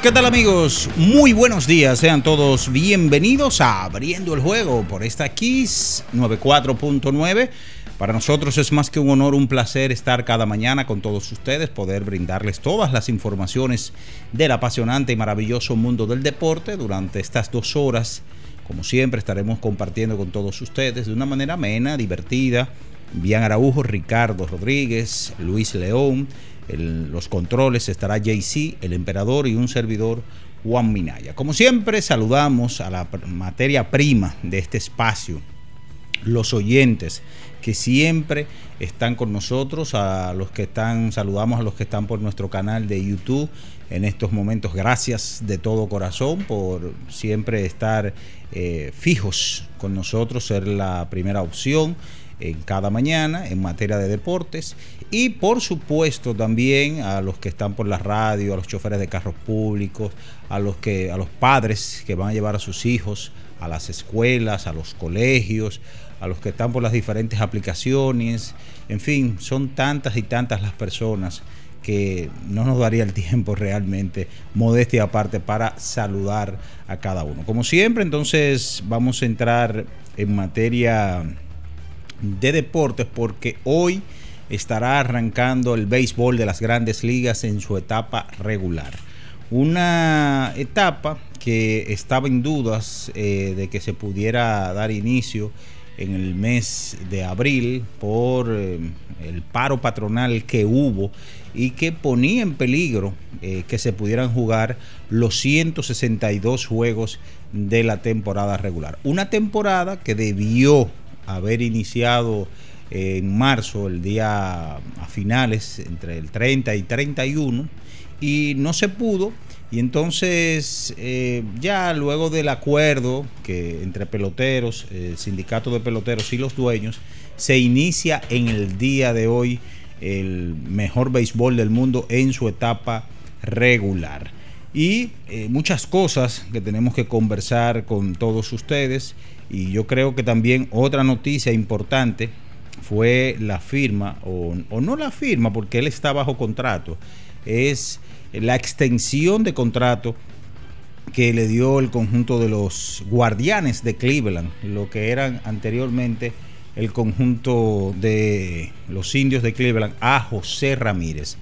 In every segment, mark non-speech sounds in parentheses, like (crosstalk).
¿Qué tal amigos? Muy buenos días, sean todos bienvenidos a Abriendo el Juego por esta Kiss 94.9. Para nosotros es más que un honor, un placer estar cada mañana con todos ustedes, poder brindarles todas las informaciones del apasionante y maravilloso mundo del deporte durante estas dos horas. Como siempre estaremos compartiendo con todos ustedes de una manera amena, divertida. Bian Araujo, Ricardo Rodríguez, Luis León, el- los controles estará JC, el emperador y un servidor Juan Minaya. Como siempre saludamos a la materia prima de este espacio, los oyentes que siempre están con nosotros, a los que están, saludamos a los que están por nuestro canal de YouTube en estos momentos. Gracias de todo corazón por siempre estar eh, fijos con nosotros, ser la primera opción en cada mañana en materia de deportes y por supuesto también a los que están por la radio, a los choferes de carros públicos, a los que a los padres que van a llevar a sus hijos a las escuelas, a los colegios, a los que están por las diferentes aplicaciones, en fin, son tantas y tantas las personas que no nos daría el (laughs) tiempo realmente, modestia aparte, para saludar a cada uno. Como siempre, entonces vamos a entrar en materia de deportes porque hoy estará arrancando el béisbol de las grandes ligas en su etapa regular. Una etapa que estaba en dudas eh, de que se pudiera dar inicio en el mes de abril por eh, el paro patronal que hubo y que ponía en peligro eh, que se pudieran jugar los 162 juegos de la temporada regular. Una temporada que debió haber iniciado eh, en marzo, el día a finales, entre el 30 y 31, y no se pudo. Y entonces, eh, ya luego del acuerdo que entre peloteros, el sindicato de peloteros y los dueños, se inicia en el día de hoy el mejor béisbol del mundo en su etapa regular. Y eh, muchas cosas que tenemos que conversar con todos ustedes. Y yo creo que también otra noticia importante fue la firma, o, o no la firma, porque él está bajo contrato, es la extensión de contrato que le dio el conjunto de los guardianes de Cleveland, lo que eran anteriormente el conjunto de los indios de Cleveland, a José Ramírez.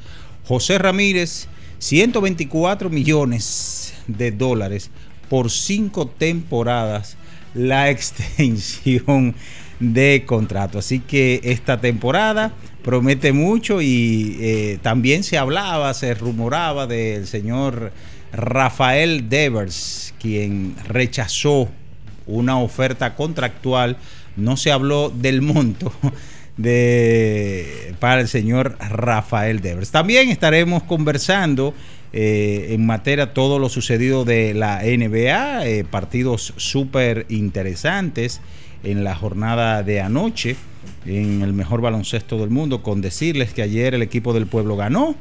José Ramírez, 124 millones de dólares por cinco temporadas, la (laughs) extensión de contrato. Así que esta temporada promete mucho y eh, también se hablaba, se rumoraba del señor Rafael Devers, quien rechazó una oferta contractual. No se habló del monto de, para el señor Rafael Devers. También estaremos conversando eh, en materia todo lo sucedido de la NBA, eh, partidos súper interesantes en la jornada de anoche en el mejor baloncesto del mundo, con decirles que ayer el equipo del pueblo ganó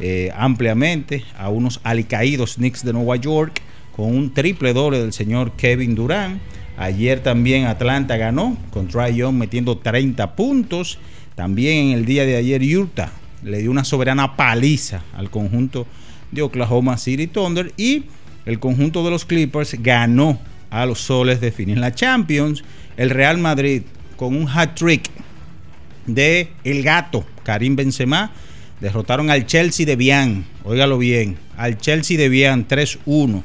eh, ampliamente a unos alicaídos Knicks de Nueva York con un triple doble del señor Kevin Durant. Ayer también Atlanta ganó con Trae Young metiendo 30 puntos. También en el día de ayer Utah le dio una soberana paliza al conjunto de Oklahoma City Thunder y el conjunto de los Clippers ganó a los soles de fin en la Champions. El Real Madrid con un hat trick de el gato Karim Benzema derrotaron al Chelsea de Bian, óigalo bien, al Chelsea de Bian 3-1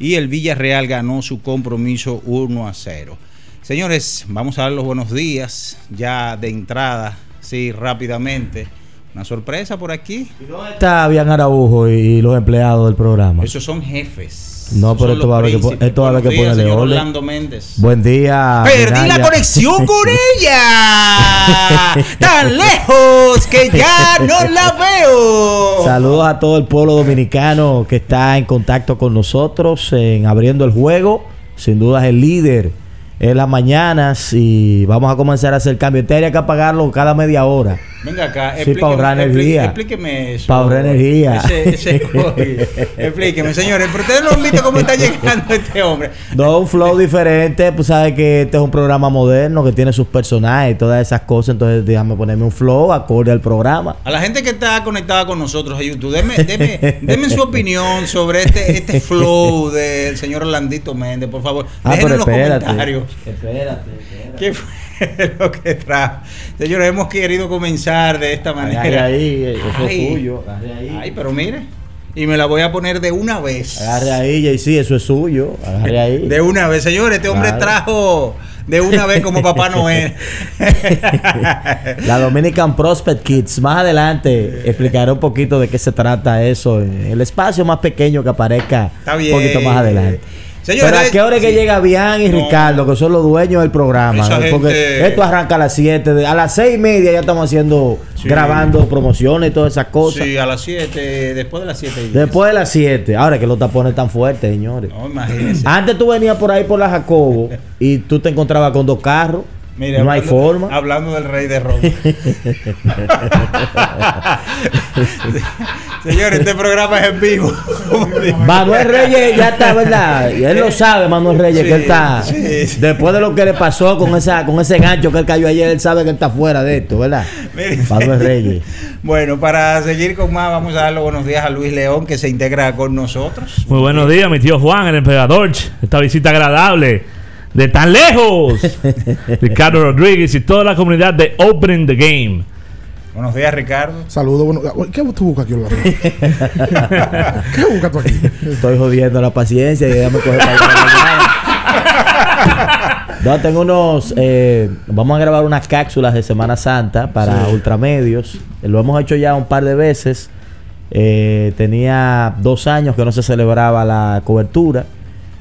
y el Villarreal ganó su compromiso 1 a 0. Señores, vamos a dar los buenos días ya de entrada, sí, rápidamente. Una sorpresa por aquí. ¿Y dónde está Bian Araujo y los empleados del programa? Esos son jefes. No, pero esto va a haber que, esto va a haber que ponerle. Orlando Méndez. Buen día. Perdí Minaya. la conexión con (laughs) ella. Tan (laughs) lejos que ya no la veo. Saludos a todo el pueblo dominicano que está en contacto con nosotros en abriendo el juego. Sin duda es el líder en las mañanas y vamos a comenzar a hacer cambio. Hay que apagarlo cada media hora. Venga acá, Sí, pa' ahorrar explíqueme- energía. Explíqueme eso. Pa' ahorrar energía. Ese, ese (laughs) explíqueme, señores. Pero ustedes no han visto cómo está (laughs) llegando este hombre. No, un flow diferente. Pues sabes que este es un programa moderno que tiene sus personajes y todas esas cosas. Entonces, déjame ponerme un flow acorde al programa. A la gente que está conectada con nosotros a YouTube, deme, deme, deme su opinión sobre este, este flow del señor Orlandito Méndez, por favor. Ah, Déjenlo en los espérate. comentarios. Espérate, espérate. ¿Qué fue (laughs) lo que trajo? Señores, hemos querido comenzar de esta manera. Ahí, eso Ay. es suyo. Ahí. Ay, pero mire. Y me la voy a poner de una vez. Agarre ahí, y sí, eso es suyo. Agarre ahí. De una vez, señores. Este hombre Claro. trajo de una vez como Papá Noel. (laughs) La Dominican Prospect Kids. Más adelante explicaré un poquito de qué se trata eso. en El espacio más pequeño que aparezca Está bien. un poquito más adelante. Señores, Pero a qué hora es que sí. llega Bian y No. Ricardo, que son los dueños del programa. Porque esto arranca a las 7. A las 6 y media ya estamos haciendo, Sí. grabando promociones y todas esas cosas. Sí, a las 7, después de las 7. Después de las 7. Ahora que los tapones tan fuertes, señores. No, imagínense. Antes tú venías por ahí por la Jacobo (laughs) y tú te encontrabas con dos carros. Mire, no hay hablando- forma. Hablando del rey de Roma. (laughs) Señores, este programa es en vivo. Manuel Reyes ya está, ¿verdad? Y él lo sabe, Manuel Reyes, Sí, que él está. sí, sí. Después de lo que le pasó con esa con ese gancho que él cayó ayer, él sabe que él está fuera de esto, ¿verdad? Mire. Manuel Reyes. Bueno, para seguir con más, vamos a dar los buenos días a Luis León, que se integra con nosotros. Muy buenos días, mi tío Juan, el emperador. Esta visita agradable de tan lejos. (laughs) Ricardo Rodríguez y toda la comunidad de Open the Game. Buenos días, Ricardo. Saludos, bueno, ¿qué tú buscas aquí, Orlando? (laughs) ¿Qué buscas tú aquí? Estoy jodiendo la paciencia y déjame coger para. No, tengo unos. eh, vamos a grabar unas cápsulas de Semana Santa para ultramedios. Lo hemos hecho ya un par de veces. Eh, tenía dos años que no se celebraba la cobertura.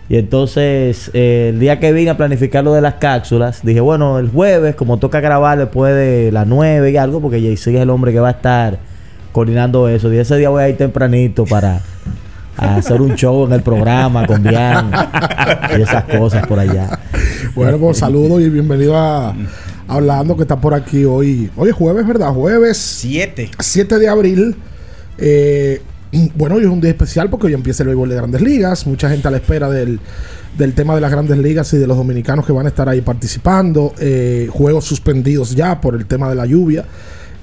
Y entonces, eh, el día que vine a planificar lo de las cápsulas, dije, bueno, el jueves, como toca grabar después de las 9 y algo, porque JC es el hombre que va a estar coordinando eso. Y ese día voy a ir tempranito para hacer un show en el programa con Bian y esas cosas por allá. Bueno, pues saludos y bienvenido a, Orlando, que está por aquí hoy. Hoy es jueves, ¿verdad? Jueves Siete. 7 de abril. Eh, bueno, hoy es un día especial porque hoy empieza el béisbol de grandes ligas. Mucha gente a la espera del, del tema de las grandes ligas y de los dominicanos que van a estar ahí participando. Eh, juegos suspendidos ya por el tema de la lluvia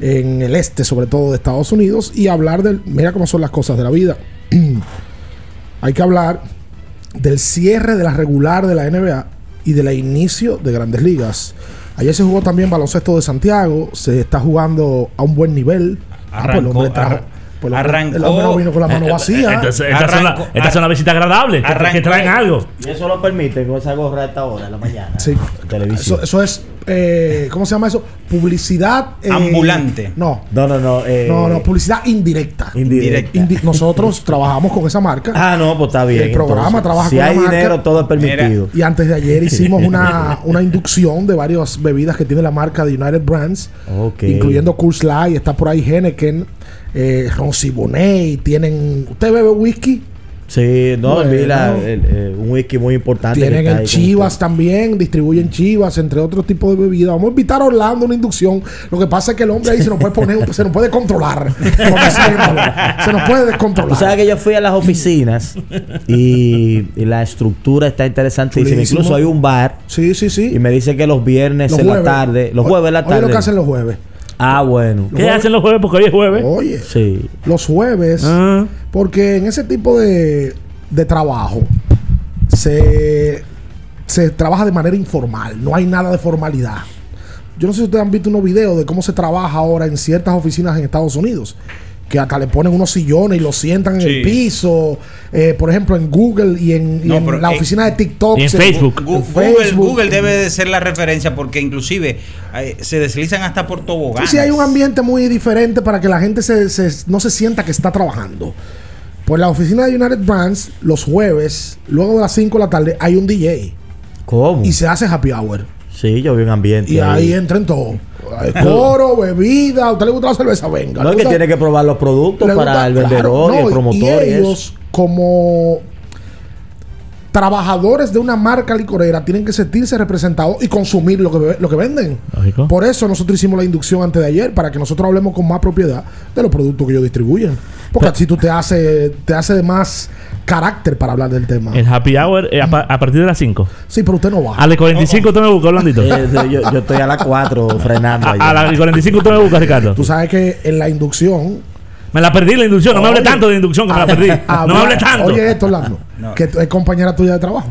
en el este, sobre todo de Estados Unidos. Y hablar del. Mira cómo son las cosas de la vida. (clears throat) Hay que hablar del cierre de la regular de la NBA y del inicio de grandes ligas. Ayer se jugó también baloncesto de Santiago. Se está jugando a un buen nivel. Ah, pues el hombre trajo- pues el hombre- arrancó. El hombre no vino con la mano vacía. Entonces, son las visitas agradables, que, arrancó- que traen algo. Y eso lo permite con esa gorra a esta hora, en la mañana. Sí. televisión. Eso, eso es, eh, ¿cómo se llama eso? Publicidad. eh, Ambulante. No, No, no, no. eh, no, no, publicidad indirecta. indirecta. Indi- nosotros (laughs) trabajamos con esa marca. Ah, no, pues está bien. El programa trabaja Si con la hay marca. dinero, todo es permitido. Y antes de ayer (laughs) hicimos una, una inducción de varias bebidas que tiene la marca de United Brands, Ok. incluyendo Coors Light, está por ahí Henneken, eh, Ron Siboney, tienen... ¿Usted bebe whisky? Sí, no, Bueno. el Vila, el- eh, un whisky muy importante. Tienen con Chivas también, distribuyen Chivas, entre otros tipos de bebidas. Vamos a invitar a Orlando a una inducción. Lo que pasa es que el hombre ahí se nos puede poner, se nos puede controlar. (laughs) Se nos puede Tú descontrolar. sabes que yo fui a las oficinas y, y la estructura está interesantísima. Incluso hay un bar Sí, sí, sí. y me dice que los viernes Los en la tarde, los jueves en la Oye, lo tarde. que hacen los jueves. Ah, bueno. ¿Qué hacen los jueves? Porque hoy es jueves. Oye, Sí. los jueves. Ah. Porque en ese tipo de, de trabajo se, se trabaja de manera informal. No hay nada de formalidad. Yo no sé si ustedes han visto unos videos de cómo se trabaja ahora en ciertas oficinas en Estados Unidos. Que hasta le ponen unos sillones y los sientan en Sí. el piso. Eh, por ejemplo, en Google y en, y No, en pero la en- oficina de TikTok. y en se- Facebook. En Google, Facebook. Google debe de ser la referencia porque inclusive eh, se deslizan hasta por Sí, toboganes. sí, hay un ambiente muy diferente para que la gente se, se- no se sienta que está trabajando. Pues la oficina de United Brands, los jueves, luego de las 5 de la tarde, hay un DJ ¿Cómo? y se hace happy hour. Sí, yo vi un ambiente. Y ahí entran todo. Coro, bebida, ¿a usted le gusta la cerveza? Venga. No, ¿Le es que tiene que probar los productos para el vendedor y el promotor. Y ellos, como trabajadores de una marca licorera, tienen que sentirse representados y consumir lo que, lo que venden. Lógico. Por eso nosotros hicimos la inducción antes de ayer, para que nosotros hablemos con más propiedad de los productos que ellos distribuyen. Porque así tú te hace, te hace de más carácter para hablar del tema. El happy hour eh, a, pa- a partir de las 5. Sí, pero usted no va. A las 45 tú me buscas, Orlandito. Eh, sí, yo, yo estoy a las 4 (laughs) frenando. A, allá. a las 45 tú me buscas, Ricardo. Tú sabes que en la inducción... Me la perdí la inducción. No me hable tanto de inducción que me la perdí. No me hable tanto. Oye, esto, Orlando, No. que es compañera tuya de trabajo.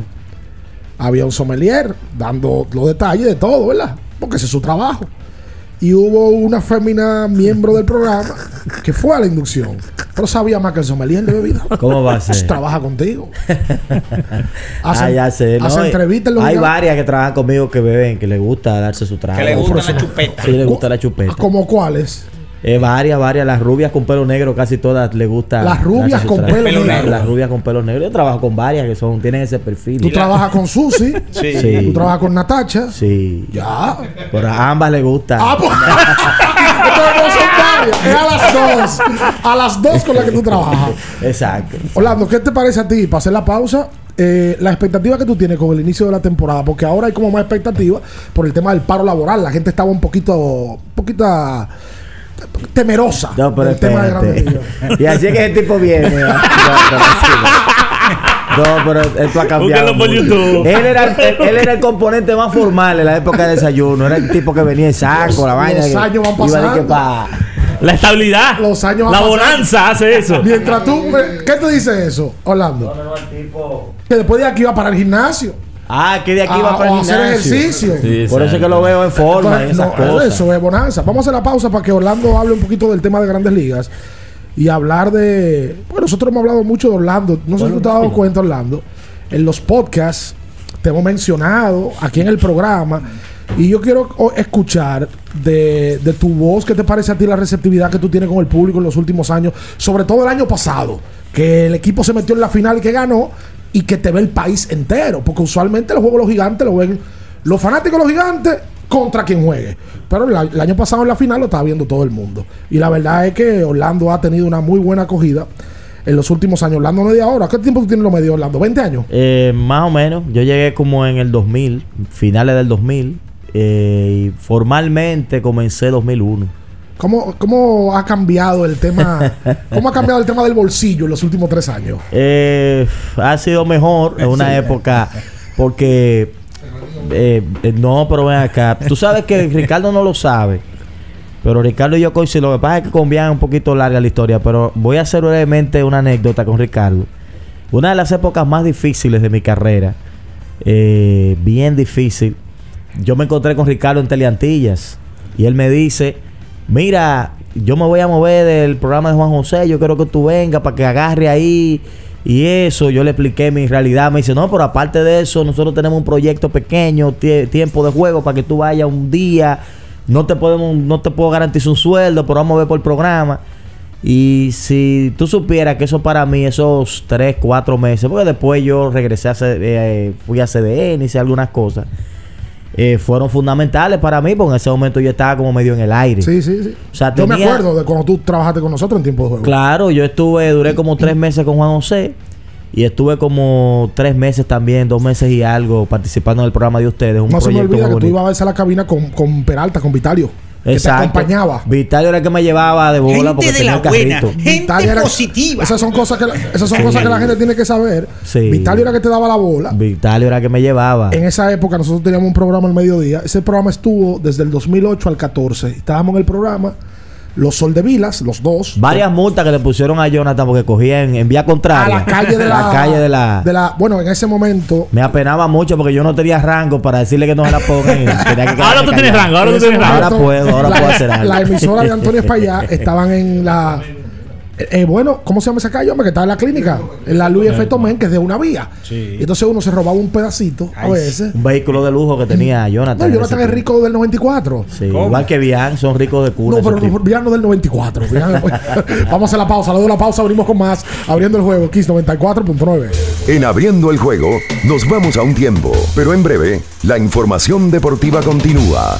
Había un sommelier dando los detalles de todo, ¿verdad? Porque ese es su trabajo. Y hubo una fémina miembro del programa que fue a la inducción, pero sabía más que el sommelier de bebida. ¿Cómo va a ser? Trabaja contigo. (laughs) ah, ya sé. hace no, entrevistas en los Hay lugares. varias que trabajan conmigo que beben, que les gusta darse su trago. Que le gusta la chupeta. Sí, les gusta la chupeta. ¿Como cuáles? Eh, varias, varias. Las rubias con pelo negro, casi todas les gusta. Las rubias con pelo negro. Las rubias con pelo negro. Yo trabajo con varias que son tienen ese perfil. Tú trabajas con Susi. Sí. (laughs) Sí. Tú trabajas con Natacha. Sí. Ya. Pero a ambas les gusta. Ah, pues. (laughs) Entonces no son varias. Es a las dos. A las dos con las que tú trabajas. Exacto. Orlando, ¿qué te parece a ti? Para hacer la pausa, eh, la expectativa que tú tienes con el inicio de la temporada, porque ahora hay como más expectativa por el tema del paro laboral. La gente estaba un poquito, un poquito temerosa No, pero del tema de Grandes espérate. Ligas. (laughs) Y así es que el tipo viene. (laughs) No, pero. No, esto ha cambiado. Por. YouTube. Él era, él, él era el componente más formal en la época de desayuno. Era el tipo que venía en saco, la vaina. los que años van iba pasando. pa- La estabilidad. Los años La bonanza hace eso. Mientras tú, ¿qué te dice eso, Orlando? Que después de aquí va para el gimnasio. Ah, que de aquí Ah, va para o el hacer gimnasio. ejercicio. Sí, Por eso es que lo veo en forma y Entonces, esas no, cosas. Eso es bonanza. Vamos a hacer la pausa para que Orlando hable un poquito del tema de grandes ligas y hablar de. Bueno, nosotros hemos hablado mucho de Orlando. No sé si tú te has dado cuenta, Orlando. En los podcasts te hemos mencionado aquí en el programa. Y yo quiero o- escuchar de, de tu voz qué te parece a ti la receptividad que tú tienes con el público en los últimos años, sobre todo el año pasado, que el equipo se metió en la final y que ganó y que te ve el país entero, porque usualmente los juegos los gigantes lo ven los fanáticos de los gigantes contra quien juegue. Pero el año pasado en la final lo estaba viendo todo el mundo. Y la verdad es que Orlando ha tenido una muy buena acogida en los últimos años. Orlando no es de ahora. ¿Qué tiempo tú tienes lo medio, Orlando? ¿20 años? Eh, más o menos. Yo llegué como en el 2000, finales del 2000. eh, y formalmente comencé 2001. ¿Cómo, ¿Cómo ha cambiado el tema? (laughs) ¿Cómo ha cambiado el tema del bolsillo en los últimos tres años? Eh, ha sido mejor en una época porque eh, no, pero ven acá. Tú sabes que Ricardo no lo sabe. Pero Ricardo y yo coincidimos. Lo que pasa es que convían un poquito larga la historia. Pero voy a hacer brevemente una anécdota con Ricardo. Una de las épocas más difíciles de mi carrera. eh, bien difícil. Yo me encontré con Ricardo en Teleantillas. Y él me dice: Mira, yo me voy a mover del programa de Juan José. Yo quiero que tú vengas para que agarre ahí. Y eso, yo le expliqué mi realidad. Me dice, no, pero aparte de eso, nosotros tenemos un proyecto pequeño, tie- tiempo de juego, para que tú vayas un día. No te podemos, no te puedo garantizar un sueldo, pero vamos a ver por el programa. Y si tú supieras que eso para mí, esos tres, cuatro meses, porque después yo regresé a C- eh, fui a CDN, hice algunas cosas, eh, fueron fundamentales para mí, porque en ese momento yo estaba como medio en el aire. Sí, sí, sí. O sea, Yo me tenía- acuerdo de cuando tú trabajaste con nosotros en tiempo de juego. Claro, yo estuve, duré como tres meses con Juan José Y estuve como tres meses también, dos meses y algo, participando en el programa de ustedes. Un No se me olvida que tú ibas a veces a la cabina con, con Peralta, con Vitalio. Que te Exacto. acompañaba. Vitalio era el que me llevaba de bola Gente porque de tenía la el buena, carrito. gente Vitalio era- positiva. Esas son cosas que la, esas son cosas que la gente tiene que saber. Sí. Vitalio era que te daba la bola. Vitalio era el que me llevaba. En esa época nosotros teníamos un programa al mediodía. Ese programa estuvo desde el 2008 al 14. Estábamos en el programa Los Soldevilas, los dos. Varias multas que le pusieron a Jonathan porque cogía en, en vía a contraria. la calle de la, calle de la... de la- bueno en ese momento Me apenaba mucho porque yo no tenía rango para decirle que no se la pongan. (laughs) Ahora tú tienes rango, ahora tú tienes rango. Ahora puedo, ahora la, puedo hacer algo. la emisora de Antonio (laughs) Espaillá estaban en la eh, eh, bueno, ¿cómo se llama esa calle, hombre? Que estaba en la clínica, en la Luis F. Tomén, que es de una vía. Sí. Y entonces uno se robaba un pedacito a veces. Un vehículo de lujo que tenía Jonathan. No, Jonathan es rico del 94. Sí, ¿Cómo? igual que Bian, son ricos de cuna. No, pero no, Villano del 94. Villano- (laughs) (laughs) Vamos a hacer la pausa. Luego de la pausa abrimos con más. Abriendo el juego. Kiss 94.9. En abriendo el juego, nos vamos a un tiempo, pero en breve, la información deportiva continúa.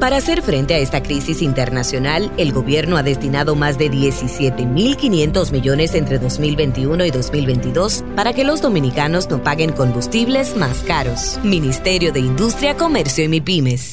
Para hacer frente a esta crisis internacional, el gobierno ha destinado más de 17.500 millones entre 2021 y 2022 para que los dominicanos no paguen combustibles más caros. Ministerio de Industria, Comercio y MIPIMES.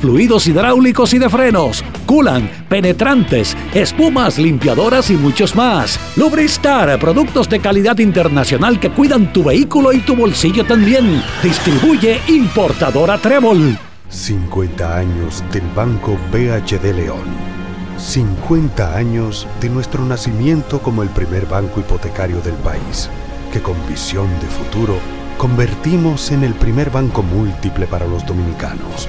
fluidos hidráulicos y de frenos, culan, penetrantes, espumas, limpiadoras y muchos más. Lubristar, productos de calidad internacional que cuidan tu vehículo y tu bolsillo también. Distribuye importadora Trébol. 50 años del Banco BHD León. 50 años de nuestro nacimiento como el primer banco hipotecario del país, que con visión de futuro convertimos en el primer banco múltiple para los dominicanos.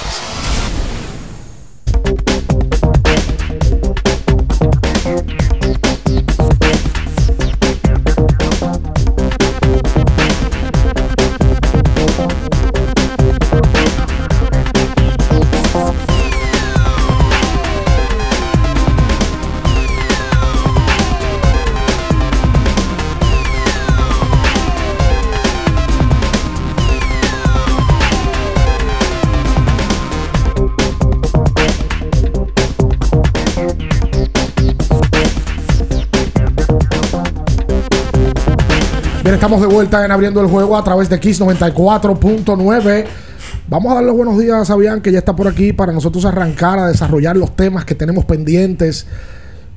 estamos de vuelta en abriendo el juego a través de Kiss 94.9. Vamos a darle los buenos días a Sabián, que ya está por aquí, para nosotros arrancar a desarrollar los temas que tenemos pendientes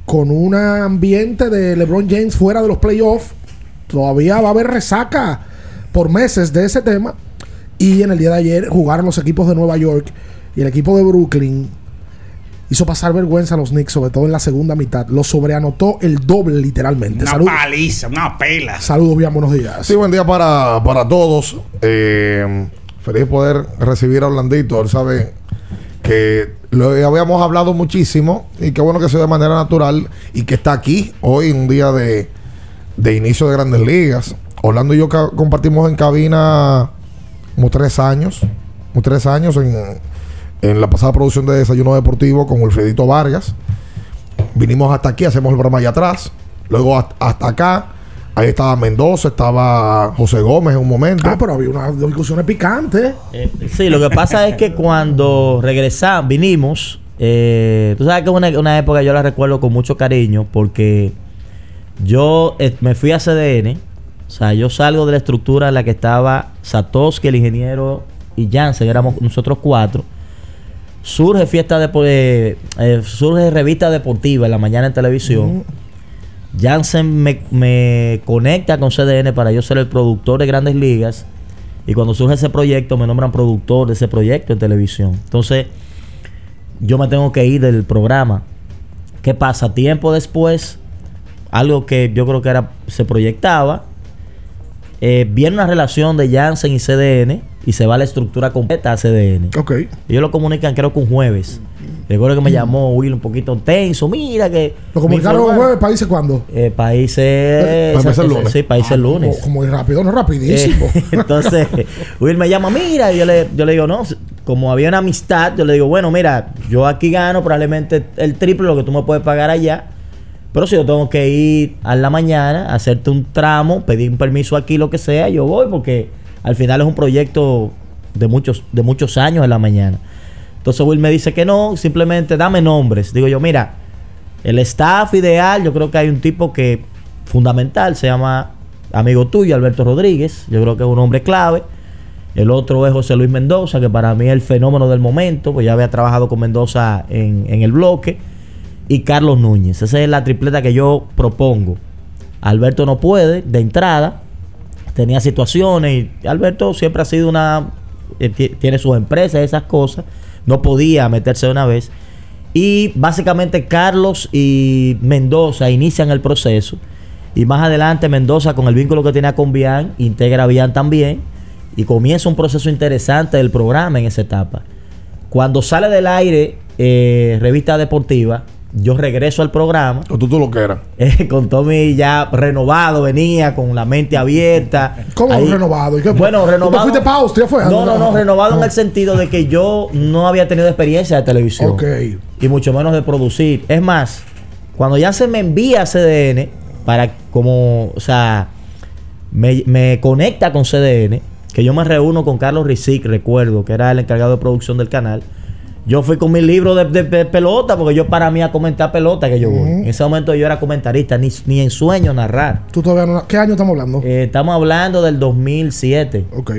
con un ambiente de LeBron James fuera de los playoffs. Todavía va a haber resaca por meses de ese tema. Y en el día de ayer jugaron los equipos de Nueva York y el equipo de Brooklyn hizo pasar vergüenza a los Knicks, sobre todo en la segunda mitad. Los sobreanotó el doble, literalmente. Una Salud- paliza, una pela. Saludos, bien, buenos días. Sí, buen día para, para todos. Eh, feliz de poder recibir a Orlandito. Él sabe que lo habíamos hablado muchísimo y qué bueno que sea de manera natural y que está aquí hoy, un día de, de inicio de grandes ligas. Orlando y yo compartimos en cabina como tres años, como tres años en, en la pasada producción de Desayuno Deportivo con Wilfredito Vargas. Vinimos hasta aquí, hacemos el programa allá atrás. Luego hasta, acá. Ahí estaba Mendoza, estaba José Gómez en un momento. Ah, pero había unas discusiones picantes. Eh, sí, lo que pasa es que cuando regresamos, vinimos, eh, tú sabes que una, una época yo la recuerdo con mucho cariño porque yo eh, me fui a CDN, o sea, yo salgo de la estructura en la que estaba Satoshi, el ingeniero, y Jansen, éramos nosotros cuatro. Surge fiesta de, eh, surge revista deportiva en la mañana en televisión. Jansen me, me conecta con CDN para yo ser el productor de Grandes Ligas. Y cuando surge ese proyecto, me nombran productor de ese proyecto en televisión. Entonces, yo me tengo que ir del programa. ¿Qué pasa? Tiempo después, algo que yo creo que era se proyectaba, eh, viene una relación de Jansen y CDN y se va la estructura completa a CDN. Ok. Ellos lo comunican creo que un jueves. Recuerdo que me llamó Will un poquito tenso. Mira que... Lo comunicaron informaron- jueves, países cuándo. eh, países. El lunes. Sí, países Ah, lunes. como- como muy rápido, no rapidísimo. Eh, (laughs) entonces, Will me llama, mira, y yo le, yo le digo, no, como había una amistad, yo le digo, bueno, mira, yo aquí gano probablemente el triple de lo que tú me puedes pagar allá. Pero si yo tengo que ir a la mañana, hacerte un tramo, pedir un permiso aquí, lo que sea, yo voy, porque al final es un proyecto de muchos, de muchos años en la mañana. Entonces Will me dice que no, simplemente dame nombres. Digo yo, mira, el staff ideal, yo creo que hay un tipo que fundamental, se llama amigo tuyo, Alberto Rodríguez. Yo creo que es un hombre clave. El otro es José Luis Mendoza, que para mí es el fenómeno del momento, pues ya había trabajado con Mendoza en, en el bloque. Y Carlos Núñez. Esa es la tripleta que yo propongo. Alberto no puede, de entrada. Tenía situaciones y Alberto siempre ha sido una... eh, ti- tiene sus empresas, esas cosas. No podía meterse de una vez. Y básicamente Carlos y Mendoza inician el proceso. Y más adelante Mendoza, con el vínculo que tenía con Bian, integra a Bian también. Y comienza un proceso interesante del programa en esa etapa. Cuando sale del aire eh, Revista Deportiva, yo regreso al programa. Con tú, tú lo que era. (laughs) Eh, con Tommy ya renovado, venía con la mente abierta. ¿Cómo Ahí- renovado? ¿Y qué- Bueno, ¿Tú renovado. fuiste pa' Austria, fue? No, no, no, renovado en No. el sentido de que yo no había tenido experiencia de televisión. Ok. Y mucho menos de producir. Es más, cuando ya se me envía a CDN, para como, o sea, me, me conecta con CDN, que yo me reúno con Carlos Rizic, recuerdo, que era el encargado de producción del canal. Yo fui con mi libro de, de- de pelota, porque yo para mí a comentar pelota que yo voy. En ese momento yo era comentarista, ni, ni en sueño narrar. ¿Tú todavía no- ¿Qué año estamos hablando? Eh, estamos hablando del 2007. Ok.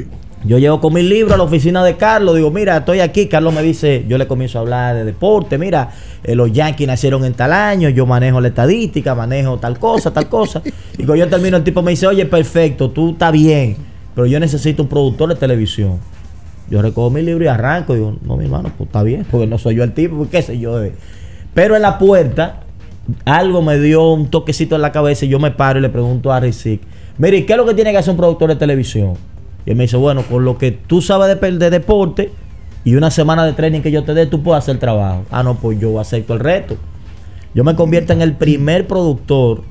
Yo llego con mi libro a la oficina de Carlos, digo, mira, estoy aquí. Carlos me dice, yo le comienzo a hablar de deporte, mira, eh, los Yankees nacieron en tal año, yo manejo la estadística, manejo tal cosa, tal cosa. (laughs) Y cuando yo termino, el tipo me dice, oye, perfecto, tú estás bien, pero yo necesito un productor de televisión. Yo recojo mi libro y arranco. Digo, no, mi hermano, pues está bien, porque no soy yo el tipo, pues, qué sé yo. Pero en la puerta, algo me dio un toquecito en la cabeza y yo me paro y le pregunto a Rizik, mire, ¿y ¿qué es lo que tiene que hacer un productor de televisión? Y él me dice, bueno, con lo que tú sabes de, de deporte y una semana de training que yo te dé, tú puedes hacer trabajo. Ah, no, pues yo acepto el reto. Yo me convierto en el primer productor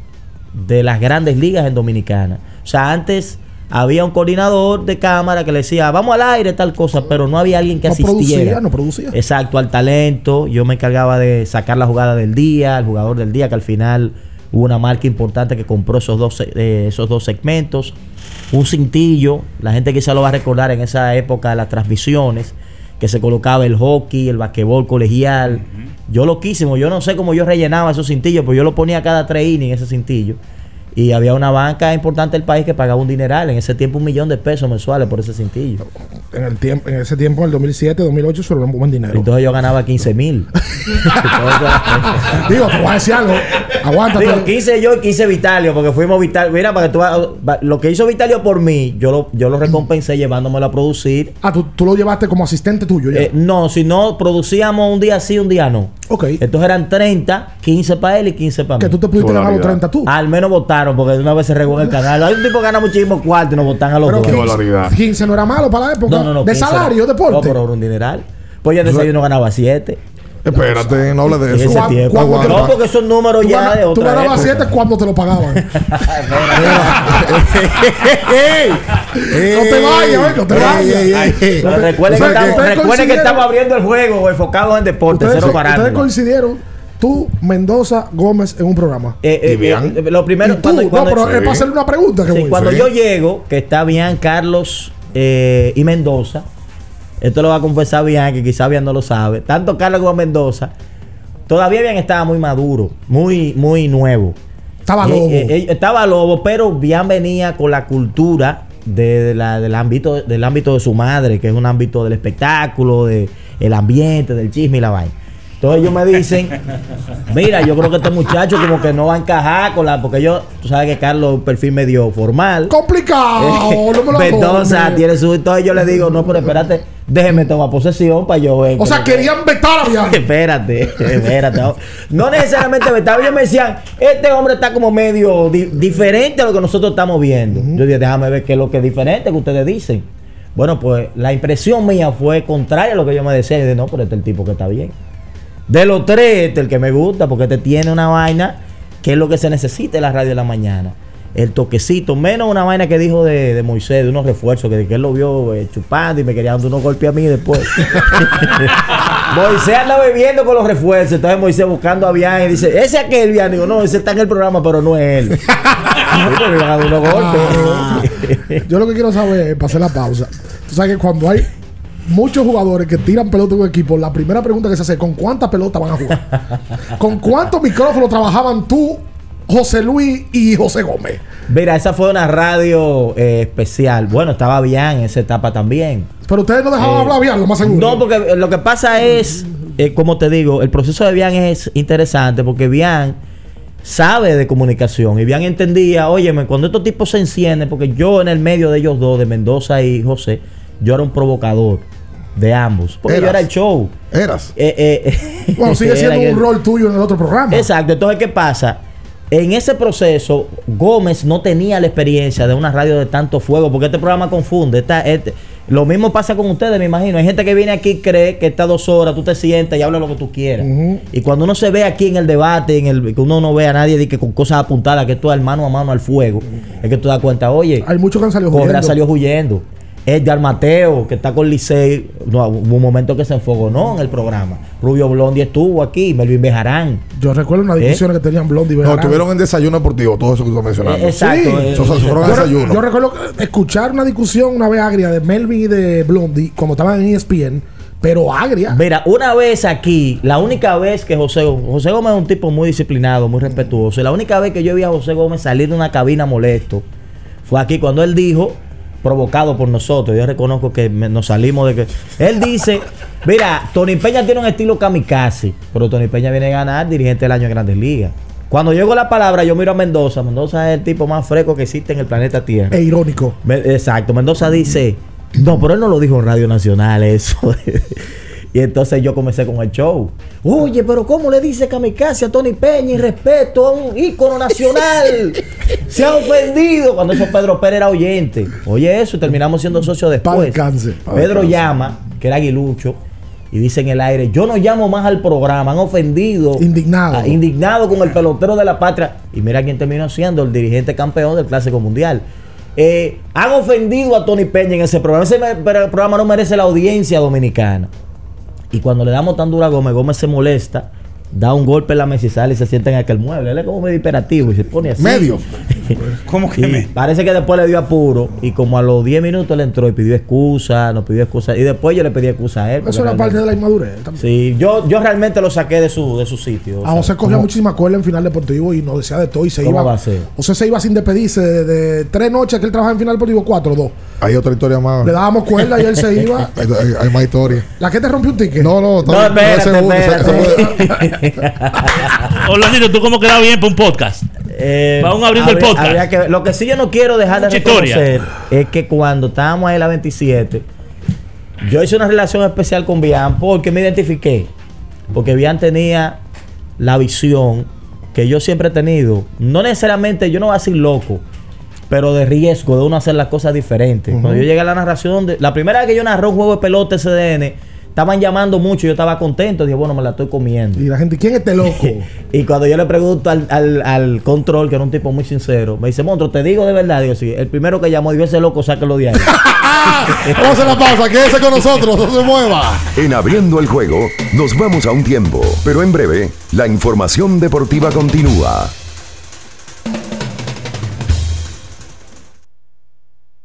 de las grandes ligas en Dominicana. O sea, antes había un coordinador de cámara que le decía, vamos al aire, tal cosa, pero no había alguien que No asistiera. producía, no producía. Exacto, al talento. Yo me encargaba de sacar la jugada del día, el jugador del día, que al final hubo una marca importante que compró esos dos, eh, esos dos segmentos. Un cintillo, la gente quizá lo va a recordar en esa época de las transmisiones, que se colocaba el hockey, el basquetbol colegial. Yo loquísimo, yo no sé cómo yo rellenaba esos cintillos, pero yo lo ponía cada tres innings ese cintillo. Y había una banca importante del país que pagaba un dineral, en ese tiempo un millón de pesos mensuales por ese cintillo. En, el tiempo, en ese tiempo, en el 2007, 2008, eso era un buen dinero. Entonces yo ganaba 15 mil. (laughs) Digo, te voy a decir algo. Aguántate. Digo, 15 yo y 15 Vitalio, porque fuimos Vitalio. Mira, para que tú lo que hizo Vitalio por mí, yo lo, yo lo recompensé llevándomelo a producir. Ah, tú, tú lo llevaste como asistente tuyo ya. Eh, no, si no, producíamos un día sí, un día no. Ok. Entonces eran 30, 15 para él y 15 para mí. Que tú te pudiste ganar los 30 tú. Al menos votaron, porque una vez se regó en el canal. Hay un tipo que gana muchísimo cuarto y nos votan a los Pero dos. 15, 15 no era malo para la época. No, no, no. de 15 salario, No, deporte. pero era un dineral. Pues yo en desayuno ganaba 7. Espérate, no hable de eso. tiempo. No, porque esos números Tú, ya gana- de tú otra ganabas época. 7 cuando te lo pagaban. (laughs) no te vayas, no te vayas. Pero Ustedes- recuerden que ustedes- estamos, ustedes recuerden que estamos abriendo el juego enfocados en deporte, Ustedes, cero ustedes farándula. coincidieron, tú, Mendoza, Gómez en un programa. Eh, eh, eh, eh, lo primero, Y tú, cuando, no, cuando- pero es para hacerle una pregunta que Sí, voy. cuando Sí. yo llego, que está bien Carlos eh, y Mendoza, esto lo va a confesar bien, que quizá bien no lo sabe, tanto Carlos como Mendoza, todavía bien estaba muy maduro, muy, muy nuevo. Estaba Eh, lobo. eh, eh, estaba lobo, pero bien venía con la cultura de, de la- del ámbito del ámbito de su madre, que es un ámbito del espectáculo, de el ambiente, del chisme y la vaina. Entonces ellos me dicen, mira, yo creo que este muchacho como que no va a encajar con la, porque yo, tú sabes que Carlos es un perfil medio formal. Complicado, (laughs) no me lo Mendoza tomes. tiene su, entonces yo le digo, no, pero espérate, déjeme tomar posesión para yo ver. O sea, querían vetar a Bianchi. (laughs) Espérate, espérate. No, necesariamente vetado. Ellos me decían, este hombre está como medio di- diferente a lo que nosotros estamos viendo. Yo dije, déjame ver qué es lo que es diferente que ustedes dicen. Bueno, pues la impresión mía fue contraria a lo que yo me decía. Y dije, no, pero este es el tipo que está bien. De los tres, este es el que me gusta, porque este tiene una vaina que es lo que se necesita en la radio de la mañana. El toquecito, menos una vaina que dijo de, de Moisés, de unos refuerzos, que, que él lo vio eh, chupando y me quería dando unos golpes a mí después. (laughs) Moisés anda bebiendo con los refuerzos. Entonces Moisés buscando a Bian y dice, ese es aquel Bian. Digo, no, ese está en el programa, pero no es él. (laughs) Sí, pero le dan unos golpes. Yo lo que quiero saber es, para hacer la pausa. Tú sabes que cuando hay muchos jugadores que tiran pelota en un equipo, la primera pregunta que se hace es: ¿con cuántas pelotas van a jugar? (laughs) ¿Con cuántos micrófonos trabajaban tú, José Luis y José Gómez? Mira, esa fue una radio eh, especial. Bueno, estaba Bian en esa etapa también. Pero ustedes no dejaban Eh, hablar bien, lo más seguro. No, porque eh, lo que pasa es, eh, como te digo, el proceso de Bian es interesante porque Bian sabe de comunicación y Bian entendía, óyeme, cuando estos tipos se encienden, porque yo en el medio de ellos dos, de Mendoza y José, yo era un provocador de ambos. Porque yo era el show. Eras. Eh, eh, (laughs) Bueno, sigue (laughs) siendo en un el- rol tuyo en el otro programa. Exacto. Entonces, ¿qué pasa? En ese proceso, Gómez no tenía la experiencia de una radio de tanto fuego, porque este programa confunde. Esta- este- lo mismo pasa con ustedes, me imagino. Hay gente que viene aquí y cree que está dos horas, tú te sientas y habla lo que tú quieras. Y cuando uno se ve aquí en el debate, en el que uno no ve a nadie de que con cosas apuntadas, que esto es mano a mano al fuego, es que tú das cuenta, oye, Hay muchos que han salido huyendo. salió huyendo. Edgar Mateo, que está con Licey, no, hubo un momento que se enfocó ¿no? en el programa. Rubio Blondi estuvo aquí, Melvin Bejarán. Yo recuerdo una discusión que tenían Blondie y No, Bejarán. estuvieron en desayuno deportivo, todo eso que tú estás mencionando. Eh, exacto, Sí. eh, fueron en Yo, desayuno. yo recuerdo que escuchar una discusión una vez agria de Melvin y de Blondie cuando estaban en ESPN, pero agria. Mira, una vez aquí, la única vez que José Gómez, José Gómez es un tipo muy disciplinado, muy respetuoso. y La única vez que yo vi a José Gómez salir de una cabina molesto fue aquí cuando él dijo, provocado por nosotros, yo reconozco que me- nos salimos de que. Él dice, mira, Tony Peña tiene un estilo kamikaze, pero Tony Peña viene a ganar dirigente del año en Grandes Ligas. Cuando llegó la palabra, yo miro a Mendoza. Mendoza es el tipo más fresco que existe en el planeta Tierra. E irónico. Me- Exacto, Mendoza dice, no, pero él no lo dijo en Radio Nacional eso. (laughs) y entonces yo comencé con el show. Oye, pero ¿cómo le dice kamikaze a Tony Peña y respeto a un ícono nacional? Se ha ofendido cuando eso Pedro Pérez era oyente. Oye eso, y terminamos siendo socios después. pa' Pedro llama, que era aguilucho, y dice en el aire, yo no llamo más al programa, han ofendido. Indignado. Indignado con el pelotero de la patria. Y mira quién terminó siendo el dirigente campeón del Clásico Mundial. Eh, han ofendido a Tony Peña en ese programa. Ese me- pero el programa no merece la audiencia dominicana. Y cuando le damos tan dura a Gómez, Gómez se molesta, da un golpe en la mesa y sale y se sienta en aquel mueble. Él es como medio hiperativo y se pone así. Medio. (laughs) (laughs) ¿Cómo que Y me? Parece que después le dio apuro y como a los 10 minutos le entró y pidió excusa, nos pidió excusa. Y después yo le pedí excusa a él. Eso era parte de la inmadurez. también. Sí, yo, yo realmente lo saqué de su, de su sitio. o A sea, José cogía como- muchísima cola en final deportivo y nos decía de todo y se ¿Cómo iba. va a ser? José se iba sin despedirse de, de tres noches que él trabajaba en final deportivo, cuatro, dos. Hay otra historia más. Le dábamos cuerda y él se iba. (laughs) Hay, hay- hay más historia. ¿La que te rompió un ticket? No, no, No, espérate, ese- espérate. (laughs) Orlandito, ¿tú cómo queda bien para un podcast? Eh, Vamos abriendo el habría- podcast. habría que ver. lo que sí yo no quiero dejar de Mucha historia. reconocer es que cuando estábamos ahí en la 27, yo hice una relación especial con Bian porque me identifiqué. Porque Bian tenía la visión que yo siempre he tenido. No necesariamente, yo no voy a decir loco, pero de riesgo de uno hacer las cosas diferentes. Cuando yo llegué a la narración, de, la primera vez que yo narré un juego de pelota SDN, estaban llamando mucho, yo estaba contento, dije, bueno, me la estoy comiendo. Y la gente, ¿quién es este loco? (laughs) Y cuando yo le pregunto al, al- al control, que era un tipo muy sincero, me dice, Montro, te digo de verdad, digo, sí, el primero que llamó, digo, ese loco, sáquelo de ahí. (laughs) Vamos a la pausa, quédese con nosotros, no se mueva. En abriendo el juego, nos vamos a un tiempo, pero en breve, la información deportiva continúa.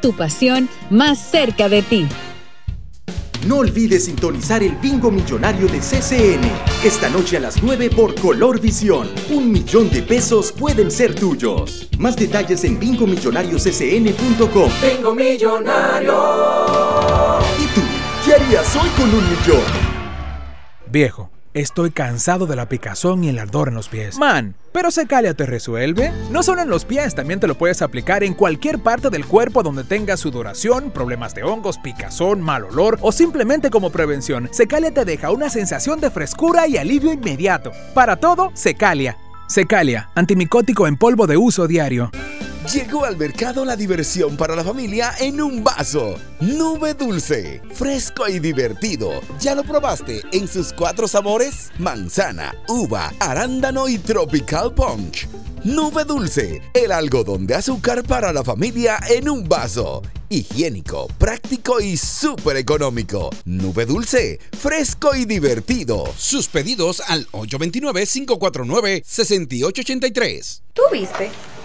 Tu pasión más cerca de ti. No olvides sintonizar el bingo millonario de CCN. Esta noche a las 9 por Color Visión. Un millón de pesos pueden ser tuyos. Más detalles en bingomillonariosccn.com. Bingo millonario. ¿Y tú? ¿Qué harías hoy con un millón? Viejo, estoy cansado de la picazón y el ardor en los pies. Man, pero Secalia te resuelve. No solo en los pies, también te lo puedes aplicar en cualquier parte del cuerpo donde tengas sudoración, problemas de hongos, picazón, mal olor o simplemente como prevención. Secalia te deja una sensación de frescura y alivio inmediato. Para todo, Secalia. Secalia, antimicótico en polvo de uso diario. Llegó al mercado la diversión para la familia en un vaso. Nube dulce, fresco y divertido. ¿Ya lo probaste en sus cuatro sabores? Manzana, uva, arándano y tropical punch. Nube dulce, el algodón de azúcar para la familia en un vaso. Higiénico, práctico y súper económico. Nube dulce, fresco y divertido. Sus pedidos al 829-549-6883. ¿Tú viste?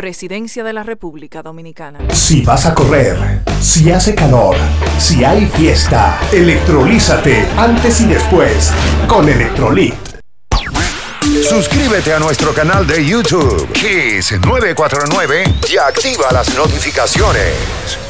Presidencia de la República Dominicana. Si vas a correr, si hace calor, si hay fiesta, electrolízate antes y después con Electrolit. Suscríbete a nuestro canal de YouTube, Kiss 949, y activa las notificaciones.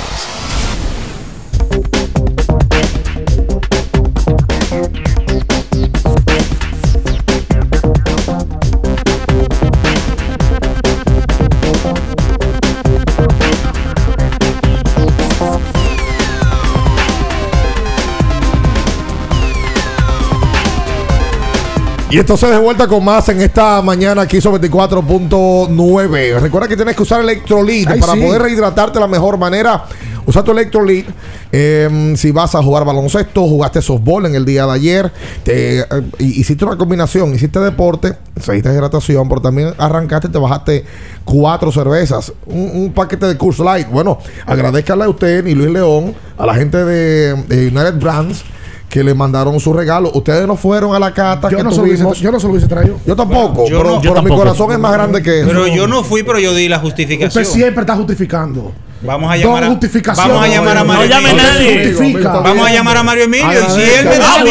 Y entonces de vuelta con más en esta mañana aquí sobre 24.9. Recuerda que tienes que usar Electrolit para sí. poder rehidratarte de la mejor manera. Usa tu Electrolit. eh, si vas a jugar baloncesto, jugaste softball en el día de ayer, te, eh, hiciste una combinación, hiciste deporte, seguiste hidratación, pero también arrancaste y te bajaste cuatro cervezas, un, un paquete de Curse Light. Bueno, agradezcanle a usted y Luis León, a la gente de, de United Brands que le mandaron su regalo. Ustedes no fueron a la cata Yo que no, se lo hubiese, tuvimos. yo no se lo hubiese traído. Yo tampoco, yo pero, no- pero yo mi corazón es más grande que eso. Pero yo no fui, pero yo di la justificación. Usted siempre está justificando. Vamos a llamar a, vamos a llamar a No Mario llame Emilio. nadie. Justifica. Vamos a llamar a Mario Emilio y si él me Ah,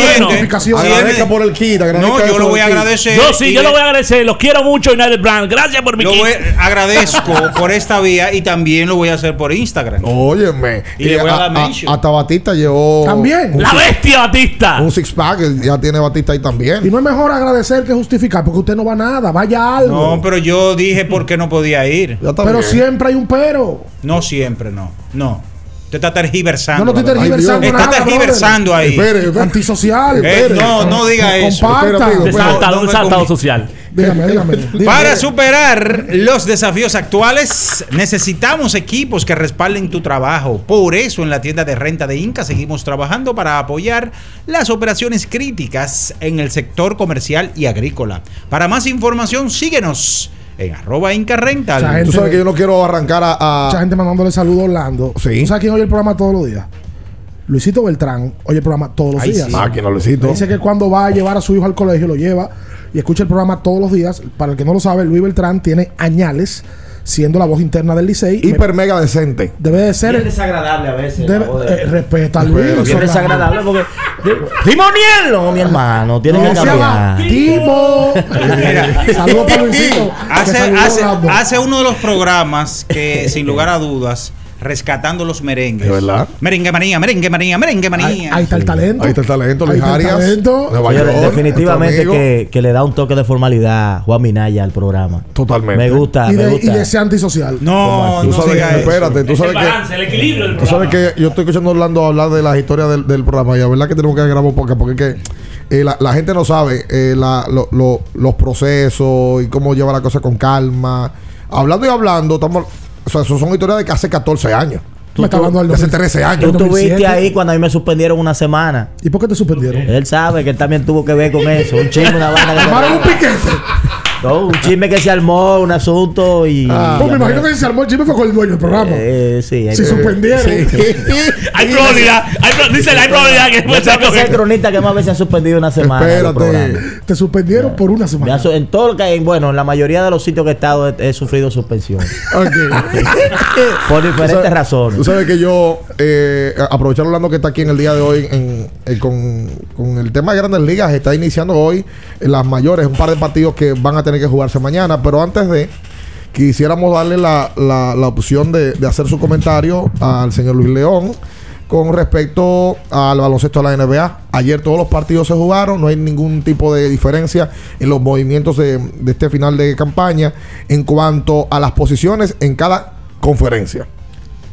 si él por el kit, No, yo lo voy a agradecer. Yo sí, yo le- lo voy a agradecer. Los quiero mucho, United Brand. Gracias por mi kit. agradezco (laughs) por esta vía y también lo voy a hacer por Instagram. Óyeme. Y le voy a dar mention. Hasta Batista llevó. También. La six- bestia Batista. Un six pack, ya tiene Batista ahí también. Y no es mejor agradecer que justificar, porque usted no va a nada, vaya algo. No, pero yo dije por qué no podía ir. Pero siempre hay un pero. No siempre, no. No. Usted está tergiversando. No, no estoy tergiversando Está nada, tergiversando brother. ahí. Espere, espere. Antisocial. Eh, no, no diga eso. Comparta. Un saltado social. Dígame, dígame. (laughs) dígame. Para superar los desafíos actuales, necesitamos equipos que respalden tu trabajo. Por eso, en la tienda de renta de Inca seguimos trabajando para apoyar las operaciones críticas en el sector comercial y agrícola. Para más información, síguenos en arroba Inca Rental. Esa Tú sabes que yo no quiero arrancar a. a- Mucha gente mandándole saludos a Orlando. Sí. ¿Tú sabes quién oye el programa todos los días? Luisito Beltrán oye el programa todos los Ay, días. sí. Ah, que no lo cito. Dice que cuando va a llevar a su hijo al colegio lo lleva y escucha el programa todos los días. Para el que no lo sabe, Luis Beltrán tiene añales siendo la voz interna del Licey. Hiper mega decente. Debe de ser. Bien desagradable a veces. debe- de- eh, respeta a Luis. Bien desagradable porque. Timoniel, no, mi hermano. Tiene No, que cambiar. Timo. Saludos para Luisito. Hace, hace, hace uno de los programas que, sin lugar a dudas, rescatando los merengues. ¿De verdad? Merengue María, merengue María, merengue María. Ahí, ahí está el talento. Ahí está el talento, Ahí Luis está el Arias. definitivamente que, que le da un toque de formalidad Juan Minaya al programa. Totalmente. Me gusta, Y me de, y gusta. de ese antisocial. No, Tú no sabes, diga eso. espérate, tú Es sabes el balance, que. el equilibrio del Tú sabes que yo estoy escuchando a Orlando hablar de la historia del, del programa y la verdad que tenemos que grabar un poco porque es que eh, la, la gente no sabe eh, la- lo- lo- los procesos y cómo lleva la cosa con calma. Hablando y hablando, estamos, o sea, eso son historias de que hace 14 años. Me está hablando del De hace 2000. 13 Tú años. Yo- estuviste 2007. ahí cuando a mí me suspendieron una semana. ¿Y por qué te suspendieron? Él sabe que él también tuvo que ver con eso. Un chisme, una que- Tomaron un piquete. No, un chisme que se armó, un asunto y. Pues me imagino que si se armó el chisme fue con el dueño del programa. Eh, sí, hay Si suspendieron. (laughs) Hay probabilidad. Hay, dice la hay probabilidad que puede ser el cronista que más veces ha suspendido una semana. programas. Te suspendieron por una semana. su- en todo lo que hay, bueno, en la mayoría de los sitios que he estado he, he sufrido suspensión. (laughs) Por diferentes Tú sabes- razones. Tú sabes que yo, eh, aprovechar Orlando que está aquí en el día de hoy en, en- con, con el tema de grandes ligas, está iniciando hoy las mayores, un par de partidos que van a tener que jugarse mañana, pero antes de quisiéramos darle la, la- la opción de, de hacer su comentario al señor Luis León con respecto al baloncesto de la NBA. Ayer todos los partidos se jugaron, no hay ningún tipo de diferencia en los movimientos de, de este final de campaña en cuanto a las posiciones en cada conferencia.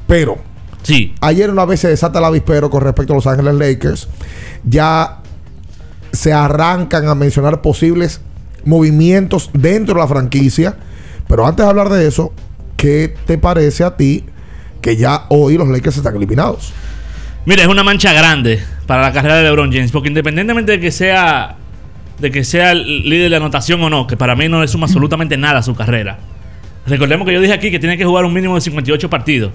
Pero Sí. ayer una vez se desata el avispero con respecto a Los Ángeles Lakers. Ya se arrancan a mencionar posibles movimientos dentro de la franquicia. Pero antes de hablar de eso, ¿qué te parece a ti que ya hoy los Lakers están eliminados? Mira, es una mancha grande para la carrera de LeBron James, porque independientemente de que sea de que sea el líder de anotación o no, que para mí no le suma absolutamente nada a su carrera. Recordemos que yo dije aquí que tiene que jugar un mínimo de 58 partidos.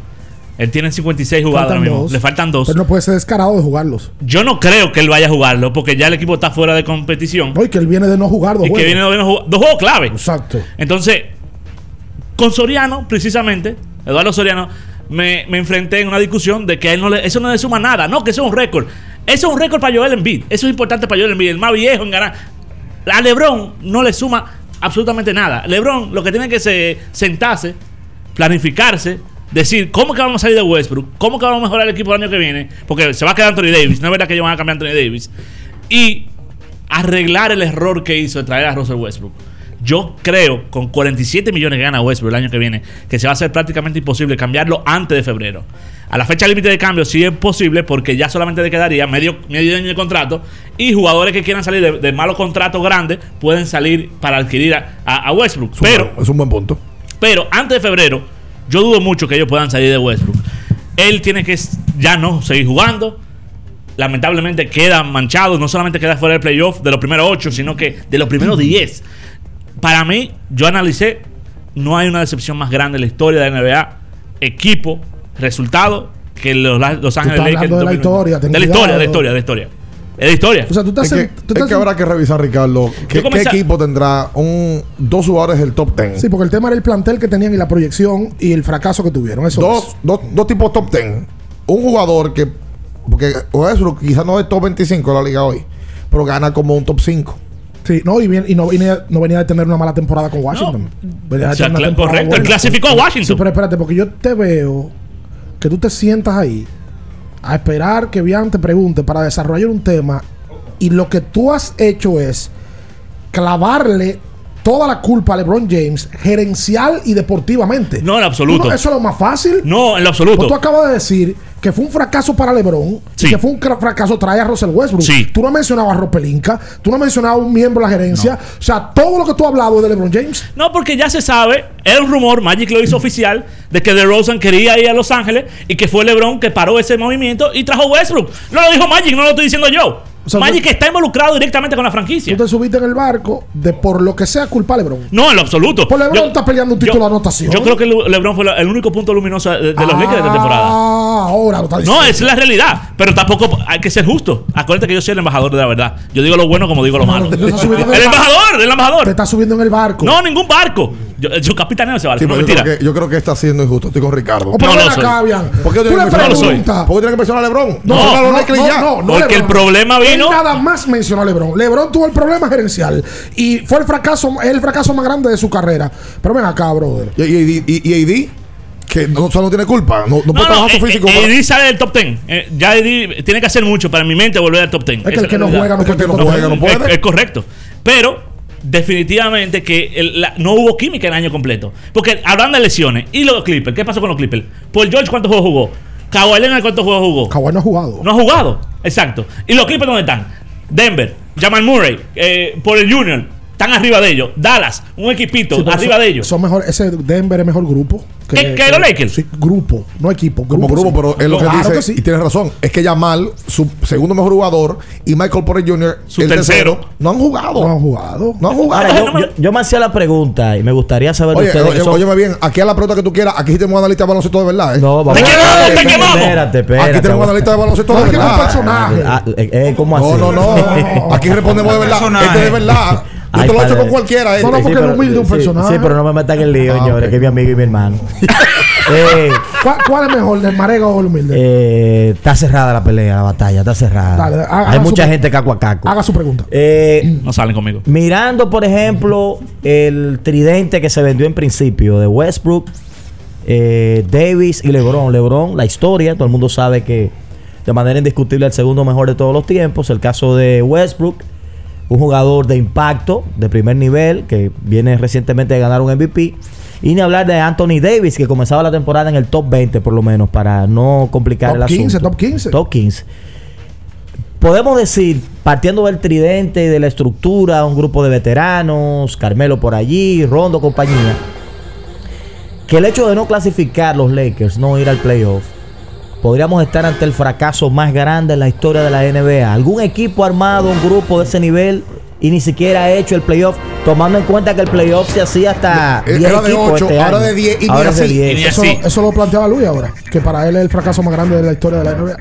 Él tiene 56 jugados ahora mismo. dos. Le faltan dos. Pero no puede ser descarado de jugarlos. Yo no creo que él vaya a jugarlo, porque ya el equipo está fuera de competición. No, y que él viene de no jugar dos y que juegos. viene de no jugar- dos juegos clave. Exacto. Entonces, con Soriano, precisamente, Eduardo Soriano, me, me enfrenté en una discusión de que a él no le- eso no le suma nada. No, que eso es un récord. Eso es un récord para Joel Embiid. Eso es importante para Joel Embiid, el más viejo en ganar. A LeBron no le suma absolutamente nada. LeBron lo que tiene que se- sentarse, planificarse, decir cómo que vamos a salir de Westbrook, cómo que vamos a mejorar el equipo el año que viene, porque se va a quedar Anthony Davis. No es verdad que ellos van a cambiar a Anthony Davis. Y arreglar el error que hizo de traer a Russell Westbrook. Yo creo, con 47 millones que gana Westbrook el año que viene, que se va a hacer prácticamente imposible cambiarlo antes de febrero. A la fecha límite de cambio sí es posible porque ya solamente le quedaría medio, medio año de contrato y jugadores que quieran salir de, de malos contratos grandes pueden salir para adquirir a, a- a Westbrook. Pero, es un buen punto. pero antes de febrero, yo dudo mucho que ellos puedan salir de Westbrook. Él tiene que ya no seguir jugando. Lamentablemente queda manchado. No solamente queda fuera del playoff de los primeros ocho, sino que de los primeros 10. Para mí, yo analicé, no hay una decepción más grande en la historia de la NBA. Equipo, resultado, que los, los Ángeles Lakers. de la 2009. historia, De la historia, de la historia, de la historia. Es de historia. O sea, tú estás Es que, en- tú es estás que en- habrá que revisar, Ricardo, ¿qué, equipo tendrá un, dos jugadores del top 10? Sí, porque el tema era el plantel que tenían y la proyección y el fracaso que tuvieron. Eso dos, es. dos, dos tipos top 10. Un jugador que, porque Westbrook quizás no es top 25 de la liga hoy, pero gana como un top 5. Sí, no, y, bien- y no, venía, no venía de tener una mala temporada con Washington. Venía de O sea, tener una cla- temporada correcto, él buena. clasificó a Washington. Sí, pero espérate, porque yo te veo que tú te sientas ahí a esperar que Bian te pregunte para desarrollar un tema y lo que tú has hecho es clavarle toda la culpa a LeBron James gerencial y deportivamente. No, en absoluto. No- eso es lo más fácil. No, en lo absoluto. Pues tú acabas de decir que fue un fracaso para LeBron Sí. y que fue un fracaso traer a Russell Westbrook. Sí. Tú no has mencionado a Ropelinka, tú no has mencionado a un miembro de la gerencia. O sea, todo lo que tú has hablado de LeBron James. No, porque ya se sabe, era un rumor, Magic lo hizo oficial, de que DeRozan quería ir a Los Ángeles y que fue LeBron que paró ese movimiento y trajo Westbrook. No lo dijo Magic, no lo estoy diciendo yo. O sea, Magic está involucrado directamente con la franquicia. Tú te subiste en el barco de por lo que sea culpa a LeBron. No, en lo absoluto. Pues LeBron Yo- está peleando un título de anotación. Yo creo que Le- LeBron fue el único punto luminoso de, de los Lakers de esta temporada. Ah, ahora lo está diciendo. No, esa es la realidad. Pero tampoco hay que ser justo. Acuérdate que yo soy el embajador de la verdad. Yo digo lo bueno como digo lo malo. tú te (laughs) el embajador, el Te embajador. está subiendo en el barco. No, ningún barco. Yo, su capitaneo se vale. Sí, no, yo, mentira. creo que, yo creo que está siendo injusto. Estoy con Ricardo. O No lo ven soy. acá, Bian. ¿Por qué Tú le que mencionar a LeBron? preguntas. ¿Por qué tiene que mencionar a LeBron? No, no, los no, no, ya. no, no, Porque el problema vino- Él nada más mencionó a LeBron. LeBron tuvo el problema gerencial y fue el fracaso, el fracaso más grande de su carrera. Pero ven acá, brother. Y, y, y, y AD, que no, o sea, no tiene culpa. No, no, No, puede no, trabajar su eh, físico. eh, para- sale del top 10. Eh, ya Eddie tiene que hacer mucho para en mi mente volver al top 10. Es que el que no juega no Es que el que no puede juega no Es, puede. es correcto. Pero definitivamente que el- la- no hubo química el año completo. Porque hablan de lesiones. ¿Y los Clippers? ¿Qué pasó con los Clippers? Paul George, ¿cuántos juegos jugó? Kawhi Leonard, ¿cuántos juegos jugó? Kawhi no ha jugado. No ha jugado. Exacto. ¿Y los Clippers dónde están? Denver, Jamal Murray, eh, por el Junior. Están arriba de ellos. Dallas, un equipito Sí, arriba son- de ellos. Son mejor, ese Denver es mejor grupo. ¿Que- que los Lakers? Sí, grupo, no equipo. Como grupo, grupo, sí. pero es lo que Claro dice. sí. Y tienes razón. Es que Yamal, su segundo mejor jugador, y Michael Porter Jr., Su el tercero. no han jugado. No han jugado. No han jugado. Ahora, yo, yo- yo me hacía la pregunta y me gustaría saber de Oye, ustedes. oye, que son- óyeme bien, aquí a la pregunta que tú quieras, aquí sí tenemos analista de baloncesto de verdad. ¿eh? No, vamos ¡Te quemamos, te espérate, quemamos! Espérate, espérate. Aquí tenemos analista de baloncesto de que verdad. personaje. Ah, eh, ¿Cómo así? No, no, no. (laughs) Aquí respondemos de verdad. Este es de verdad. Yo Ay, te lo padre. con cualquiera. este. No, no, porque es humilde un sí, personaje. Sí, pero no me metan en el lío, Ah, señores, que es mi amigo y mi hermano. (laughs) eh, ¿Cuál, cuál es mejor, el Marega o el humilde? eh, está cerrada la pelea, la batalla, está cerrada. Dale, haga- Hay haga mucha gente caco a caco. Haga su pregunta. Eh, No salen conmigo. mirando, por ejemplo, el tridente que se vendió en principio de Westbrook, eh, Davis y LeBron. LeBron, la historia, todo el mundo sabe que de manera indiscutible el segundo mejor de todos los tiempos. El caso de Westbrook, un jugador de impacto, de primer nivel, que viene recientemente de ganar un MVP. Y ni hablar de Anthony Davis, que comenzaba la temporada en el top 20 por lo menos, para no complicar Top el 15, asunto. top 15. Top 15. Podemos decir, partiendo del tridente y de la estructura, un grupo de veteranos, Carmelo por allí, Rondo, compañía, que el hecho de no clasificar los Lakers, no ir al playoff, podríamos estar ante el fracaso más grande en la historia de la NBA. ¿Algún equipo armado, un grupo de ese nivel y ni siquiera ha hecho el playoff, tomando en cuenta que el playoff se hacía hasta Eh, 10 era de equipos ocho, este ahora año. de 10 y ni Ahora es de así. 10. Y ni Eso, así. eso lo planteaba Luis ahora, que para él es el fracaso más grande de la historia de la NBA.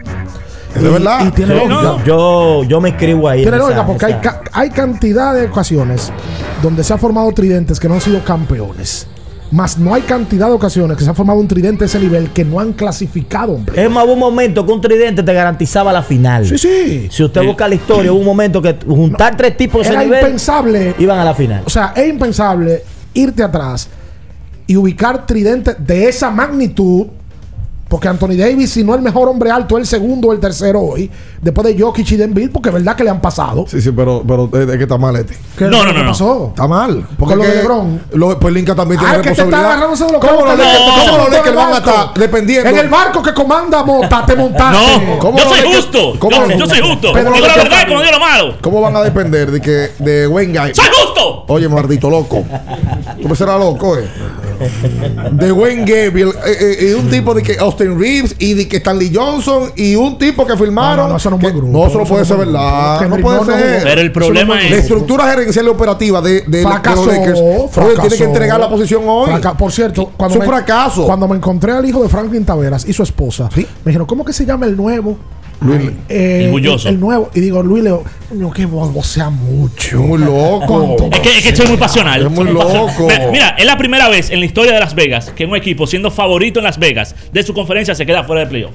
Es de verdad. Y tiene Sí, lógica. no, no. Yo, yo me inscribo ahí. Tiene en lógica esa- porque hay, ca- hay cantidad de ocasiones donde se han formado tridentes que no han sido campeones. Más no hay cantidad de ocasiones que se ha formado un tridente de ese nivel que no han clasificado, hombre. Es más, hubo un momento que un tridente te garantizaba la final. Sí, sí. Si usted busca la historia, hubo un momento que juntar tres tipos de ese Era nivel impensable. iban a la final. O sea, es impensable irte atrás y ubicar tridentes de esa magnitud. Porque Anthony Davis, si no el mejor hombre alto, es el segundo o el tercero hoy. Después de Jokic y Denver, porque es verdad que le han pasado. Sí, sí, pero, pero es es que está mal este. ¿Qué No, no, no, no. pasó? Está mal. Con lo de LeBron. Lo, pues Lincoln también tiene Ah, es que te está responsabilidad. agarrándose de los ¿Cómo cabos los que Lakers- no- no, van a estar dependiendo? En el barco que comanda Mota, te montaste. No, ¿Cómo yo soy justo. cómo Yo, soy justo. Pero digo la verdad como digo lo malo. ¿Cómo van a depender de que de Wayne Guy? ¡Soy justo! Oye, maldito loco. Tú me serás loco, eh. De Wayne Gabriel. eh, eh, y un tipo de que Austin Reeves y de que Stanley Johnson y un tipo que firmaron. No, no, no, eso no es un que- buen grupo. No, eso no puede ser es verdad. No puede no, no, ser. Pero el problema no La es. estructura gerencial y operativa de, de, de los Fracasó, Lakers. Oye, fracasó. tiene que entregar la posición hoy. Fraca- Por cierto, cuando es un me, fracaso. cuando me encontré al hijo de Franklin Taveras y su esposa, Sí. me dijeron, ¿cómo que se llama el nuevo? Luis, Eh, El bulloso. El, nuevo. Y digo, Luis Leo, coño, que sea mucho. muy loco. Es que, es que soy muy pasional. Es muy loco. Mira, Mira, es la primera vez en la historia de Las Vegas que un equipo siendo favorito en Las Vegas de su conferencia se queda fuera de playoff.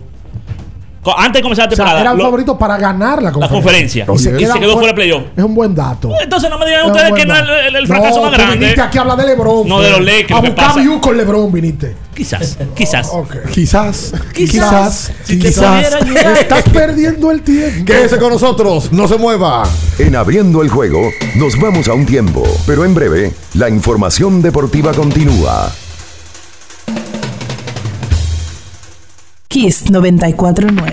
Antes de comenzar la O sea, temporada. era el lo- favorito para ganar la conferencia. conferencia. Y se, Y se quedó fuera de playoff. Es un buen dato. Entonces no me digan Es ustedes que no es el, el- fracaso No, más tú grande. viniste aquí a hablar de LeBron. No, de los. Lakers, A buscar view con LeBron viniste. Quizás, quizás. Ok. Quizás. Quizás. Si Quizás. ayudar. Estás perdiendo el tiempo. Quédese con nosotros. No se mueva. En abriendo el juego, nos vamos a un tiempo, pero en breve, la información deportiva continúa. Kiss 949.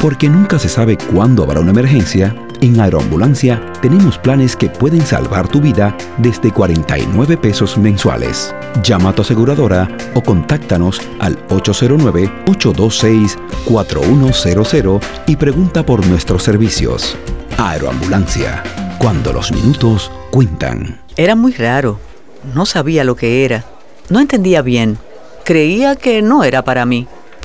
Porque nunca se sabe cuándo habrá una emergencia, en Aeroambulancia tenemos planes que pueden salvar tu vida desde 49 pesos mensuales. Llama a tu aseguradora o contáctanos al 809-826-4100 y pregunta por nuestros servicios. Aeroambulancia, cuando los minutos cuentan. Era muy raro. No sabía lo que era. No entendía bien. Creía que no era para mí,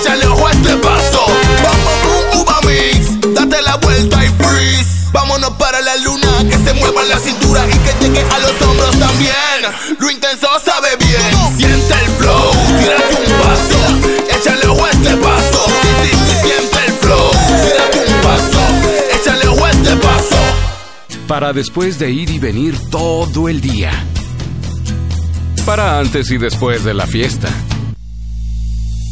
Échale ojo este paso. Boom, uva mix. Date la vuelta y freeze. Vámonos para la luna. Que se mueva la cintura y que llegue a los hombros también. Lo intenso sabe bien. Siente el flow. Tírate un paso. Échale ojo este paso. Sí, sí, sí, siente el flow. Tírate un paso. Échale ojo este paso. Para después de ir y venir todo el día. Para antes y después de la fiesta.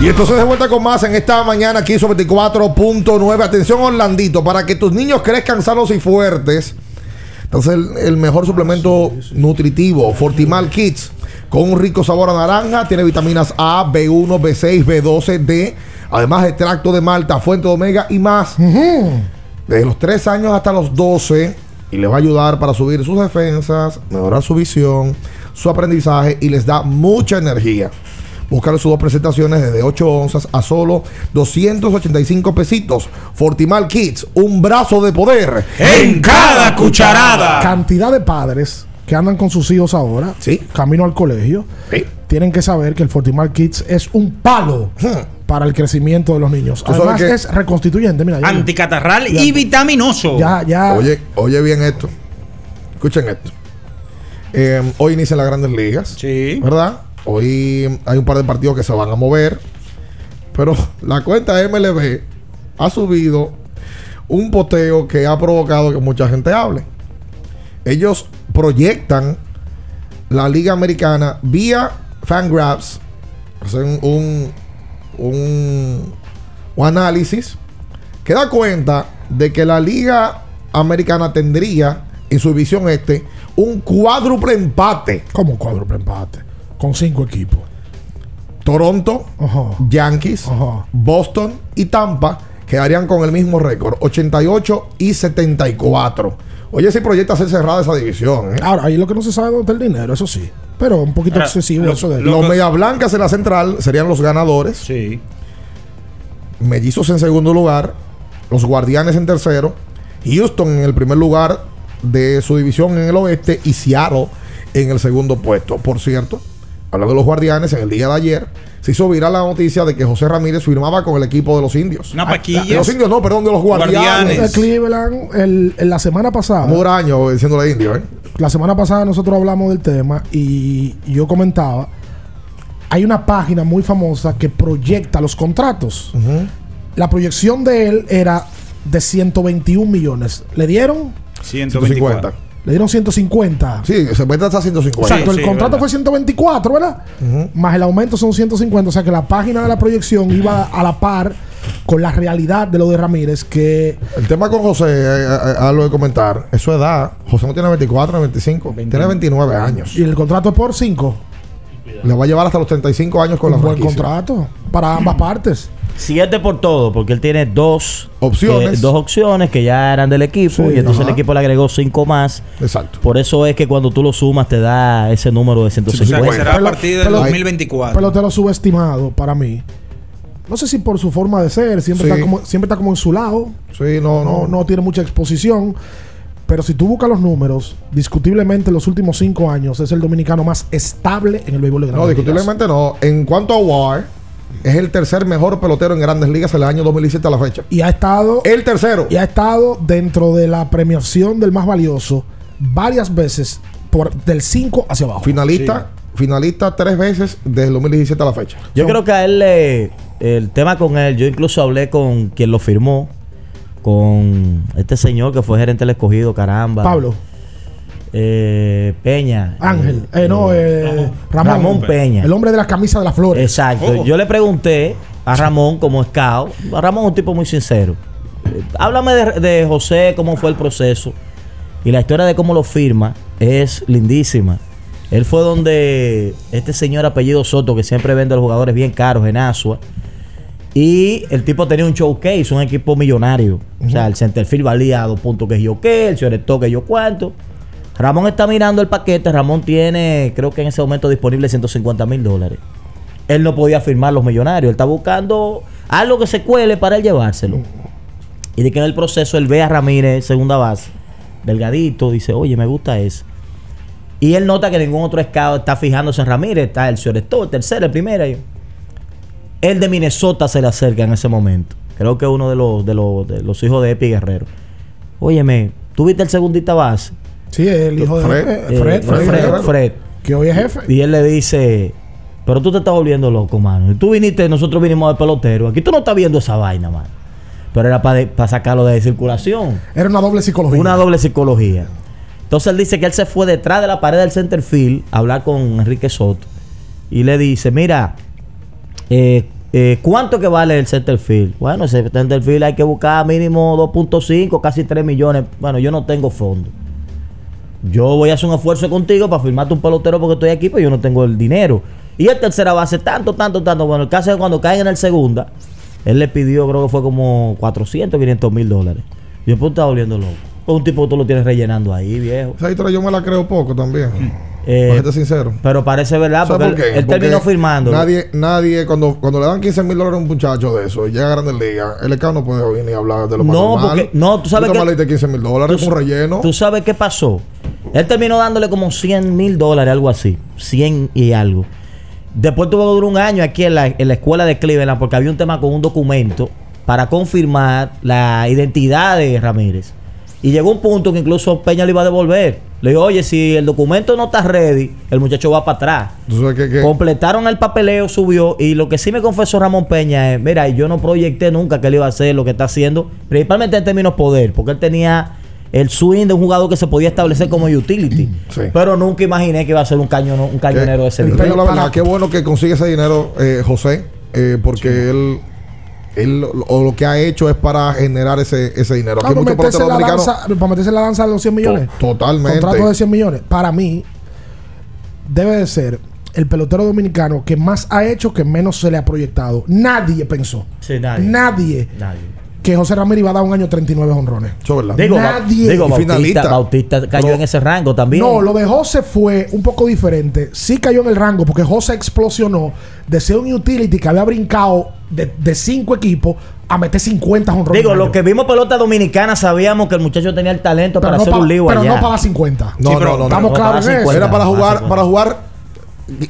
Y entonces de vuelta con más en esta mañana aquí sobre 24.9. Atención Orlandito, para que tus niños crezcan sanos y fuertes. Entonces el, el mejor suplemento nutritivo, Fortimal Kids, con un rico sabor a naranja, tiene vitaminas A, B1, B6, B12, D, además extracto de malta, fuente de omega y más. Desde los 3 años hasta los 12 y les va a ayudar para subir sus defensas, mejorar su visión, su aprendizaje y les da mucha energía. Buscar sus dos presentaciones desde 8 onzas a solo 285 pesitos. Fortimal Kids, un brazo de poder En cada cucharada. Cantidad de padres que andan con sus hijos ahora, camino al colegio, tienen que saber que el Fortimal Kids es un palo para el crecimiento de los niños. Además es reconstituyente, mira. Anticatarral ya- y vitaminoso. Ya, ya. Oye, oye bien esto. Escuchen esto. Eh, hoy inician las grandes ligas. Sí. ¿Verdad? Hoy hay un par de partidos que se van a mover. Pero la cuenta MLB ha subido un poteo que ha provocado que mucha gente hable. Ellos proyectan la Liga Americana vía Fangraphs. Hacen un, un, un análisis que da cuenta de que la Liga Americana tendría en su división este un cuádruple empate. ¿Cómo cuádruple empate? Con cinco equipos. Toronto, Yankees, Boston y Tampa quedarían con el mismo récord, 88 y 74. Oye, si proyecta ser cerrada esa división. ¿eh? Ahora, ahí lo que no se sabe dónde está el dinero, eso sí. Pero un poquito Ahora, excesivo los- eso de Los Media Blancas en la central serían los ganadores. Sí. Mellizos en segundo lugar. Los Guardianes en tercero. Houston en el primer lugar de su división en el oeste. Y Seattle en el segundo puesto. Por cierto, hablando de los Guardianes, en el día de ayer se hizo viral la noticia de que José Ramírez firmaba con el equipo de los indios. Una Ah, paquilla. De los indios, no, perdón, de los Guardianes. De Cleveland, el- en la semana pasada. Muraño diciéndole indio, ¿eh? La semana pasada nosotros hablamos del tema y yo comentaba, hay una página muy famosa que proyecta los contratos. La proyección de él era de 121 millones. ¿Le dieron? 124. Le dieron 150. Sí, se mete hasta 150. Exacto, el contrato fue 124, ¿verdad? Más el aumento son 150. O sea que la página de la proyección iba a la par con la realidad de lo de Ramírez, que El tema con José, eh, eh, algo de comentar, es su edad. José no tiene 24, 25, tiene 29 años. y el contrato es por 5. Le va a llevar hasta los 35 años con la Un buen franquicia. contrato para ambas partes. Siete por todo, porque él tiene dos Opciones. eh, dos opciones que ya eran del equipo Sí, y entonces ajá. el equipo le agregó cinco más. Exacto. Por eso es que cuando tú lo sumas te da ese número de 150. será a partir del Pero- 2024. Pelotero subestimado para mí. No sé si por su forma de ser, siempre, Sí. está, como, siempre está como en su lado. Sí, no, No, no. no tiene mucha exposición. Pero si tú buscas los números, discutiblemente en los últimos cinco años es el dominicano más estable en el béisbol de No, ligas. discutiblemente no. En cuanto a WAR, es el tercer mejor pelotero en grandes ligas en el año 2017 a la fecha. Y ha estado. El tercero. Y ha estado dentro de la premiación del más valioso varias veces por del 5 hacia abajo. Finalista, finalista tres veces desde el 2017 a la fecha. Yo creo que a él le- el tema con él, yo incluso hablé con quien lo firmó, con este señor que fue gerente del escogido, caramba. Pablo. Eh, Peña. Ángel. Eh, no, eh, Ramón. Ramón Peña. El hombre de la camisa de las flores. Exacto. Oh. Yo le pregunté a Ramón como scout. A Ramón es un tipo muy sincero. Eh, Háblame de, de José, cómo fue el proceso. Y la historia de cómo lo firma es lindísima. Él fue donde este señor apellido Soto, que siempre vende a los jugadores bien caros en Asua. Y el tipo tenía un showcase, un equipo millonario. O sea, el centerfield valía dos puntos que yo qué, el shortstop que yo cuánto. Ramón está mirando el paquete. Ramón tiene, creo que en ese momento disponible 150 mil dólares. Él no podía firmar los millonarios. Él está buscando algo que se cuele para él llevárselo. Y de que en el proceso él ve a Ramírez, segunda base, delgadito, dice, oye, me gusta eso. Y él nota que ningún otro scout está fijándose en Ramírez. Está el shortstop, el tercero, el primero. El de Minnesota se le acerca en ese momento. Creo que uno de los, de los, de los hijos de Epi Guerrero. Óyeme, ¿tú viste el segundita base? Sí, el hijo de Fred, Fred. eh, Fred, Fred, Fred, Fred. Que hoy es jefe. Y él le dice, pero tú te estás volviendo loco, mano. Y Tú viniste, nosotros vinimos de pelotero. Aquí tú no estás viendo esa vaina, mano. Pero era para sacarlo de circulación. Era una doble psicología. Una doble psicología. Entonces él dice que él se fue detrás de la pared del center field a hablar con Enrique Soto. Y le dice, mira, eh, eh, ¿cuánto que vale el center field? Bueno, ese center field hay que buscar mínimo 2.5, casi 3 millones. Bueno, yo no tengo fondo. Yo voy a hacer un esfuerzo contigo para firmarte un pelotero porque estoy aquí, pero yo no tengo el dinero. Y el tercera base, tanto, tanto, tanto. Bueno, el caso es cuando caen en el segunda, él le pidió, creo que fue como 400, 500 mil dólares. Yo, pues, está volviendo loco. Pues un tipo que tú lo tienes rellenando ahí, viejo. Esa historia yo me la creo poco también. Eh, Para sincero. Pero parece verdad, ¿Sabes porque por él, qué? él Porque terminó firmando. Nadie, nadie cuando, cuando le dan 15 mil dólares a un muchacho de eso y llega a Grandes Ligas, el ECA no puede venir a hablar de lo más No, normal. porque- no, tú sabes te que- maliste 15 mil dólares, un relleno. ¿Tú sabes qué pasó? Él terminó dándole como 100 mil dólares, algo así. 100 y algo. Después tuvo que durar un año aquí en la, en la escuela de Cleveland porque había un tema con un documento para confirmar la identidad de Ramírez. Y llegó un punto que incluso Peña le iba a devolver. Le dijo, oye, si el documento no está ready, el muchacho va para atrás. ¿Tú sabes qué- qué? Completaron el papeleo, subió. Y lo que sí me confesó Ramón Peña es: Mira, yo no proyecté nunca que él iba a hacer lo que está haciendo, principalmente en términos poder, porque él tenía el swing de un jugador que se podía establecer como utility. (clears throat) Pero nunca imaginé que iba a ser un, cañono, un cañonero de ese nivel. qué bueno que consigue ese dinero eh, José, eh, porque él, él lo, o lo que ha hecho es para generar ese, ese dinero. Aquí muchos meterse la danza, para meterse en la danza de los 100 millones. To- totalmente. Contrato de 100 millones. Para mí, debe de ser el pelotero dominicano que más ha hecho que menos se le ha proyectado. Nadie pensó. Sí, nadie. Nadie. Nadie. Que José Ramírez iba a dar un año 39 honrones. Digo, Ba- Nadie. digo, Bautista, Bautista cayó en ese rango también. No, lo de José fue un poco diferente. Sí cayó en el rango porque José explosionó de ser un utility que había brincado de, de cinco equipos a meter 50 honrones. Digo, los que vimos pelota dominicana sabíamos que el muchacho tenía el talento Pero para no hacer pa- un lío pero allá. no para 50. No, Sí, pero no, no. Estamos no, claros en eso. 50. Era para jugar, para jugar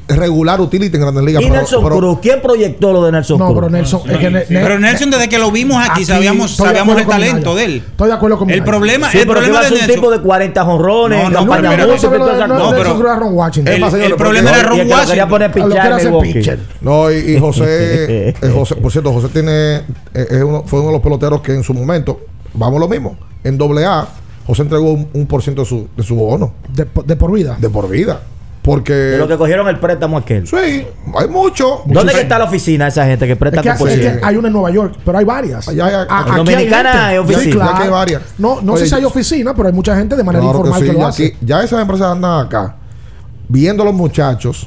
regular utility en Grandes Ligas. Y pero- Nelson pero- Cruz, ¿quién proyectó lo de Nelson No, Cruz? pero Nelson. es que Ne- Pero Nelson, desde que lo vimos aquí, sabíamos, estoy de sabíamos el talento de él. Estoy de acuerdo con El problema, Sí, el pero problema de ser un Nelson. tipo de 40 jonrones, No, no, pero- pero- múltiple, no, pero- era Ron Washington. Es más, señores, el problema era Ron el quería Washington. poner pitcher. No, y, y José, eh, José, por cierto, José tiene, eh, es uno- fue uno de los peloteros que en su momento, vamos lo mismo, en doble A, José entregó un, un por ciento de su, de su bono, De, de por vida. de por vida. Porque, De lo que cogieron el préstamo aquel. sí, hay mucho. ¿Dónde que está la oficina de esa gente que presta Es que, es que hay una en Nueva York, pero hay varias. Allá hay- A- aquí Dominicana gente. hay oficina. Sí, claro. que hay varias. No, no Oye, sé si hay oficina, pero hay mucha gente de manera Claro que informal que, sí, lo ya hace. aquí- ya esas empresas andan acá viendo a los muchachos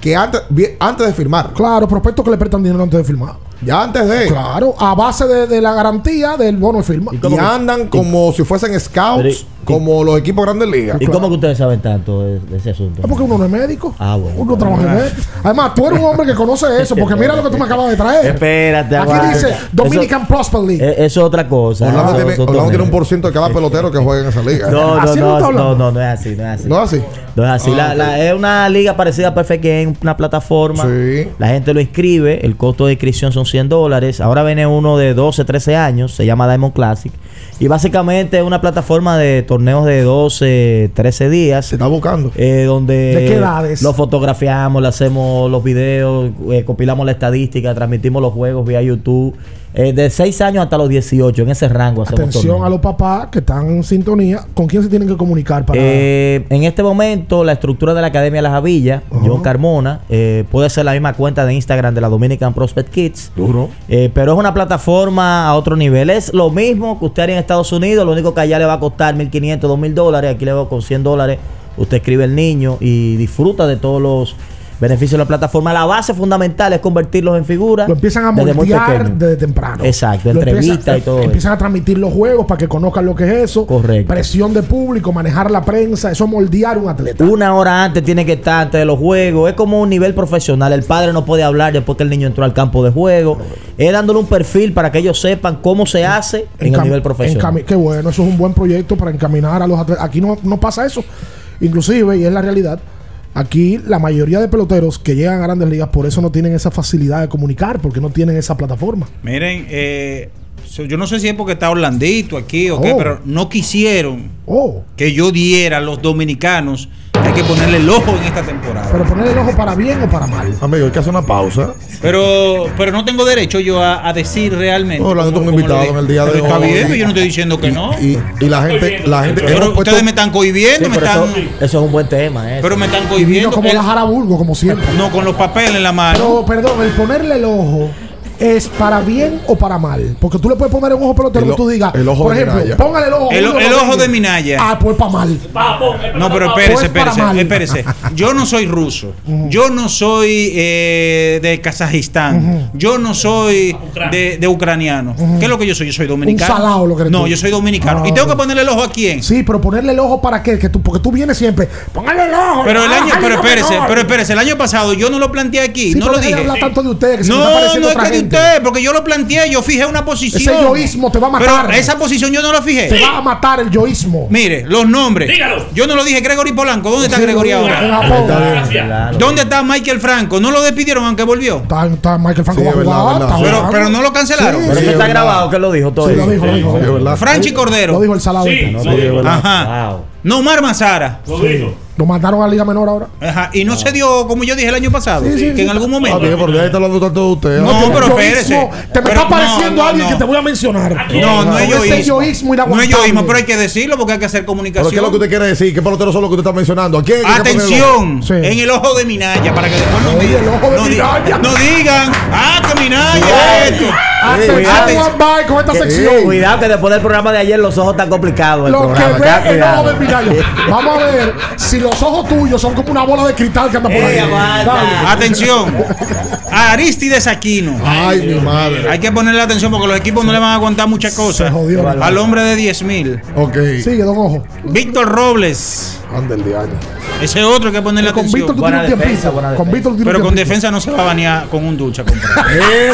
que antes, vi- antes de firmar, Claro, prospectos que le prestan dinero antes de firmar. ya antes de, Claro, a base de, de la garantía del bono de firma. y andan como si fuesen scouts, Pero- como los equipos grandes ligas. ¿Y cómo que ustedes saben tanto de, de ese asunto? Es porque uno no es médico. Ah, bueno. Uno trabaja en médico. Además, tú eres un hombre que conoce eso, porque mira lo que tú me acabas de traer. Espérate, Aquí aguanta. dice Dominican Prosper League. Eso es otra cosa. Orlando Eso tiene, es otro Orlando tiene un por ciento de cada pelotero que juega en esa liga. No, no, ¿Así no no, no, no, no es así, no es así. ¿No es así? No es así. Ah, la- es una liga parecida a Perfect Game, una plataforma. Sí. La gente lo inscribe, el costo de inscripción son 100 dólares. Ahora viene uno de 12, 13 años, se llama Diamond Classic. Y básicamente es una plataforma de torneos de 12, 13 días. Se está buscando. donde ¿De qué edades? lo fotografiamos, le hacemos los videos, eh, compilamos la estadística, transmitimos los juegos vía YouTube. Eh, de 6 años hasta los 18, en ese rango Atención a los papás que están en sintonía. ¿Con quién se tienen que comunicar para.? Eh, en este momento, la estructura de la Academia Las Avillas, John Carmona, eh, puede ser la misma cuenta de Instagram de la Dominican Prospect Kids. Duro. Eh, pero es una plataforma a otro nivel. Es lo mismo que usted haría en Estados Unidos, lo único que allá le va a costar 1.500, 2.000 dólares. Aquí le va con 100 dólares. Usted escribe el niño y disfruta de todos los beneficios de la plataforma. La base fundamental es convertirlos en figuras. Lo empiezan a desde moldear desde temprano. Exacto, entrevistas y todo eso. Empiezan a transmitir los juegos para que conozcan lo que es eso. Correcto. Presión de público, manejar la prensa, eso es moldear un atleta. Una hora antes tiene que estar antes de los juegos. Es como un nivel profesional. El padre no puede hablar después que el niño entró al campo de juego. Es dándole un perfil para que ellos sepan cómo se hace en el nivel profesional. Qué bueno, eso es un buen proyecto para encaminar a los atletas. Aquí no, no pasa eso. Inclusive, y es la realidad, aquí la mayoría de peloteros que llegan a grandes ligas por eso no tienen esa facilidad de comunicar, porque no tienen esa plataforma. Miren, eh, yo no sé si es porque está Orlandito aquí o qué, Oh. pero no quisieron Oh, que yo diera a los dominicanos hay que ponerle el ojo en esta temporada. pero poner el ojo para bien o para mal. Amigo, hay que hacer una pausa. Pero, pero no tengo derecho yo a, a decir realmente. No, cómo- un cómo lo invitado en el día de Pero Está hoy. bien, yo no estoy diciendo que no. Y, y la gente, la gente. Pero hemos puesto- ustedes me están cohibiendo, Sí, me están. eso, eso es un buen tema. eso. Pero me están Y vino cohibiendo. como El- la Jaraburgo, como siempre. no, con los papeles en la mano. Pero, perdón, el ponerle el ojo es para bien o para mal. Porque tú le puedes poner un ojo pelotero El que tú digas, el ojo por de ejemplo, Minaya. póngale el ojo. El, ojo de Minaya. Ah, pues para mal. No, pero Pues espérese, para espérese, espérese. Yo no soy ruso. Yo no soy eh, de Kazajistán. Yo no soy de, de ucraniano. ¿Qué es lo que yo soy? Yo soy dominicano. Un salado lo que eres no, tú. yo soy dominicano. Ah, ¿Y tengo que ponerle el ojo a quién? Sí, pero ponerle el ojo para qué? Que tú, porque tú vienes siempre. Póngale el ojo. Pero el ah, año, pero no, espérese, pero espérese, el año pasado yo no lo planteé aquí, Sí, no pero lo dije. hablar tanto de usted, que se me no, no es que de porque yo lo planteé, yo fijé una posición. Ese yoísmo te va a matar. Pero esa posición yo no la fijé. Te va a matar el yoísmo. Mire, los nombres. Dígalo. Yo no lo dije Gregory Polanco. ¿Dónde está Sí, Gregory ahora? en Japón. ¿Dónde está Michael Franco? ¿No lo despidieron aunque volvió? Está, está Michael Franco Sí, va a es verdad, jugar, verdad. está Pero, no lo cancelaron. Sí, Pero eso está es grabado, que lo dijo todo Sí, lo dijo, lo dijo. Franchi Cordero. Lo dijo el salado. Ajá. Wow. Nomar Mazara. Lo dijo. Lo mandaron a la Liga Menor ahora. Ajá. Y no se dio, como yo dije el año pasado, Sí, sí, que sí. en algún Ah, momento. bien, porque ahí está hablando tanto de usted. No, ¿no? que pero espérese. Te me Pero está apareciendo no, alguien no. que te voy a mencionar. No, no es yoísmo. No es yoísmo, pero hay que decirlo porque hay que hacer Pero comunicación. ¿qué es lo que usted quiere decir? ¿Qué peloteros son los que usted está mencionando? ¿A quién que? Atención, Sí. en el ojo de Minaya, para que después no digan. el ojo de no, di- Minaya. no digan, ah, que Minaya esto. Atención, Bay, con esta Que- sección. Cuidado que después del programa de ayer los ojos están complicados. Lo que ve el ojo de Minaya. Vamos a ver si los ojos tuyos son como una bola de cristal que anda por ahí. Atención, a Aristides Aquino. Ay, mi madre. Hay que ponerle atención porque los equipos no le van a aguantar muchas cosas. Se jodió. Al hombre de 10 mil. Ok. Sigue, don Ojo. Víctor Robles. Anda el diario. Ese otro hay que ponerle Con Víctor atención. tú Buena tienes un defensa, tiempito. buena Con defensa. Víctor tú tienes Pero un con defensa no se va a banear con un dulce a comprar. (laughs) ¡Ey!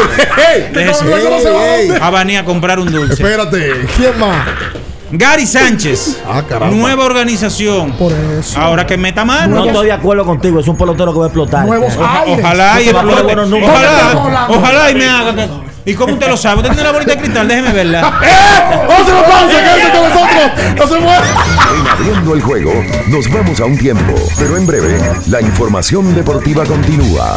ey, Déjese. No, se va a ey, ey. A banear a comprar un dulce. Espérate. ¿Quién más? Gary Sánchez. Ah, caramba. Nueva organización. Por eso. Ahora que meta mano. No estoy de acuerdo contigo, es un pelotero que va a explotar. Nuevos aires. Ojalá y No se explote. buenos números. ¿Dónde estamos Ojalá, ojalá y me haga. ¿Y cómo usted lo sabe? Usted tiene la bolita de cristal, déjeme verla. ¡Vamos a hacer una pausa! ¡Quédense con nosotros! ¡No se muevan! En abriendo el juego, nos vamos a un tiempo, pero en breve, la información deportiva continúa.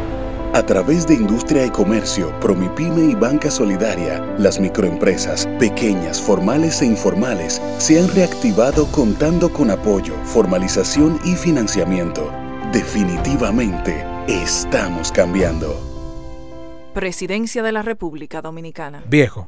A través de Industria y Comercio, Promipyme y Banca Solidaria, las microempresas, pequeñas, formales e informales, se han reactivado contando con apoyo, formalización y financiamiento. Definitivamente, estamos cambiando. Presidencia de la República Dominicana. Viejo,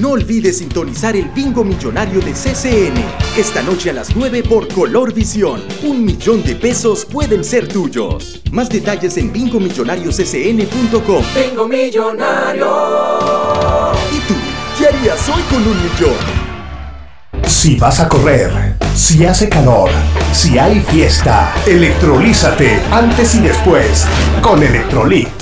No olvides sintonizar el bingo millonario de CCN. Esta noche a las 9 por Color Visión. Un millón de pesos pueden ser tuyos. Más detalles en bingomillonarioscn.com. Bingo millonario. ¿Y tú? ¿Qué harías hoy con un millón? Si vas a correr, si hace calor, si hay fiesta, electrolízate antes y después con Electrolit.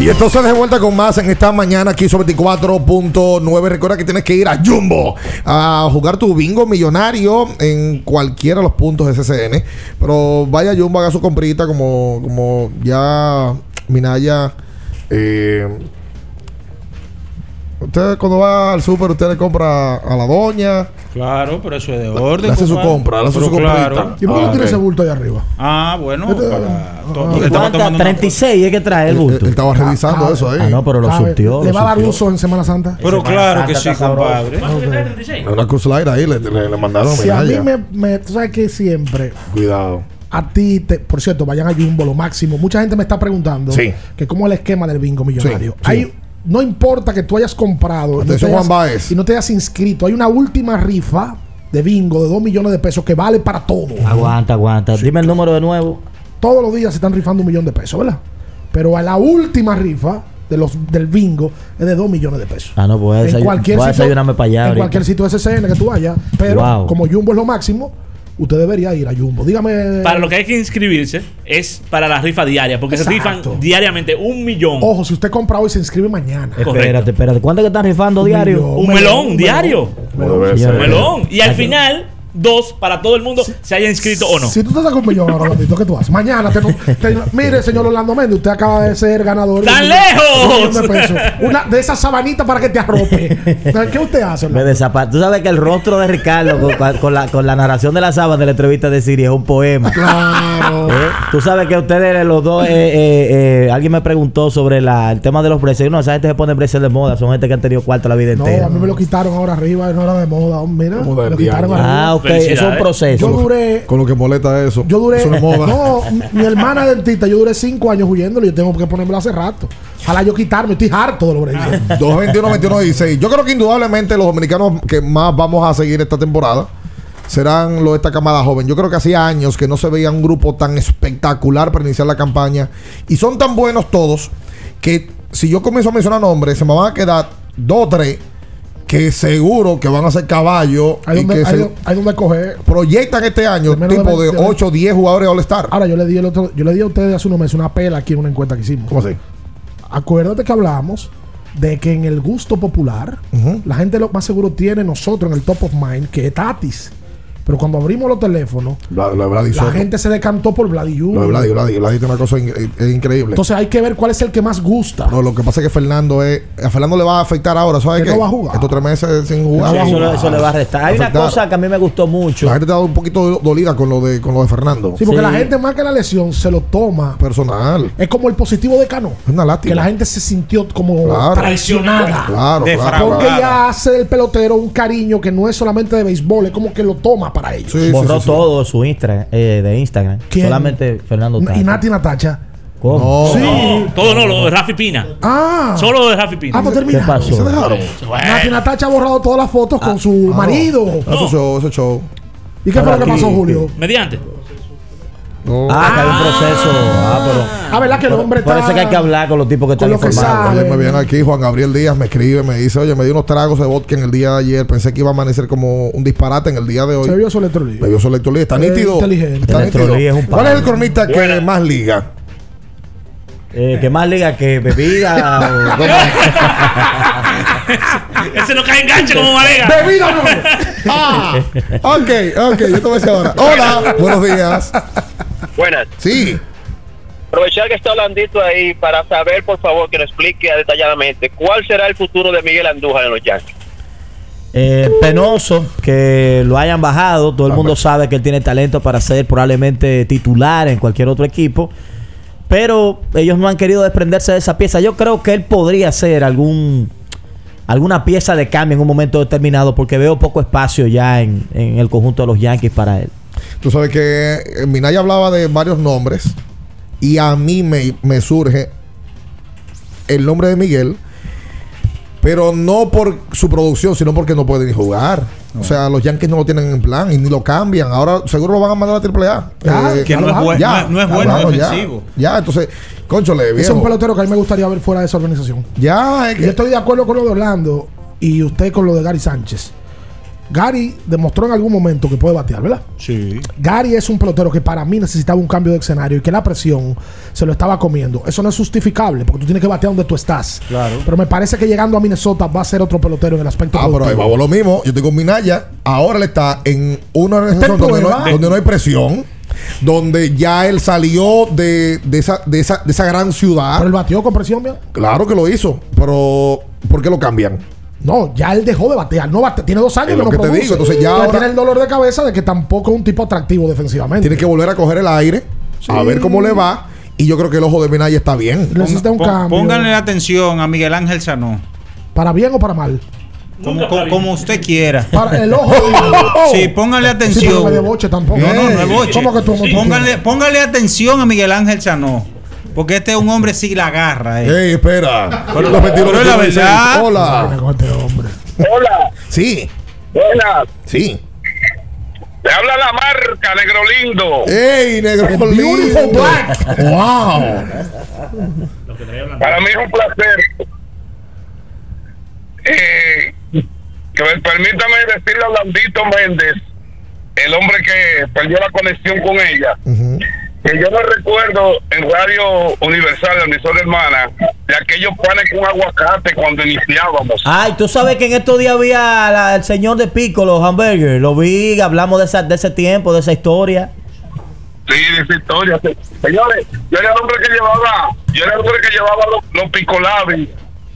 Y entonces de vuelta con más en esta mañana aquí sobre 24.9. Recuerda que tienes que ir a Jumbo a jugar tu bingo millonario en cualquiera de los puntos de SCN. Pero vaya Jumbo, haga su comprita como, como ya Minaya. Eh, usted cuando va al súper, usted le compra a la doña. Claro, pero eso es de orden. Le hace su compra, le hace Pero su claro. ¿Y por qué Ah, no tiene ese bulto ahí arriba? Ah, bueno, Este- para. Ah. porque estamos ¿Cuántas? tomando una- 36 es que trae el bulto. Él estaba revisando Ah, eso ahí. Ah, no, pero lo ¿Sabe? surtió. ¿Le lo va a dar uso en Semana Santa? Pero claro que sí, compadre. Una cruz al aire ahí le, le- le mandaron Si a mí me- Tú sabes que siempre. Cuidado. A ti, te, por cierto, vayan a Jumbo, lo máximo. Mucha gente me está preguntando Sí. que cómo es el esquema del bingo millonario. Sí, sí. Hay, no importa que tú hayas comprado y no, te hayas, Juan Baez. y no te hayas inscrito. Hay una última rifa de bingo de 2 millones de pesos que vale para todo. Aguanta, aguanta. Dime el número de nuevo. Todos los días se están rifando un millón de pesos, ¿verdad? Pero a la última rifa de los, del bingo es de 2 millones de pesos. Ah, no, a, en cualquier voy a sitio, para allá. en ahorita. cualquier sitio SCN que tú vayas. Pero Wow. como Jumbo es lo máximo, usted debería ir a Jumbo. Dígame. Para lo que hay que inscribirse es para la rifa diaria, porque se rifan diariamente un millón. Ojo, si usted compra hoy, se inscribe mañana. Espérate, espérate. ¿Cuánto es que están rifando diario? Un melón diario. Como debe Señores, ser. melón. Y al final, dos para todo el mundo, se haya inscrito o no. Si tú te estás con millón ahora, Orlandito, ¿qué tú haces? Mañana te, te- mire, señor Orlando Méndez, usted acaba de ser ganador. ¡Tan un- lejos! de un pesos. Una de esas sabanitas para que te arrope. ¿Qué usted hace? Me desapa- Tú sabes que el rostro de Ricardo con, con la, con la narración de la sábana de la entrevista de Siri es un poema. Claro. ¿Eh? Tú sabes que ustedes los dos, eh, eh, eh, alguien me preguntó sobre la, el tema de los bracers. No, esa gente se pone bracers de moda. Son gente que han tenido cuarto la vida No, entera. a mí me lo quitaron ahora arriba, no era de moda. Mira, me lo quitaron Ah, arriba. Ok, eso es un proceso. Yo duré, Con lo que molesta eso. yo duré, Eso no moda. (laughs) no, mi- hermana dentista, yo duré cinco años huyéndolo y yo tengo que ponérmelo hace rato. Ojalá yo quitarme, estoy harto de los bracers. 221 21 16 Yo creo que indudablemente los dominicanos que más vamos a seguir esta temporada serán los de esta camada joven. Yo creo que hacía años que no se veía un grupo tan espectacular para iniciar la campaña. Y son tan buenos todos que si yo comienzo a mencionar nombres, se me van a quedar dos o tres que seguro que van a ser caballos Hay y donde, que hay, se do- hay donde coger. proyectan este año de tipo de 20, 8 o 10 jugadores All Star. Ahora yo le di el otro, yo le di a ustedes hace unos meses una pela aquí en una encuesta que hicimos. ¿Cómo así? Acuérdate que hablamos de que en el gusto popular, la gente lo más seguro tiene nosotros en el top of mind que es Tatis. Pero cuando abrimos los teléfonos, Lo, lo de Vladi la gente se decantó por Vladi Lo de Jr. Vladi, Vladi, Vladi tiene una cosa in- es increíble. Entonces hay que ver cuál es el que más gusta. No, lo que pasa es que Fernando es. A Fernando le va a afectar ahora, ¿sabes Que qué? no va a jugar. Estos tres meses sin jugar. Sí, eso, le- eso le va a restar. Hay una cosa que a mí me gustó mucho. La gente está un poquito do- dolida con lo de, con lo de Fernando. Sí, porque la gente más que la lesión se lo toma. Personal. Es como el positivo de Cano. Es una lástima. Que la gente se sintió como Claro. traicionada. Claro, claro. Porque ya hace el pelotero un cariño que no es solamente de béisbol, es como que lo toma para ellos. Borró todo su Instagram, eh, de Instagram. ¿Quién? Solamente Fernando Y Tatis. Nati Natacha. ¿Cómo? Sí. No, todo no, lo de Rafi Pina. Ah. Solo lo de Rafi Pina. Ah, pues termina. ¿Qué pasó? Se dejaron. Nati Natacha ha borrado todas las fotos con su marido. Eso show, eso show. ¿Y qué fue lo que Aquí. pasó, Julio? Mediante. No. Ah, que hay un proceso. Ah, pero. Ah, ¿verdad que el hombre Por está- es que hay que hablar con los tipos que están informados. Ayer me viene aquí Juan Gabriel Díaz, me escribe, me dice, oye, me dio unos tragos de vodka en el día de ayer, pensé que iba a amanecer como un disparate en el día de hoy. Se vio su electrolito. Me vio su electrolí, está Eh, nítido. inteligente. Está nítido. es un ¿Cuál es el cronista que más liga? Eh, que más liga que bebida? (laughs) Ese no cae enganche como Marega. Bebida no. (laughs) Ah, ok, ok, yo te voy a decir ahora. Hola, buenos días. Buenas. Sí. Aprovechar que está Orlandito ahí para saber, por favor, que nos explique detalladamente cuál será el futuro de Miguel Andújar en los Yankees. Eh, penoso que lo hayan bajado. Todo el mundo sabe que él tiene talento para ser probablemente titular en cualquier otro equipo. Pero ellos no han querido desprenderse de esa pieza. Yo creo que él podría ser algún alguna pieza de cambio en un momento determinado porque veo poco espacio ya en, en el conjunto de los Yankees para él. Tú sabes que eh, Minaya hablaba de varios nombres y a mí me, me surge el nombre de Miguel, pero no por su producción, sino porque no puede ni jugar. O sea, los Yankees no lo tienen en plan y ni lo cambian. Ahora seguro lo van a mandar a AAA. Ya, Eh, que no es buen- ya, no es- no es bueno claro, ya. defensivo. Ya, entonces, conchole, Ese es viejo. un pelotero que a mí me gustaría ver fuera de esa organización. Ya, es Yo que- estoy de acuerdo con lo de Orlando y usted con lo de Gary Sánchez. Gary demostró en algún momento que puede batear, ¿verdad? Sí. Gary es un pelotero que para mí necesitaba un cambio de escenario y que la presión se lo estaba comiendo. Eso no es justificable porque tú tienes que batear donde tú estás. Claro. Pero me parece que llegando a Minnesota va a ser otro pelotero en el aspecto Ah, pero ahí vamos lo mismo. Yo estoy con Minaya. Ahora él está en una organización donde no, hay, donde no hay presión. Donde ya él salió de, de esa, de, esa, de esa gran ciudad. Pero él batió con presión, ¿verdad? Claro que lo hizo. Pero, ¿por qué lo cambian? No, ya él dejó de batear. No bate- tiene dos años Es que no que te produce. digo, entonces ya ahora- tiene el dolor de cabeza de que tampoco es un tipo atractivo defensivamente. Tiene que volver a coger el aire. A ver cómo le va. Y yo creo que el ojo de Minaya está bien. Necesita un cambio. Pónganle atención a Miguel Ángel Sanó. ¿Para bien o para mal? Como, como, como usted quiera. Para el ojo. (laughs) Sí, póngale Sí, pero atención. no me de boche tampoco. No, no, no es boche. ¿Cómo que tú no póngale, póngale atención a Miguel Ángel Sanó. Porque este es un hombre sí la agarra. eh. Ey, espera. Pero- Los 21, pero es la 26. verdad. Hola. Este. Hola, Sí, buenas. sí. Te habla la marca, negro lindo. Ey, negro Beautiful lindo. black. Wow. Para mí es un placer. Eh, que me, permítame decirle a Landito Méndez, el hombre que perdió la conexión con ella, que yo no recuerdo en Radio Universal, la emisora hermana, de aquellos panes con aguacate cuando iniciábamos. Ay, tú sabes que en estos días había la- el señor de Pico, los hamburgers. Lo vi, hablamos de, esa, de ese tiempo, de esa historia. Sí, de esa historia. sí. Señores, yo era el hombre que llevaba, yo era el hombre que llevaba los, los picolabis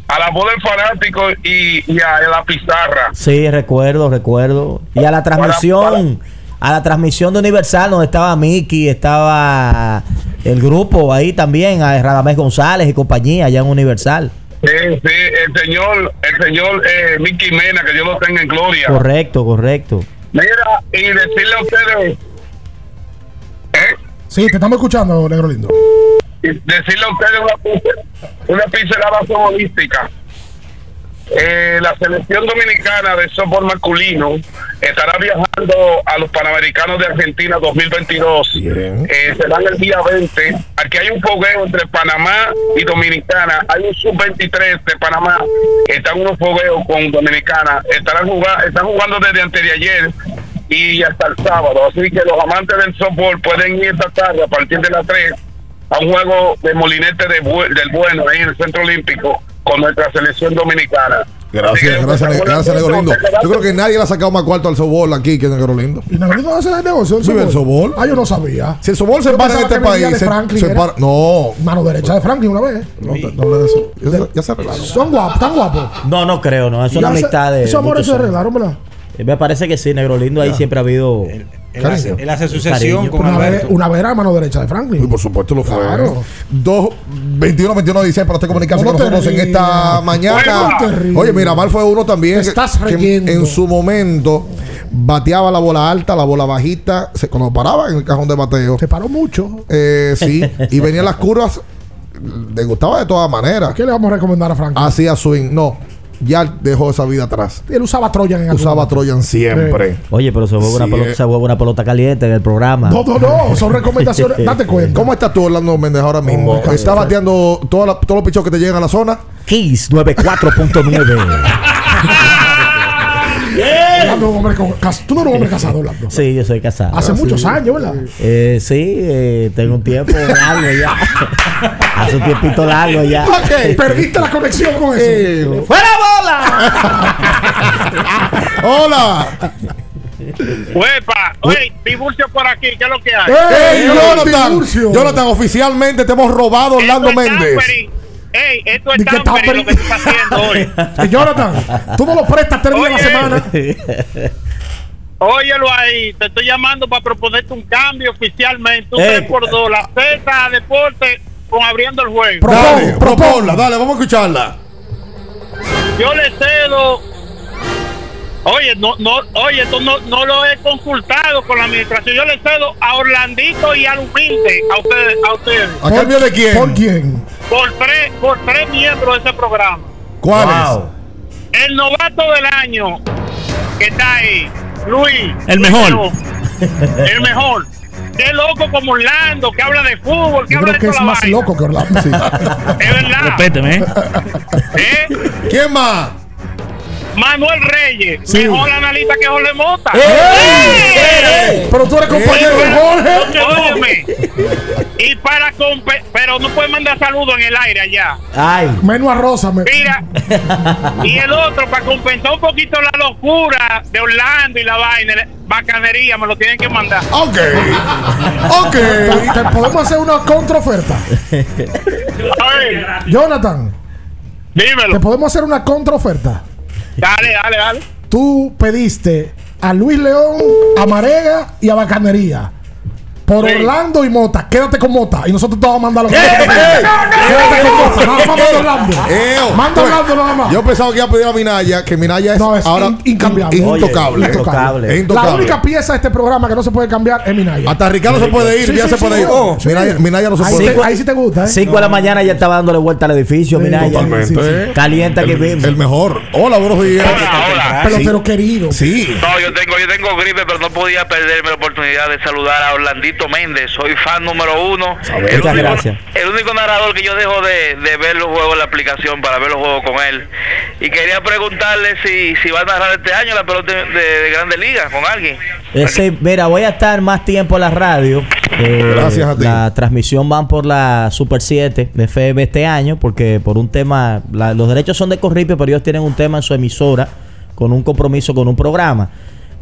a la voz del fanático y, y a, la pizarra. Sí, recuerdo, recuerdo. Y a la transmisión, a la transmisión de Universal, donde estaba Mickey, estaba el grupo ahí también, a Radamés González y compañía, allá en Universal. Sí, sí, el señor, el señor eh, Mickey Mena, que Dios lo tenga en gloria. Correcto, correcto. Mira, y decirle a ustedes, Sí, te estamos escuchando, negro lindo. y decirle a ustedes una, una pincelada futbolística. Eh, la selección dominicana de softball masculino estará viajando a los Panamericanos de Argentina 2022. Eh, serán el día 20. Aquí hay un fogueo entre Panamá y Dominicana. Hay un sub-23 de Panamá. Están unos fogueos con Dominicana. Estarán jugando, están jugando desde antes de ayer y hasta el sábado. Así que los amantes del softball pueden ir esta tarde a partir de las 3 a un juego de molinete de del bueno ahí en el Centro Olímpico con nuestra selección dominicana. Gracias, gracias, gracias, Negro Lindo. Yo creo que nadie le ha sacado más cuarto al sobol aquí que Negro Lindo. ¿Y negro lindo hace el negocio? Vive el sobol. Ah, yo no sabía. Si el sobol se para en este país, se, se para. No. Mano derecha de Franklin una vez. No, no de eso. Ya, se- ya se arreglaron. Son guapos, tan guapos. No, no creo, no. Es una amistad de. Esos amores se arreglaron, ¿verdad? Eh, Me parece que sí, Negro Lindo. Ahí siempre ha habido. Él hace, él hace su sesión Cariño. con Una vez, Alberto. una vez era mano derecha de Franklin. Y por supuesto lo fue. Claro. 2, 21, 21 de diciembre para usted comunicarse No con te nosotros en esta mañana. No. Oye, Miramar fue uno también que, estás que riendo. en su momento bateaba la bola alta, la bola bajita, se, cuando paraba en el cajón de bateo. Se paró mucho. Eh, sí, y venían las curvas, le gustaba de todas maneras. ¿Qué le vamos a recomendar a Franklin? Hacía swing, no, ya dejó esa vida atrás. Él usaba Troyan en Usaba momento. Troyan siempre. Oye, pero se juega, una, Sí, pelota, eh. se una pelota caliente en el programa. No, no, no. Son (laughs) recomendaciones. Date cuenta. ¿Cómo estás tú, Orlando Méndez, ahora mismo? Oh. ¿Estás bateando todos los pichos que te llegan a la zona? Kiss 94.9. (laughs) Orlando, un hombre Tú no eres un hombre casado, Orlando. Sí, yo soy casado. Hace Ah, muchos sí. años, ¿verdad? Eh, sí, eh, tengo un tiempo largo ya. (laughs) Hace un tiempito largo ya. Ok, perdiste la conexión con eso. ¡Fuera bola! (laughs) ¡Hola! Huepa, oye, Tiburcio por aquí, ¿qué es lo que hay? ¡Ey, ¡Ey, Jonathan! Jonathan, oficialmente te hemos robado Orlando Méndez. Ey, esto es tampering lo que estás haciendo hoy. (laughs) Jonathan, tú no lo prestas tres días a la Oye. semana. (laughs) Óyelo ahí, te estoy llamando para proponerte un cambio oficialmente. Un Eh. 3 por 2 la Z Deporte con abriendo el juego. Dale, Propon, proponla, dale, vamos a escucharla. Yo le cedo. Oye, no, no, oye, esto no, no lo he consultado con la administración. Yo le cedo a Orlandito y al humilde, a ustedes, a ustedes, ¿A cambio de quién? ¿Por quién? por tres, por tres miembros de ese programa. ¿Cuáles? Wow. El novato del año que está ahí, Luis. El mejor. El mejor. Qué loco como Orlando, que habla de fútbol, que Yo habla creo de que es más vaina. loco que Orlando. Sí. Es verdad. Respéteme, ¿eh? ¿Eh? ¿Quién más? Manuel Reyes, Sí. mejor analista que Jorge Mota. Pero tú eres compañero de Jorge. Óyeme. Y para pero no puede mandar saludos en el aire allá. Ay. Menos a Rosa. me- Mira, y el otro, para compensar un poquito la locura de Orlando y la vaina, bacanería, me lo tienen que mandar. Ok. Ok. Te, te podemos hacer una contraoferta. Jonathan, te dímelo. podemos hacer una contraoferta. Dale, dale, dale. Tú pediste a Luis León, a Marega y a Bacanería. Por Sí. Orlando y Mota. Quédate con Mota. Y nosotros te vamos a mandar los Quédate con Mota. Nada más manda Orlando. Manda Orlando nada más. Yo pensaba que iba a pedir a Minaya, que Minaya es, No, es ahora in- incambiable. in- Oye, intocable. intocable. Es La única pieza de este programa que no se puede cambiar es Minaya. Hasta Ricardo se puede ir, Sí, ya sí, se sí, puede ir. oh, sí. Minaya, Minaya no se Ahí, puede ir. ahí sí te gusta, ¿eh? 5 de la mañana ya estaba dándole vuelta al edificio, Sí, mira. ya. Totalmente. ¿eh? Calienta que El, vive. el mejor. Hola, buenos días. Hola, hola. Pelotero querido. Sí. No, yo tengo, yo tengo gripe, pero no podía perderme la oportunidad de saludar a Orlandito Méndez, soy fan número uno. El Muchas único, gracias. el único narrador que yo dejo de, de ver los juegos en la aplicación para ver los juegos con él. Y quería preguntarle si, si va a narrar este año la pelota de, de, de Grandes Ligas con alguien. Sí, mira, voy a estar más tiempo en la radio. Eh, Gracias a ti. La transmisión van por la Super 7 de FM este año, porque por un tema, la- los derechos son de Corripio, pero ellos tienen un tema en su emisora con un compromiso con un programa.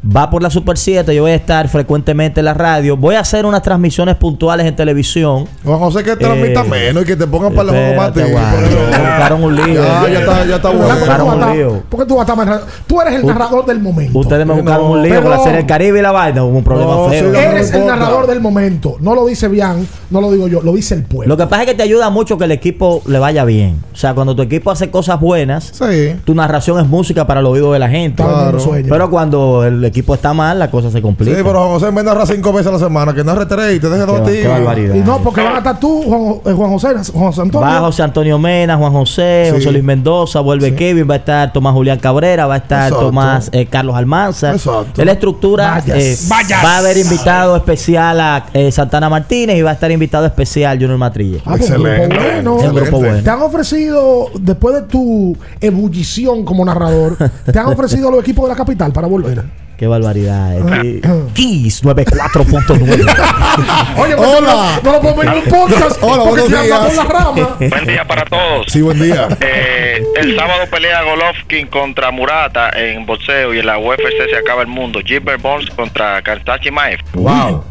Va por la Super 7, yo voy a estar frecuentemente en la radio. Voy a hacer unas transmisiones puntuales en televisión. Juan José que transmita Eh, menos y que te pongan para el juego más espérate, ti. aguanta. Me buscaron un lío. Ya, ya está, ya está ¿Por qué bueno. Buscaron un lío. ¿Por qué tú vas a estar? Tú eres el narrador del momento. Ustedes me buscaron No, un lío pero- serie El Caribe y la vaina, hubo un problema No, feo. sí, Eres No el narrador del momento. No lo dice Bian, no lo digo yo, lo dice el pueblo. Lo que pasa es que te ayuda mucho que el equipo le vaya bien. O sea, cuando tu equipo hace cosas buenas, Sí. tu narración es música para el oído de la gente. Claro. Pero cuando el equipo está mal, la cosa se Sí, complica. pero Juan José de narrar cinco veces a la semana, que narre tres y te deje dos a barbaridad. Y no, porque van a estar tú, Juan, eh, Juan José, Juan José Antonio. Va José Antonio Mena, Juan José, Sí. José Luis Mendoza, vuelve Kevin, va a estar Tomás Julián Cabrera, va a estar Exacto. Tomás eh, Carlos Almanza. Exacto. En la estructura eh, va a haber invitado especial a eh, Santana Martínez y va a estar invitado especial Junior Matrille. Ah, Excelente. grupo bueno. Grupo bueno. Te han ofrecido, después de tu ebullición como narrador, te han (laughs) ofrecido los equipos de la capital para volver. Qué barbaridad. eh. Kiss 94.9. (laughs) Oye, pues, Hola. No, no lo podemos ver en un podcast Hola, buenos días. la rama. Buen día para todos. Sí, buen día. Eh, el sábado pelea Golovkin contra Murata en boxeo y en la UFC se acaba el mundo. Gilbert Burns contra Kansachi Maev. Wow.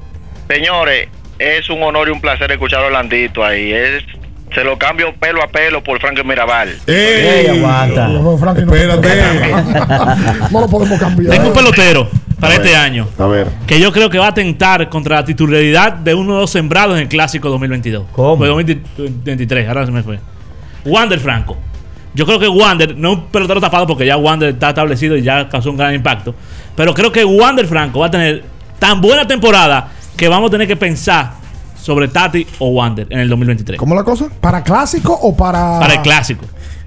Señores, es un honor y un placer escuchar a Orlandito ahí. Es, se lo cambio pelo a pelo por Frank Mirabal. Ey, aguanta. No, Frankie, no- Espérate. No lo podemos cambiar. Tengo un pelotero para A este ver. año A ver. que yo creo que va a atentar contra la titularidad de uno de los sembrados en el clásico 2022. ¿Cómo? Fue 2023, ahora se me fue. Wander Franco. Yo creo que Wander, no un pelotero tapado porque ya Wander está establecido y ya causó un gran impacto. Pero creo que Wander Franco va a tener tan buena temporada que vamos a tener que pensar sobre Tati o Wander en el 2023. ¿Cómo la cosa? ¿Para clásico o para.? Para el clásico.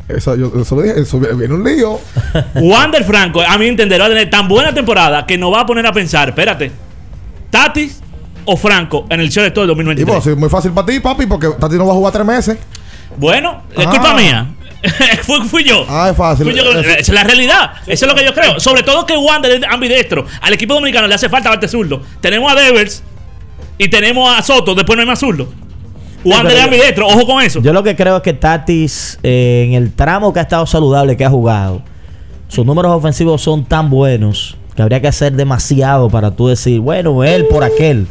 Eso, yo, eso, lo dije, eso viene un lío. (laughs) Wander Franco, a mi entender, va a tener tan buena temporada que nos va a poner a pensar, espérate, Tatis o Franco en el show de todo el Y 2023. pues, es muy fácil para ti, papi, porque Tati no va a jugar tres meses. Bueno, es Ah. culpa mía. (laughs) fui, fui yo. Ah, es fácil. Fui yo es la realidad. Eso es lo que yo creo. Sobre todo que Wander es ambidestro. Al equipo dominicano le hace falta bate zurdo. Tenemos a Devers y tenemos a Soto. Después no hay más zurdo. Es yo- ambidestro. Ojo con eso. Yo lo que creo es que Tatis, eh, en el tramo que ha estado saludable, que ha jugado, sus números ofensivos son tan buenos que habría que hacer demasiado para tú decir, bueno, él por aquel.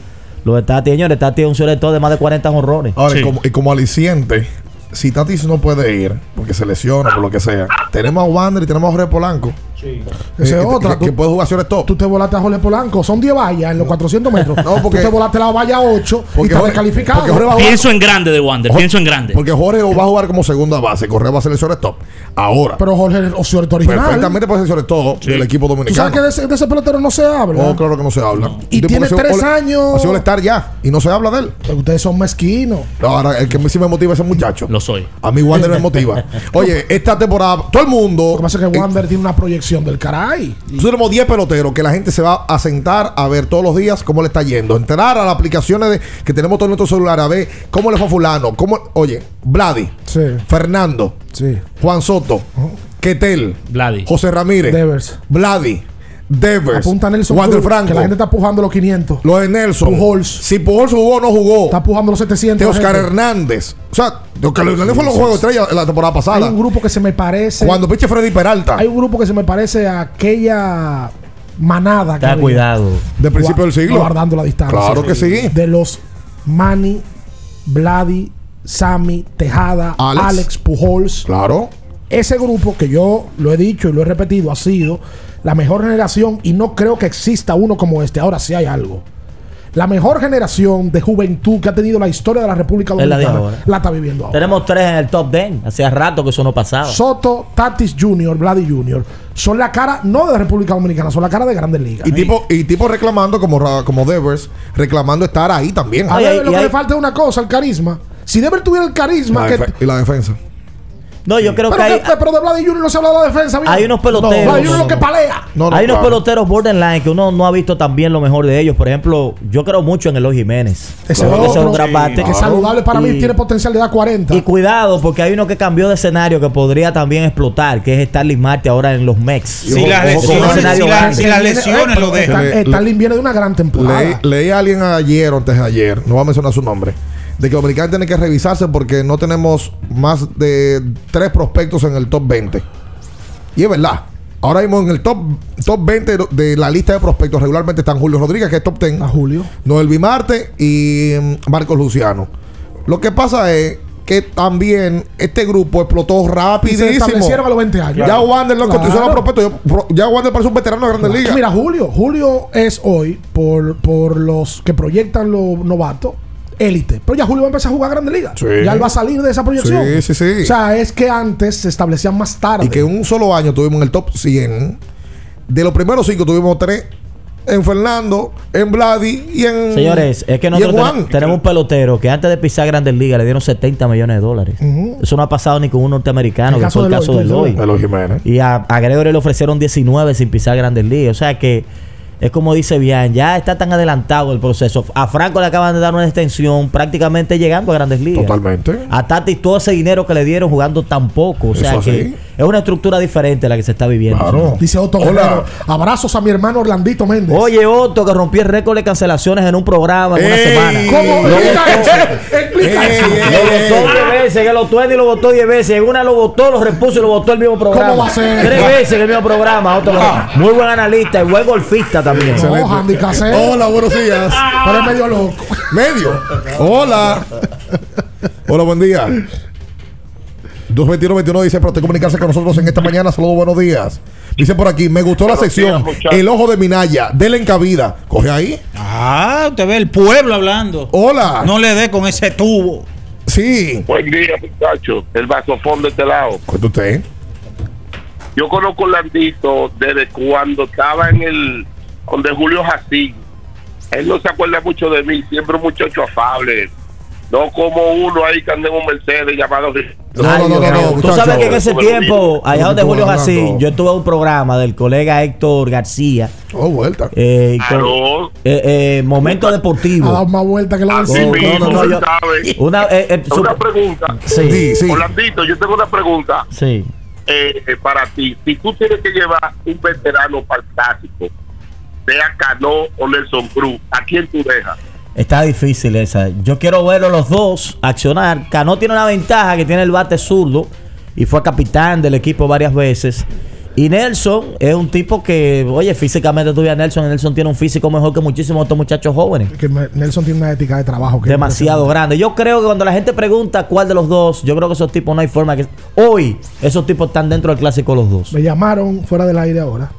Lo de Tati, señores, Tati es un selector de más de 40 honrones. Ahora, y, Sí. como, y como aliciente, si Tatis no puede ir, porque se lesiona, por lo que sea, tenemos a Wander y tenemos a Jorge Polanco. Esa es Eh, otra. Que, que Tú- puede jugar sobre todo. Tú te volaste a Jorge Polanco. Son 10 vallas en los 400 metros. (laughs) No, porque- tú te volaste la valla 8 y Porque Jorge- descalificado. porque Jorge va a jugar- Pienso en grande de Wander. Jorge- Pienso en grande. Porque Jorge va a jugar como segunda base, Correa va a ser el shortstop. Ahora, Pero Jorge es original. perfectamente puede ser shortstop del equipo Tú dominicano. sabes que de ese, de ese pelotero no se habla. Oh, claro que no se habla. Y De- tiene porque ha sido tres all- años. Ha sido estar ya y no se habla de él. Pero ustedes son mezquinos. Ahora, el que sí me motiva es ese muchacho. Lo soy. A mí Wander me (laughs) motiva. Oye, esta temporada, todo el mundo. Lo que pasa es que Wander tiene una proyección del caray. Nosotros tenemos 10 peloteros que la gente se va a sentar a ver todos los días cómo le está yendo. Entrar a las aplicaciones de, que tenemos todos nuestros celulares a ver cómo le fue a fulano. Cómo, oye, Vladi, Sí, Fernando, sí. Juan Soto, Ketel, Vladi. José Ramírez, Devers. Vladi, Devers, Apunta a Nelson Wander Cruz, Franco, Que la gente está pujando los 500. lo de Nelson. Pujols. Si Pujols jugó o no jugó. Está pujando los 700. de Oscar. Hernández. O sea, de Oscar Hernández fue los juegos de estrella la temporada Hay pasada. un grupo que se me parece. Cuando piche Freddy Peralta. Hay un grupo que se me parece a aquella manada había. cuidado. De principio del siglo. Guardando la distancia. Claro que sí. De los Manny, Vladi, Sammy, Tejada, Alex. Alex, Pujols. Claro. Ese grupo que yo lo he dicho y lo he repetido ha sido la mejor generación y no creo que exista uno como este. Ahora sí hay algo. La mejor generación de juventud que ha tenido la historia de la República la Dominicana la está viviendo ahora. Tenemos tres en el top 10. Hacía rato que eso no pasaba. Soto, Tatis Jr., Vladi Jr. son la cara no de la República Dominicana, son la cara de Grandes Ligas. Y tipo, y tipo reclamando como, como Devers, reclamando estar ahí también. A ay, lo que hay- le falta es una cosa, el carisma. Si Deber tuviera el carisma La que y la defensa. No, yo creo pero, que hay, que- pero de Vladi Junior no se habla de la defensa. mira. hay unos peloteros. Vladi Junior lo que palea. hay unos peloteros borderline que uno no ha visto también lo mejor de ellos. Por ejemplo, yo creo mucho en Eloy Jiménez. Ese otro, es un gran bate. que es saludable para mí, tiene potencial de dar 40. Y cuidado, porque hay uno que cambió de escenario que podría también explotar, que es Starling Marte ahora en los Mex. Si las lesiones- lesiones lo dejan. Stanley viene de una gran temporada. Leí, leí a alguien ayer o antes de ayer, no voy a mencionar su nombre, de que Dominicana tiene que revisarse porque no tenemos más de tres prospectos en el top 20. Y es verdad. Ahora mismo en el top, top 20 de la lista de prospectos regularmente están Julio Rodríguez, que es top 10. A Julio. Noel Bimarte y mm, Marcos Luciano. Lo que pasa es que también este grupo explotó Y se rapidísimo. establecieron a los 20 años. Ya Wander no Claro. continuó prospecto. Ya Wander parece un veterano de Grandes Ligas. Mira, Julio. Julio es hoy, por, por los que proyectan los novatos, élite. Pero ya Julio va a empezar a jugar Grandes Ligas. Sí. Ya él va a salir de esa proyección. Sí, sí, sí. O sea, es que antes se establecían más tarde. Y que en un solo año tuvimos en el top 100. De los primeros cinco tuvimos tres en Fernando, en Vladi y en. Señores, es que nosotros ten- tenemos un pelotero que antes de pisar Grandes Ligas le dieron 70 millones de dólares. Eso no ha pasado ni con un norteamericano, que fue el de caso de. Eloy Jiménez. Y a, a Gregory le ofrecieron 19 sin pisar Grandes Ligas. O sea que es como dice bien, ya está tan adelantado el proceso. A Franco le acaban de dar una extensión prácticamente llegando a Grandes Ligas. Totalmente. A Tati todo ese dinero que le dieron jugando tan poco. O sea Eso que así. Es una estructura diferente la que se está viviendo. Claro. Dice Otto Hola. Guerrero. Abrazos a mi hermano Orlandito Méndez. Oye, Otto, que rompió el récord de cancelaciones en un programa en una Ey. semana. ¿Cómo? Lo Explica votó. eso. Explica Ey, eso. ey, Lo votó 10 veces, que lo tuerni lo votó 10 veces. En una lo votó, lo repuso y lo votó el mismo programa. ¿Cómo va a ser? Tres veces en el mismo programa. Otto, muy buen analista y buen golfista también. No, Andy Casero. Hola, buenos días. Pero es medio loco. Medio. Hola. Hola, buen día. 221 dice, pero te comunicarse con nosotros en esta mañana. Saludos, buenos días. Dice por aquí, me gustó la sección. El Ojo de Minaya. Dele en cabida. Coge ahí. Ah, usted ve el pueblo hablando. Hola. No le dé con ese tubo. Sí. Buen día, muchachos. El vasofón de este lado. Cuenta usted. Yo conozco a Landito desde cuando estaba en el. donde Julio Jacín. Él no se acuerda mucho de mí, siempre un muchacho afable. No como uno ahí que anda en un Mercedes llamado. No, Ay, no, no, no, Tú sabes que en ese tiempo, allá donde Julio? Jacín, yo estuve en un programa del colega Héctor García. Oh, vuelta. eh, con- Claro. eh, eh, momento Ha dado deportivo. más vuelta que la Así mismo, no, no, yo-. Una, eh, eh, su- Una pregunta. Sí. Sí, sí. Orlandito, yo tengo una pregunta Sí. eh, eh, para ti. Si tú tienes que llevar un veterano clásico, sea Cano o Nelson Cruz, ¿a quién tú dejas? Está difícil esa. Yo quiero verlos los dos accionar. Cano tiene una ventaja que tiene el bate zurdo y fue capitán del equipo varias veces. Y Nelson es un tipo que, oye, físicamente tú ves a Nelson. Nelson tiene un físico mejor que muchísimos otros muchachos jóvenes. Que Nelson tiene una ética de trabajo que Demasiado grande. Yo creo que cuando la gente pregunta cuál de los dos, yo creo que esos tipos no hay forma que. Hoy, esos tipos están dentro del clásico los dos. Me llamaron fuera del aire ahora.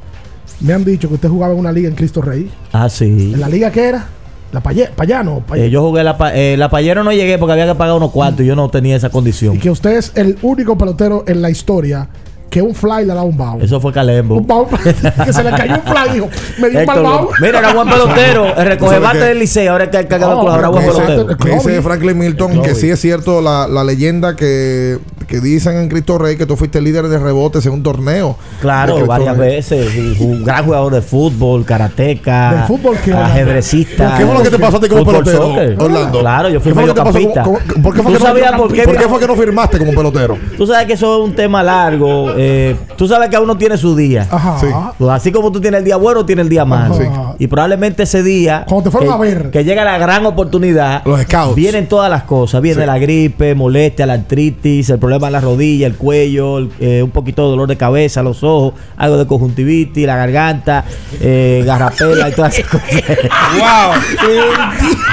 Me han dicho que usted jugaba en una liga en Cristo Rey. Ah, sí. ¿En la liga qué era? La Paye- Payano. Paye- Eh, yo jugué la, pa- eh, la Payero, no llegué porque había que pagar unos cuartos y yo no tenía esa condición. Y que usted es el único pelotero en la historia que un fly le da un bao. Eso fue Calembo. Un bao (laughs) que se le cayó un fly, dijo, me dio un mal bao. mira, era buen pelotero. (laughs) El ¿Tú recoge sabes bate qué? del liceo. Ahora es que el que No, ahora buen pelotero. dice. Franklin Milton que sí es cierto la, la leyenda que, que dicen en Cristo Rey que tú fuiste líder de rebotes en un torneo. De Claro, varias Rey. veces. Un gran jugador de fútbol, karateca, Del fútbol, ¿qué? ajedrecista. ¿Qué fue lo que te pasó a ti como pelotero. Orlando? Claro, yo fui ¿Qué fue lo que te pasó mediocampista. como- como- ¿Por qué fue ¿Tú que no- por qué? ¿Por qué fue que no firmaste como pelotero? (laughs) Tú sabes que eso es un tema largo. eh, tú sabes que uno tiene su día. Ajá. Sí. Pues así como tú tienes el día bueno, tienes el día malo. Y probablemente ese día. Cuando te fueron que, a ver. Que llega la gran oportunidad. Los scouts. Vienen todas las cosas. Viene la gripe, molestia, la artritis, el problema en la rodilla, el cuello, el- eh, un poquito de dolor de cabeza, los ojos, algo de conjuntivitis, la garganta, eh, garrapela y todas esas cosas. (laughs) (laughs)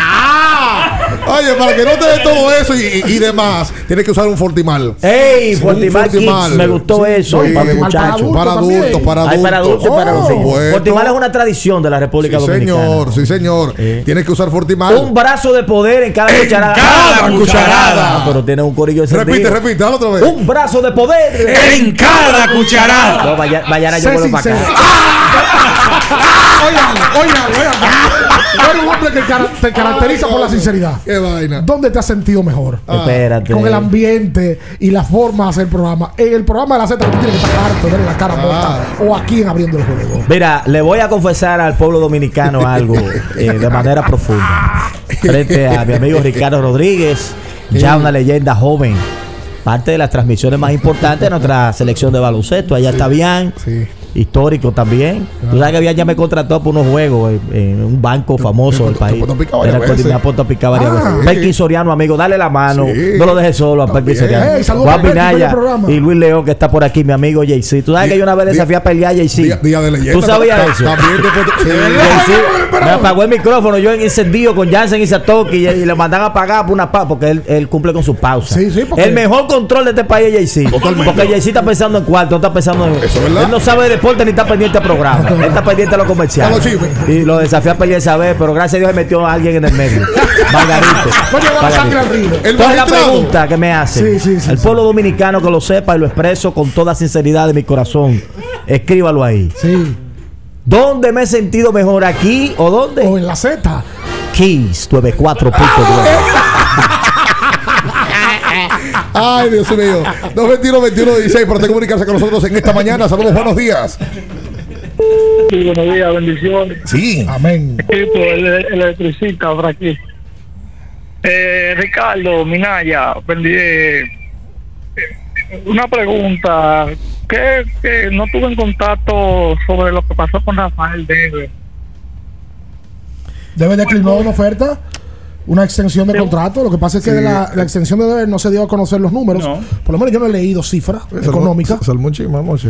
Oye, para que no te dé todo eso y, y demás, tienes que usar un Fortimal. ¡Ey! Sí, Fortimal Fortimal. Kids, me gustó Sí, eso sí, para muchachos. adultos Para adultos, para adultos. para adultos y para los supuesto. Fortimal es una tradición de la República Sí, Dominicana. señor, sí, señor. Eh. Tienes que usar Fortimal. Un brazo de poder en cada cucharada. cada Ah, cucharada. Ah, pero tiene un corillo de repite, repite, dale otra vez. Un brazo de poder En cada cucharada. No, vaya, vaya, yo vuelvo para acá. (laughs) oigan, oigan, oigan. Eres un hombre que te caracteriza por la sinceridad. Qué vaina. ¿Dónde te has sentido mejor? Espérate. Con el ambiente y la forma de hacer el programa. En el programa de la Z, tú tienes que estar harto la cara muerta. O aquí en Abriendo el Juego. Mira, le voy a confesar al pueblo dominicano algo eh, de manera profunda. Frente a mi amigo Ricardo Rodríguez, ya una leyenda joven. Parte de las transmisiones más importantes de nuestra selección de baloncesto. Allá está bien. Histórico también. Tú sabes que Bian ya me contrató por unos juegos en, en un banco famoso del país. Era me puesto a picar varias Ah, veces. Perkin Soriano, amigo, dale la mano. Sí. No lo dejes solo a Perkin Soriano. Ey, saludos Juan Pinaya y Luis León, que está por aquí, mi amigo JC. Tú sabes que yo una vez desafié a pelear a JC. Día, de leyenda. ¿Tú sabías eso? También me apagó el micrófono yo en incendio con Jansen y Satoki y, y le mandan a pagar por una pausa porque él, él cumple con su pausa. Sí, sí, porque- El mejor control de este país es JC. Porque JC está pensando en cuarto, no está pensando en. Eso es verdad. Él no sabe de deporte ni está pendiente a programa. él (laughs) está pendiente a lo comercial. Y lo desafió a pelear esa vez, pero gracias a Dios se metió a alguien en el medio. (laughs) Margarito. Al. El Entonces la pregunta que me hace. Sí, sí, sí, el pueblo dominicano que lo sepa y lo expreso con toda sinceridad de mi corazón. Escríbalo ahí. Sí. ¿Dónde me he sentido mejor aquí o dónde? O en la Z. Kiss 94.9. (laughs) Ay, Dios mío. 221 21 16 para usted comunicarse con nosotros en esta mañana. Saludos, buenos días. Sí, buenos días, bendiciones. Sí. Amén. Equipo, el, el electricista por aquí. Eh, Ricardo Minaya, eh, una pregunta. ¿Qué, qué no tuve en contacto sobre lo que pasó con Rafael Dever? Debe declinó una oferta, una extensión de contrato. Lo que pasa es que Sí. de la, la extensión de deber no se dio a conocer los números. No. Por lo menos yo no he leído cifras económicas. Salmuchi, vamos.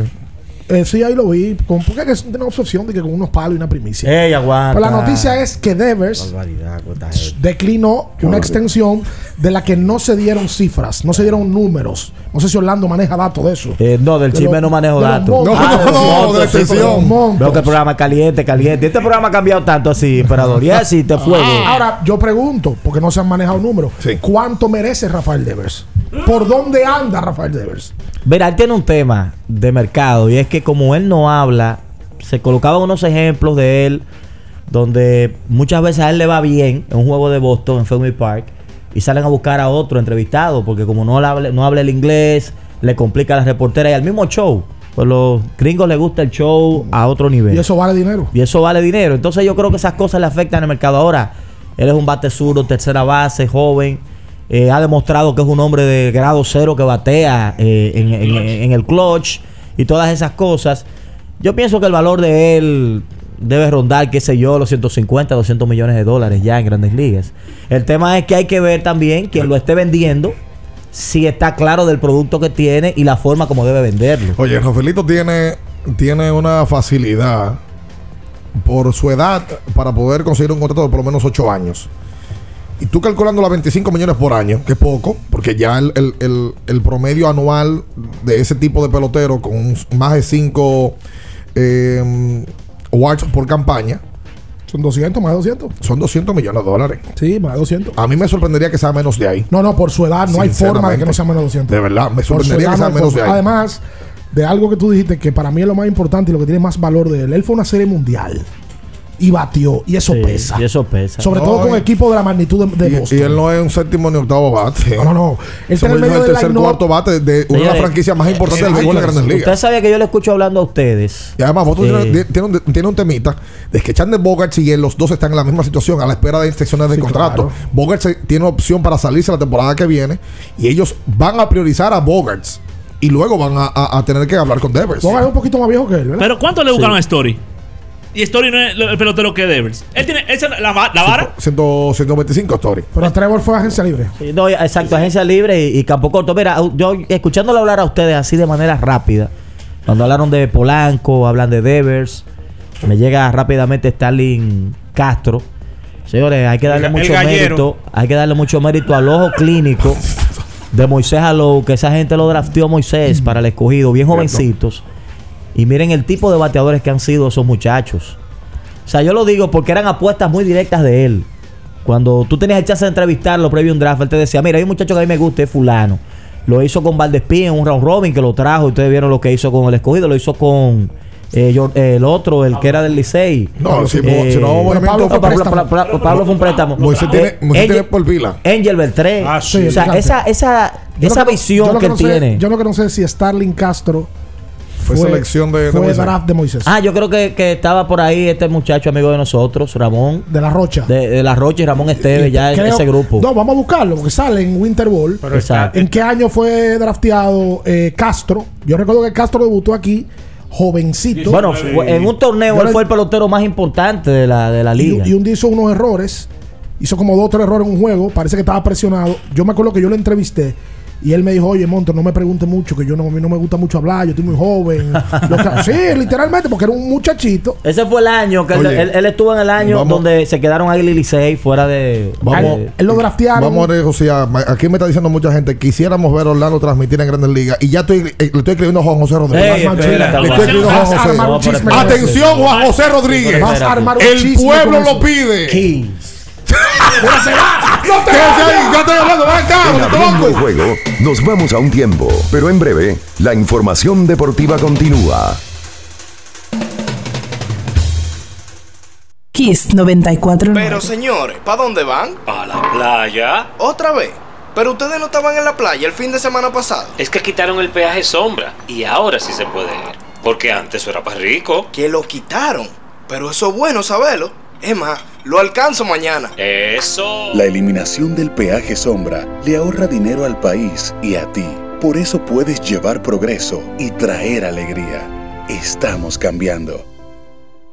Eh, sí, ahí lo vi. Con, porque es una opción de que con unos palos y una primicia. Ey, aguanta. Pues la noticia es que Devers gente. declinó una extensión de la que no se dieron cifras, no se dieron números. No sé si Orlando maneja datos de eso. Eh, no, del De chisme no manejo datos. No, no, los no, de la extensión. pero. Veo que el programa es caliente, caliente. Este programa ha cambiado tanto así, emperador. Y así te fuego. Ahora, yo pregunto, porque no se han manejado números, Sí. ¿cuánto merece Rafael Devers? ¿Por dónde anda Rafael Devers? Verá, él tiene un tema de mercado y es que como él no habla, se colocaban unos ejemplos de él donde muchas veces a él le va bien en un juego de Boston en Fenway Park y salen a buscar a otro entrevistado porque como no habla, no habla el inglés, le complica a la reportera y al mismo show. Pues los gringos les gusta el show a otro nivel. Y eso vale dinero. Y eso vale dinero. Entonces yo creo que esas cosas le afectan al mercado. Ahora, él es un bate zurdo, tercera base, joven. Eh, ha demostrado que es un hombre de grado cero que batea eh, en, en- en el clutch y todas esas cosas. Yo pienso que el valor de él debe rondar, qué sé yo, los 150, 200 millones de dólares ya en grandes ligas. El tema es que hay que ver también quien lo esté vendiendo, si está claro del producto que tiene y la forma como debe venderlo. Oye, Rafaelito tiene, tiene una facilidad por su edad para poder conseguir un contrato de por lo menos 8 años. Y tú calculando las 25 millones por año, que es poco, porque ya el, el- el- el promedio anual de ese tipo de pelotero con más de 5 awards por campaña Son 200, más de 200. son 200 millones de dólares. Sí, más de 200. A mí me sorprendería que sea menos de ahí. No, no, por su edad no hay forma de que no sea menos de 200. De verdad, me sorprendería que sea no menos de ahí. Además de algo que tú dijiste que para mí es lo más importante y lo que tiene más valor de él. Él fue una serie mundial y batió y eso Sí, pesa. y eso pesa. Sobre No, todo con equipos de la magnitud de, de Y, Boston. y él no es un séptimo ni octavo bate. No, no, no. Él está en el medio del tercer cuarto bate de una de las franquicias más importantes del béisbol de Grandes Usted Ligas. sabía que yo le escucho hablando a ustedes. Y además, Boston Eh, tiene, tiene un, tiene un temita de que Chandler Bogart y él, los dos están en la misma situación a la espera de instrucciones de Sí, contrato. claro. Bogart se- tiene opción para salirse la temporada que viene y ellos van a priorizar a Bogarts y luego van a, a- a tener que hablar con Devers. Bogart es un poquito más viejo que él, ¿verdad? Pero ¿cuánto le buscaron a Story? Y Story no es lo- el pelotero que Devers. Él tiene esa es la, la vara. 100 125 Story. Pero Trevor fue agencia libre. Sí, no, exacto, agencia libre y, y campo corto. Mira, yo escuchándolo hablar a ustedes así de manera rápida, cuando hablaron de Polanco, hablan de Devers, me llega rápidamente Stalin Castro. Señores, hay que darle El- mucho el mérito, hay que darle mucho mérito al ojo clínico de Moisés Alou, que esa gente lo drafteó Moisés para el escogido, bien jovencitos. Y miren el tipo de bateadores que han sido esos muchachos. O sea, yo lo digo porque eran apuestas muy directas de él. Cuando tú tenías el chance de entrevistarlo previo a un draft, él te decía, mira, hay un muchacho que a mí me gusta, es fulano. Lo hizo con Valdespín en un round robin que lo trajo. Ustedes vieron lo que hizo con el escogido. Lo hizo con eh, yo- el otro, el que era del Licey. No, si- Eh, si no movimiento, Pablo, fue Pablo-. Pablo- Pablo fue un préstamo. Moisés tiene, Eh, Moisés Angel- tiene por pila. Angel Beltré. Ah, sí, o sea, fíjate. esa, esa, Yo esa que- visión que no él sé- tiene. Yo lo que no sé si Starling Castro Fue selección de- fue Moisés. draft de Moisés. Ah, yo creo que, que estaba por ahí este muchacho amigo de nosotros, Ramón. De la Rocha. De, de la Rocha y Ramón Esteves, ya en ese grupo. No, vamos a buscarlo porque sale en Winter Ball. Exacto. ¿En qué año fue drafteado eh, Castro? Yo recuerdo que Castro debutó aquí jovencito. Bueno, en un torneo él fue el pelotero más importante de la, de la y, liga. y un día hizo unos errores. Hizo como dos o tres errores en un juego. Parece que estaba presionado. Yo me acuerdo que yo lo entrevisté. Y él me dijo, oye, Monto, no me pregunte mucho, que yo no, a mí no me gusta mucho hablar, yo estoy muy joven. (laughs) Lo que- sí, literalmente, porque era un muchachito. Ese fue el año que él, Oye, él- él estuvo en el año vamos- donde se quedaron ahí y Licey fuera de. Vamos, de- Él lo draftearon. Vamos a ver, José, aquí me está diciendo mucha gente, quisiéramos ver a Orlando transmitir en Grandes Ligas. Y ya estoy, eh, le estoy escribiendo a Juan José Rodríguez. Ey, espérate, le estoy escribiendo a Juan José. Atención. Juan José Rodríguez. Vas a armar un El chisme pueblo eso. pide. Keys. Quédese ahí, ya estoy hablando, ven acá, En loco. juego, nos vamos a un tiempo, pero en breve, la información deportiva continúa. Kiss 94.9. Pero señores, ¿para dónde van? A la playa. ¿Otra vez? Pero ustedes no estaban en la playa el fin de semana pasado. Es que quitaron el peaje sombra y ahora sí se puede ir. Porque antes eso era para rico. Que lo quitaron. Pero eso es bueno saberlo. Es más, lo alcanzo mañana. Eso. La eliminación del peaje sombra le ahorra dinero al país y a ti. Por eso puedes llevar progreso y traer alegría. Estamos cambiando.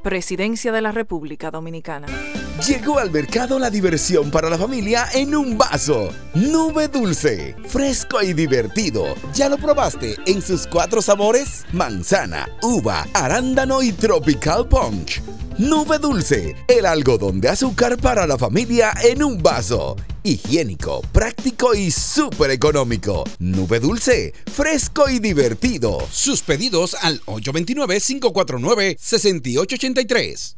Presidencia de la República Dominicana. Llegó al mercado la diversión para la familia en un vaso. Nube dulce, fresco y divertido. ¿Ya lo probaste en sus cuatro sabores? Manzana, uva, arándano y tropical punch. Nube dulce, el algodón de azúcar para la familia en un vaso. Higiénico, práctico y súper económico. Nube dulce, fresco y divertido. Sus pedidos al 829-549-6883.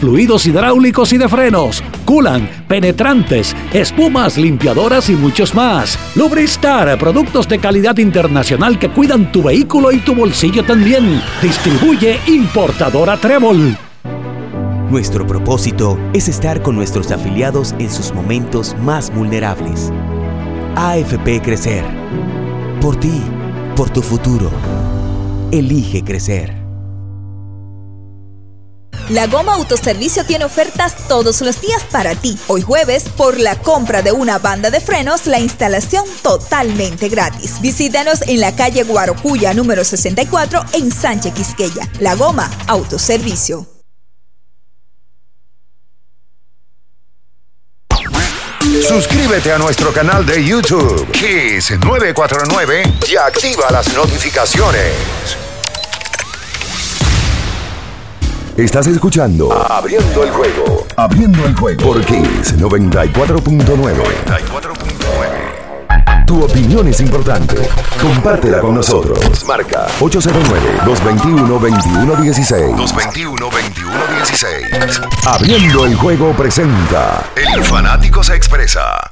fluidos hidráulicos y de frenos, culan, penetrantes, espumas, limpiadoras y muchos más. Lubristar, productos de calidad internacional que cuidan tu vehículo y tu bolsillo también. Distribuye importadora Trébol. Nuestro propósito es estar con nuestros afiliados en sus momentos más vulnerables. AFP Crecer. Por ti, por tu futuro. Elige crecer. La Goma Autoservicio tiene ofertas todos los días para ti. Hoy jueves, por la compra de una banda de frenos, la instalación totalmente gratis. Visítanos en la calle Guarocuya número 64 en Sánchez Quisqueya. La Goma Autoservicio. Suscríbete a nuestro canal de YouTube, Kiss 949, y activa las notificaciones. Estás escuchando Abriendo el juego. Abriendo el juego por Kiss 94.9. Tu opinión es importante. Compártela con nosotros. Marca 809-221-2116. 221-2116. Abriendo el juego presenta. El fanático se expresa.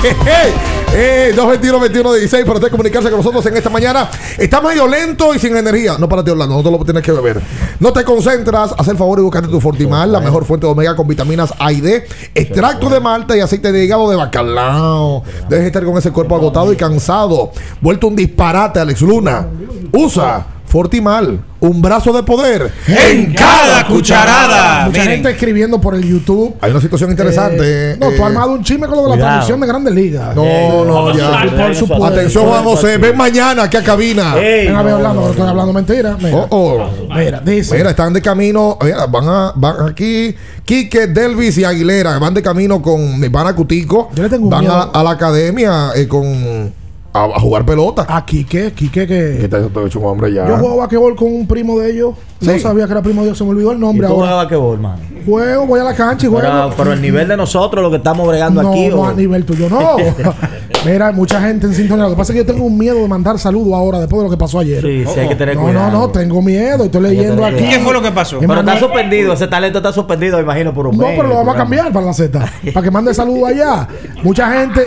(laughs) Eh, 221-2116 para usted comunicarse con nosotros en esta mañana. Está medio lento y sin energía. No para ti, Orlando, no te lo tienes que beber. No te concentras, haz el favor y buscarte tu Fortimal, la mejor fuente de omega con vitaminas A y D, extracto de malta y aceite de hígado de bacalao. Debes estar con ese cuerpo agotado y cansado. Vuelto un disparate, Alex Luna. Usa Fortimal, un brazo de poder En cada cucharada. Mucha Miren. gente escribiendo por el YouTube. Hay una situación interesante. Eh, no, tú eh, has armado un chisme con lo de la cuidado. transmisión de Grandes Ligas. No, no, ya. Por supuesto. Atención, Juan José. Ven mañana aquí a cabina. Ven a ver hablando, pero estoy hablando mentira. Mira, Oh, oh. mira, dice. Mira, están de camino. mira, van, a, van aquí. Quique, Delvis y Aguilera van de camino con mi pana Cutico. un van a, miedo. a la academia eh, con a, a jugar pelota. A Quique, Quique que. Que está todo hecho un hombre ya. Yo juego basquetbol con un primo de ellos. No Sí. sabía que era primo de ellos, se me olvidó el ¿Y nombre tú juegas ahora. basquetbol, mano? Juego, voy a la cancha y juego. Pero, pero el nivel de nosotros, lo que estamos bregando no, aquí. no o- a nivel tuyo, no. (laughs) Mira, hay mucha gente en sintonía. Lo que pasa es que yo tengo un miedo de mandar saludos ahora después de lo que pasó ayer. Sí, sí, hay que tener no, cuidado. No, no, tengo miedo. Estoy leyendo aquí. ¿Qué fue lo que pasó? Pero está suspendido, ese talento está suspendido, me imagino, por un No, mes, pero lo vamos a cambiar para la Z. para que mande saludos allá. Mucha gente.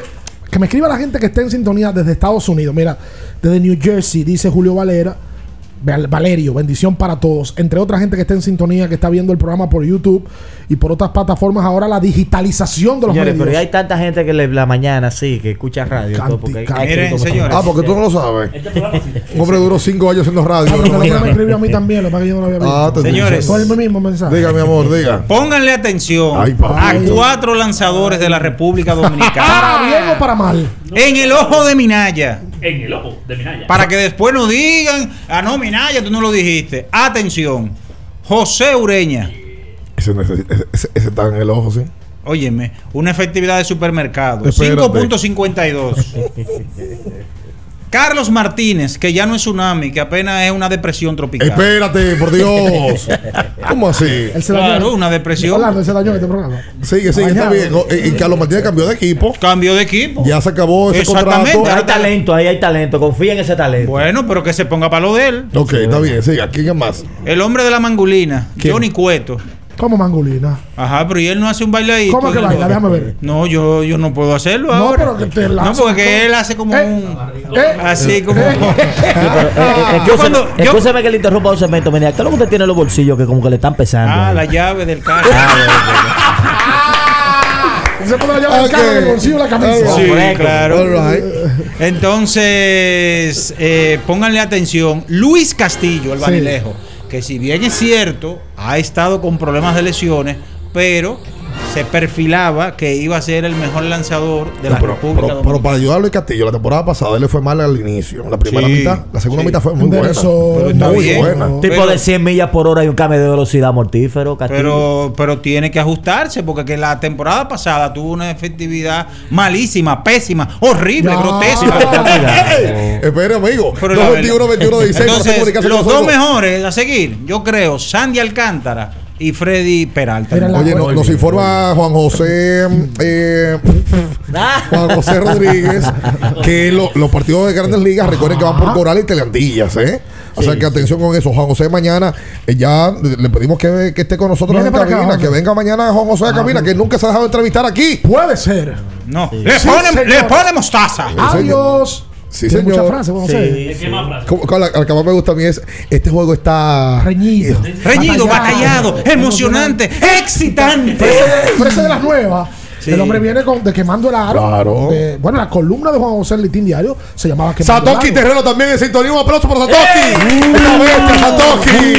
Que me escriba la gente que esté en sintonía desde Estados Unidos. Mira, desde New Jersey, dice Julio Valera. Val- Valerio, bendición para todos. Entre otra gente que está en sintonía, que está viendo el programa por YouTube y por otras plataformas. Ahora la digitalización de los Señores, pero medios. hay tanta gente que le, la mañana sí, que escucha radio. todo, porque hay- hay Miren, que- señores. Ah, porque tú no lo sabes. Un hombre duró cinco años haciendo radio. Ah, pero me escribió a mí también, lo que yo no lo había visto. Ah, te Señores. Fue el mismo mensaje. Diga, mi amor, diga. Pónganle atención Ay, a cuatro lanzadores de la República ¿Para Dominicana. bien o para mal? en el ojo de Minaya. En el ojo de Minaya. Para que después no digan, ah, no, Minaya, tú no lo dijiste. Atención. José Ureña. Ese, ese- ese- ese está en el ojo, sí. Óyeme, una efectividad de supermercado. Espérate. 5.52. (laughs) Carlos Martínez, que ya no es tsunami, que apenas es una depresión tropical. Espérate, por Dios. (laughs) ¿Cómo así? Él se dañó. Claro, una depresión. Él se dañó en este programa. Sigue, sigue, está bien. No, Y, y Carlos Martínez cambió de equipo. Cambio de equipo. Ya se acabó ese Exactamente. contrato. Hay talento, ahí hay talento. Confía en ese talento. Bueno, pero que se ponga para lo de él. Ok, está bien. Siga. ¿Quién es más? El hombre de la mangulina, ¿Quién? Johnny Cueto. Como mangulina. Ajá, pero y él no hace un bailadito. ¿Cómo que baila? no- Déjame ver. No, yo, yo no puedo hacerlo No, ahora. pero que te no, lanza- porque él hace como Eh, un. eh, Así como. Eh, eh, que le interrumpa un segmento. Mira, ¿qué es lo que usted tiene en los bolsillos que como que le están pesando? Ah, ahí? la llave del carro. (laughs) Se pone la llave del carro en el bolsillo de la camisa. Sí, claro. All right. Entonces, eh, pónganle atención. Luis Castillo, el Sí. Que si bien es cierto, ha estado con problemas de lesiones, pero se perfilaba que iba a ser el mejor lanzador de la pero, República pero- pero para ayudar a Luis Castillo, la temporada pasada él le fue mal al inicio. La primera Sí, mitad. La segunda sí. mitad fue muy buena. Enderezó, Pero está Muy bien. buena. Tipo Pero- de 100 millas por hora y un cambio de velocidad mortífero, Castillo. Pero, pero tiene que ajustarse porque que la temporada pasada tuvo una efectividad malísima, pésima, horrible, Ya. grotesca. (laughs) Espere, amigo. Pero la 221 21 16 para Entonces, los dos mejores a seguir, yo creo, Sandy Alcántara y Freddy Peralta. Mira Oye, no- nos informa Juan José eh, Juan José Rodríguez que lo- los partidos de grandes ligas recuerden que van por Coral y Teleandillas, ¿eh? O sea que atención con eso. Juan José mañana eh, ya le pedimos que, que esté con nosotros Viene en acá, cabina, Juan. que venga mañana Juan José a cabina, que nunca se ha dejado entrevistar aquí. Puede ser. No, le, Sí, pone, señor. le pone mostaza. Adiós. Sí, Tiene señor. muchas frases, vamos a hacer. Sí, ¿Qué más frase? Como- como la, la que más me gusta a mí es este juego está Reñido. Reñido, batallado, emocionante, excitante. Pero ese de las nuevas. Sí. El hombre viene con, de quemando el aro. Claro. De, bueno, la columna de Juan José Litín Diario se llamaba Quemando Satoshi el aro. Terreno también en sintonía. Un aplauso para Satoshi. ¡Eh! Una ¡Uh! bestia, Satoshi.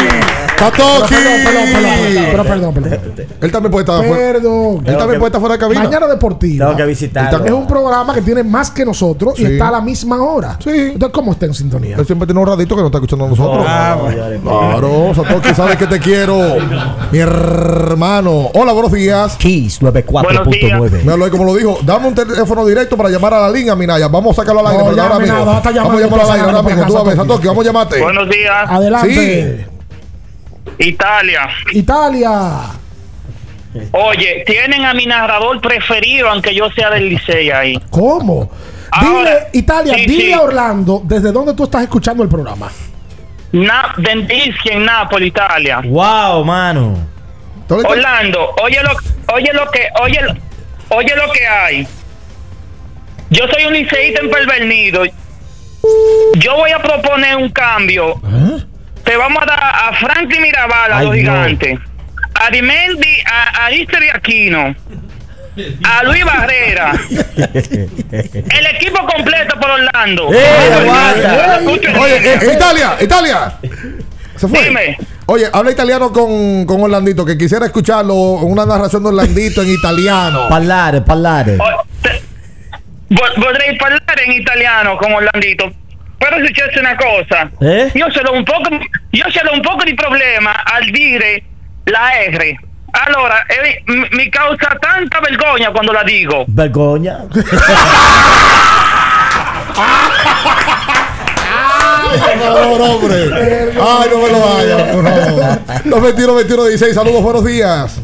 Satoshi. Perdón, perdón, perdón, perdón, perdón. Él también puede estar afuera. Perdón. Él también puede estar fuera de cabina. Mañana deportiva. Tengo que visitarlo. Es un programa que tiene más que nosotros y está a la misma hora. Sí. Entonces, ¿cómo está en sintonía? Él siempre tiene un ratito que no está escuchando a nosotros. Oh, claro, Satoshi sabe que te quiero. Mi hermano. Hola, buenos días. Kiss 94 mueve. Míralo ahí como lo dijo. Dame un teléfono directo para llamar a la línea, Minaya. Vamos a sacarlo al aire. No, ahora mismo. Vamos a llamar al aire ahora mismo. Tú a ver, Santoki, vamos a llamarte. Buenos días. Adelante. Sí. Italia. Italia. Oye, tienen a mi narrador preferido, aunque yo sea del Licey ahí. ¿Cómo? Ahora, dile, Italia, sí, dile sí. a Orlando desde dónde tú estás escuchando el programa. Na Dendischi en Nápoles, Italia. Wow, mano. Orlando, oye lo, oye lo que, oye, oye lo que hay. Yo soy un liceísta empervernido. Yo voy a proponer un cambio. Te vamos a dar a Franklin Mirabal, a Ay, los no. gigantes. A Dimendi, a Arister y Aquino. a Luis Barrera, (laughs) el equipo completo por Orlando. Oye, eh, Italia, Italia. Se fue. Dime. Oye, habla italiano con, con Orlandito, que quisiera escucharlo, una narración de Orlandito en italiano. (laughs) Parlare, parlare. Vo- Vorrei parlare in italiano con Orlandito. Però è successa una cosa. Eh? Io ce l'ho un poco, io ce l'ho un poco di problema al dire la R. Allora, eh, mi causa tanta vergogna quando la dico. Vergogna. (laughs) (laughs) Hombre. Ay, no me lo vaya. No. 21, 21, 16. Saludos, buenos días.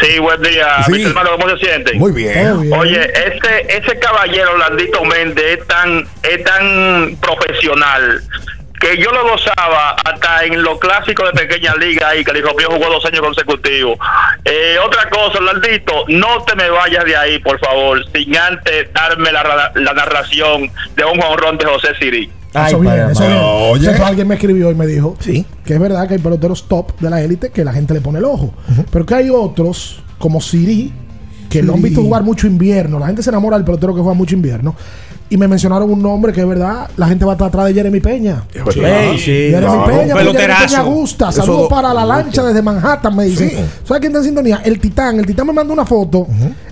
Sí, buen día, Sí. mis hermanos, ¿cómo se sienten? Muy bien. Oye, ese, ese caballero, Landito Méndez, es tan, es tan profesional que yo lo gozaba hasta en los clásicos de pequeña liga ahí, que el hijo mío jugó dos años consecutivos. Eh, otra cosa, Landito, no te me vayas de ahí, por favor, sin antes darme la, la narración de un jonrón de José Siri. Eso bien, eso bien. Oye. Eso alguien me escribió y me dijo que es verdad que hay peloteros top de la élite que la gente le pone el ojo. Pero que hay otros, como Siri, que lo han visto jugar mucho invierno. La gente se enamora del pelotero que juega mucho invierno. Y me mencionaron un nombre que es verdad, la gente va a estar atrás de Jeremy Peña. Ey, sí. Jeremy Claro. Peña, Jeremy Peloterazo. Peña gusta. Saludos do- para la lancha desde Manhattan, me dicen. ¿Sabes quién está en sintonía? El Titán. El Titán me manda una foto.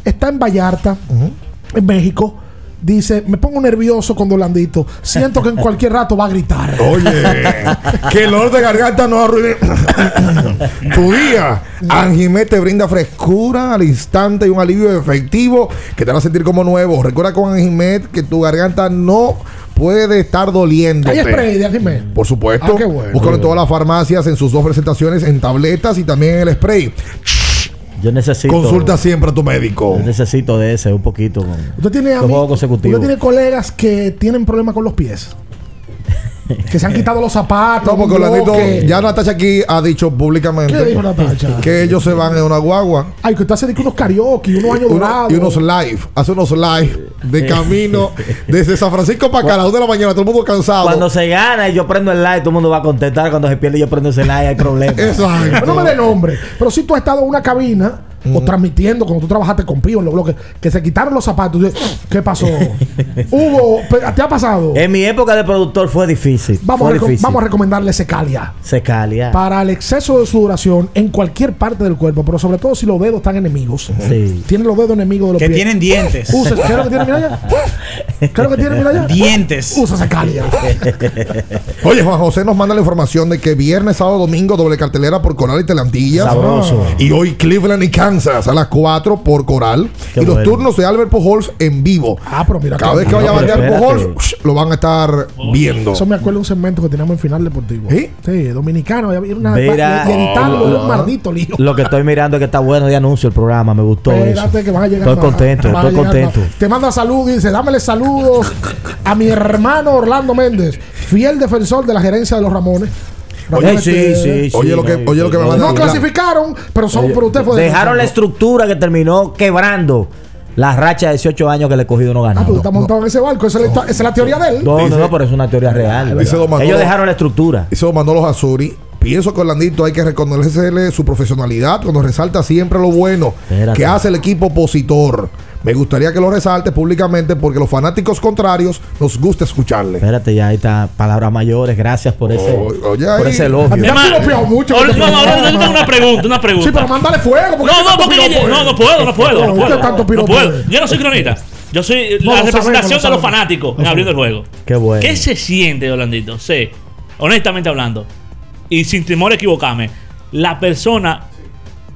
Está en Vallarta, en México. Dice, me pongo nervioso con Dolandito. Siento que en cualquier rato va a gritar. Oye, (laughs) que el olor de garganta no arruine (coughs) tu día. Anjimé te brinda frescura al instante y un alivio efectivo que te hará sentir como nuevo. Recuerda con Anjimet que tu garganta no puede estar doliendo. Hay spray de Anjimé. Por supuesto. Ah, qué bueno. Búscalo en todas las farmacias en sus dos presentaciones, en tabletas y también en el spray. Yo necesito. Consulta siempre a tu médico. Yo necesito de ese un poquito. Con, Usted tiene, Dos ami- juegos consecutivos. usted tiene colegas que tienen problemas con los pies. Que se han quitado los zapatos. No, porque Orlandito, ya Natacha aquí ha dicho públicamente ¿Qué dijo Natacha? que ellos se van en una guagua. Ay, que usted hace de que unos karaoke, unos años dorados. y unos live, hace unos live de camino desde San Francisco para acá a las 1 de la mañana, todo el mundo cansado. Cuando se gana y yo prendo el like, todo el mundo va a contestar. Cuando se pierde y yo prendo ese like, hay problemas. Pero no me dé nombre. Pero si tú has estado en una cabina o transmitiendo cuando tú trabajaste con Pío en los bloques, que se quitaron los zapatos. ¿Qué pasó? (laughs) Hugo, ¿te ha pasado? En mi época de productor fue difícil. Vamos, a fue reco- difícil. vamos a recomendarle Secalia. Secalia. Para el exceso de sudoración en cualquier parte del cuerpo, pero sobre todo si los dedos están enemigos. Sí. Tienen los dedos enemigos de los Que pies. tienen dientes. Usa, ¿Qué es lo que tiene? Mira allá. ¿Qué es lo que tiene? Mira allá. Dientes. Usa Secalia. (laughs) Oye, Juan José nos manda la información de que viernes, sábado, domingo, doble cartelera por Coral y Telantillas. Sabroso. Y hoy Cleveland y Kansas a las 4 por Coral. Qué y los bueno. turnos de Albert Pujols en vivo. Ah, pero mira. Cada vez que vaya a batear. Pujols, lo van a estar viendo. Eso me acuerdo de un segmento que teníamos en final deportivo. ¿Sí? Sí, dominicano. Había una, Mira, y editarlo oh, era un maldito lío. Lo que estoy mirando es que está bueno de anuncio el programa. Me gustó Espérate eso. que van a llegar Estoy más. contento, estoy contento. más. Te manda saludos y dice, dámele saludos a mi hermano Orlando Méndez, fiel defensor de la gerencia de los Ramones. Oye, sí, sí, sí. Oye, lo que- no, oye, lo que me no, manda- No La- clasificaron, pero son pero usted fue Dejaron la estructura que terminó quebrando la racha de 18 años que le he cogido no Ah, ganado. pero tú estás montado en ese barco. Esa es la, esa es la teoría de él. No, Dice- no, no, pero es una teoría real. Dice Don Manolo- Ellos dejaron la estructura. Hizo Manolo Azuri. Pienso que Orlandito hay que reconocerle su profesionalidad cuando resalta siempre lo bueno Espérate. que hace el equipo opositor. Me gustaría que lo resalte públicamente porque los fanáticos contrarios nos gusta escucharle. Espérate, ya ahí está. Palabras mayores. Gracias por ese, O- oye, por ahí. ese elogio. mí me piropeado mucho. No, no, no, yo tengo una pregunta, una pregunta. Sí, pero mándale fuego. ¿por qué No, no, porque yo- no, no puedo, no puedo, no No, puedo. ¿qué No tanto puedo, no puedo. Yo no soy cronista. Yo soy No, la lo sabemos, representación lo de los fanáticos en Lo abriendo el juego. Qué bueno. ¿Qué se siente, Orlandito? Sé, honestamente hablando, y sin temor a equivocarme, la persona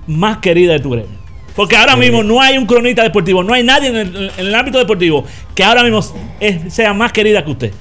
más querida de tu gremio. Porque ahora mismo no hay un cronista deportivo, no hay nadie en el, en el ámbito deportivo que ahora mismo es- sea más querida que usted.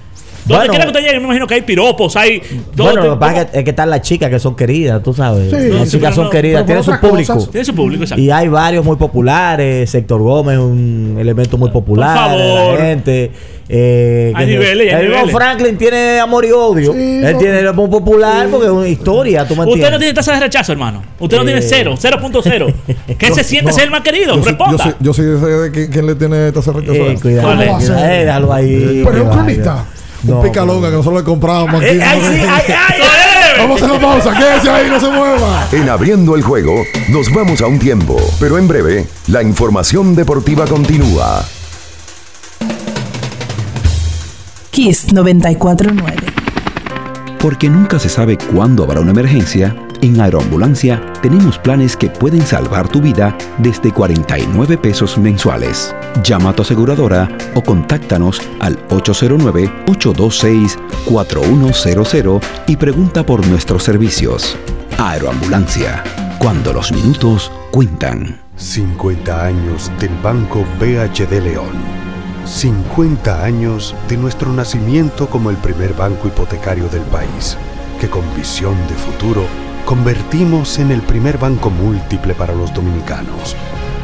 Donde Bueno. quiera que usted llegue, me imagino que hay piropos, hay. Bueno, lo tipo- que pasa es que, es que están las chicas que son queridas, tú sabes. Sí, las sí, chicas son no- queridas, tienen su público. cosas. Tiene su público, exacto. Y hay varios muy populares. Sector Gómez, un elemento muy popular. Por de favor. La gente. Eh, Hay niveles, hay el niveles. Franklin tiene amor y odio. Sí, Él no. tiene es muy popular porque es una historia, tú me Usted no tiene tasa de rechazo, hermano. Usted no Eh. tiene cero, 0.0. (laughs) ¿Qué se siente No, ser el más querido? Yo soy, yo Responda. soy, yo soy ese de quien le tiene esta rechazo. Eh, cuidado, eh, déjalo ahí. Pero es un vaya. Cronista. Un No, picalonga que nosotros le comprábamos aquí. Eh, ay, sí, ay, ay, ay. (laughs) Vamos a la pausa. Quédese ahí, no se mueva. En abriendo el juego, nos vamos a un tiempo, pero en breve, la información deportiva continúa. Kiss 949. Porque nunca se sabe cuándo habrá una emergencia, en Aeroambulancia tenemos planes que pueden salvar tu vida desde 49 pesos mensuales. Llama a tu aseguradora o contáctanos al 809-826-4100 y pregunta por nuestros servicios. Aeroambulancia, cuando los minutos cuentan. 50 años del Banco BHD León. 50 años de nuestro nacimiento como el primer banco hipotecario del país, que con visión de futuro convertimos en el primer banco múltiple para los dominicanos.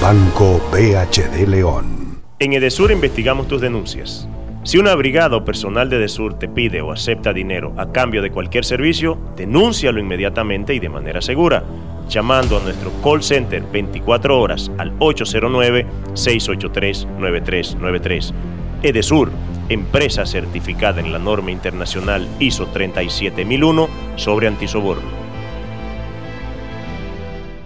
Banco BHD León. En Edesur investigamos tus denuncias. Si una brigada o personal de Edesur te pide o acepta dinero a cambio de cualquier servicio, denúncialo inmediatamente y de manera segura llamando a nuestro call center 24 horas al 809-683-9393. Edesur, empresa certificada en la norma internacional ISO 37001 sobre antisoborno.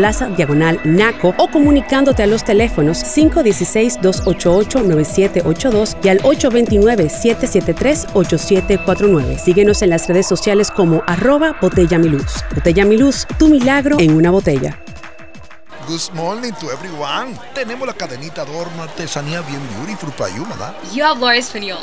Plaza Diagonal Naco o comunicándote a los teléfonos 516-288-9782 y al 829-773-8749. Síguenos en las redes sociales como arroba Botella Miluz. Botella Miluz, tu milagro en una botella. Good morning to everyone. Tenemos la cadenita Dorma Artesanía bien beautiful para you, ¿verdad? Yo hablo español.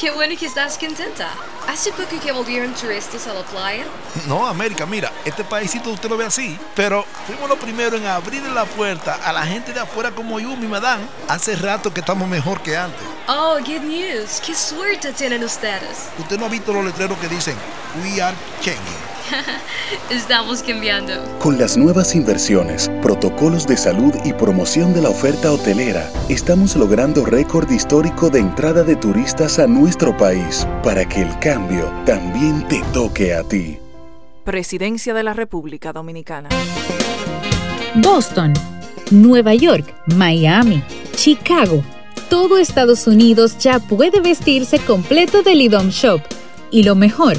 Qué bueno que estás contenta. ¿Hace poco que volvieron turistas a la playa? No, América, mira, este paísito usted lo ve así, pero fuimos los primeros en abrir la puerta a la gente de afuera como Yumi, madame. Hace rato que estamos mejor que antes. Oh, good news. Qué suerte tienen ustedes. Usted no ha visto los letreros que dicen We are changing. (laughs) Estamos cambiando. Con las nuevas inversiones, protocolos de salud y promoción de la oferta hotelera, estamos logrando récord histórico de entrada de turistas a nuestro país para que el cambio también te toque a ti. Presidencia de la República Dominicana. Boston, Nueva York, Miami, Chicago. Todo Estados Unidos ya puede vestirse completo del IDOM Shop. Y lo mejor,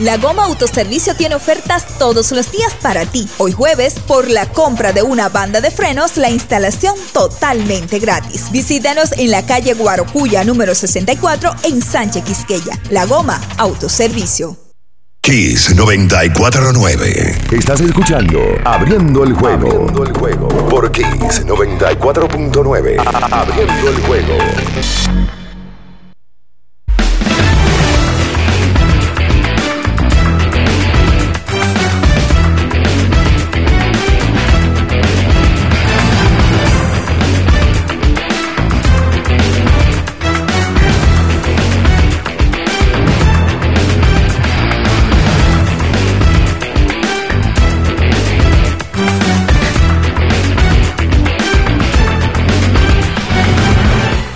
La Goma Autoservicio tiene ofertas todos los días para ti. Hoy jueves, por la compra de una banda de frenos, la instalación totalmente gratis. Visítanos en la calle Guarocuya número 64 en Sánchez Quisqueya. La Goma Autoservicio. Kiss 949. Estás escuchando Abriendo el juego. Abriendo el juego. Por Kiss 94.9. Abriendo el juego.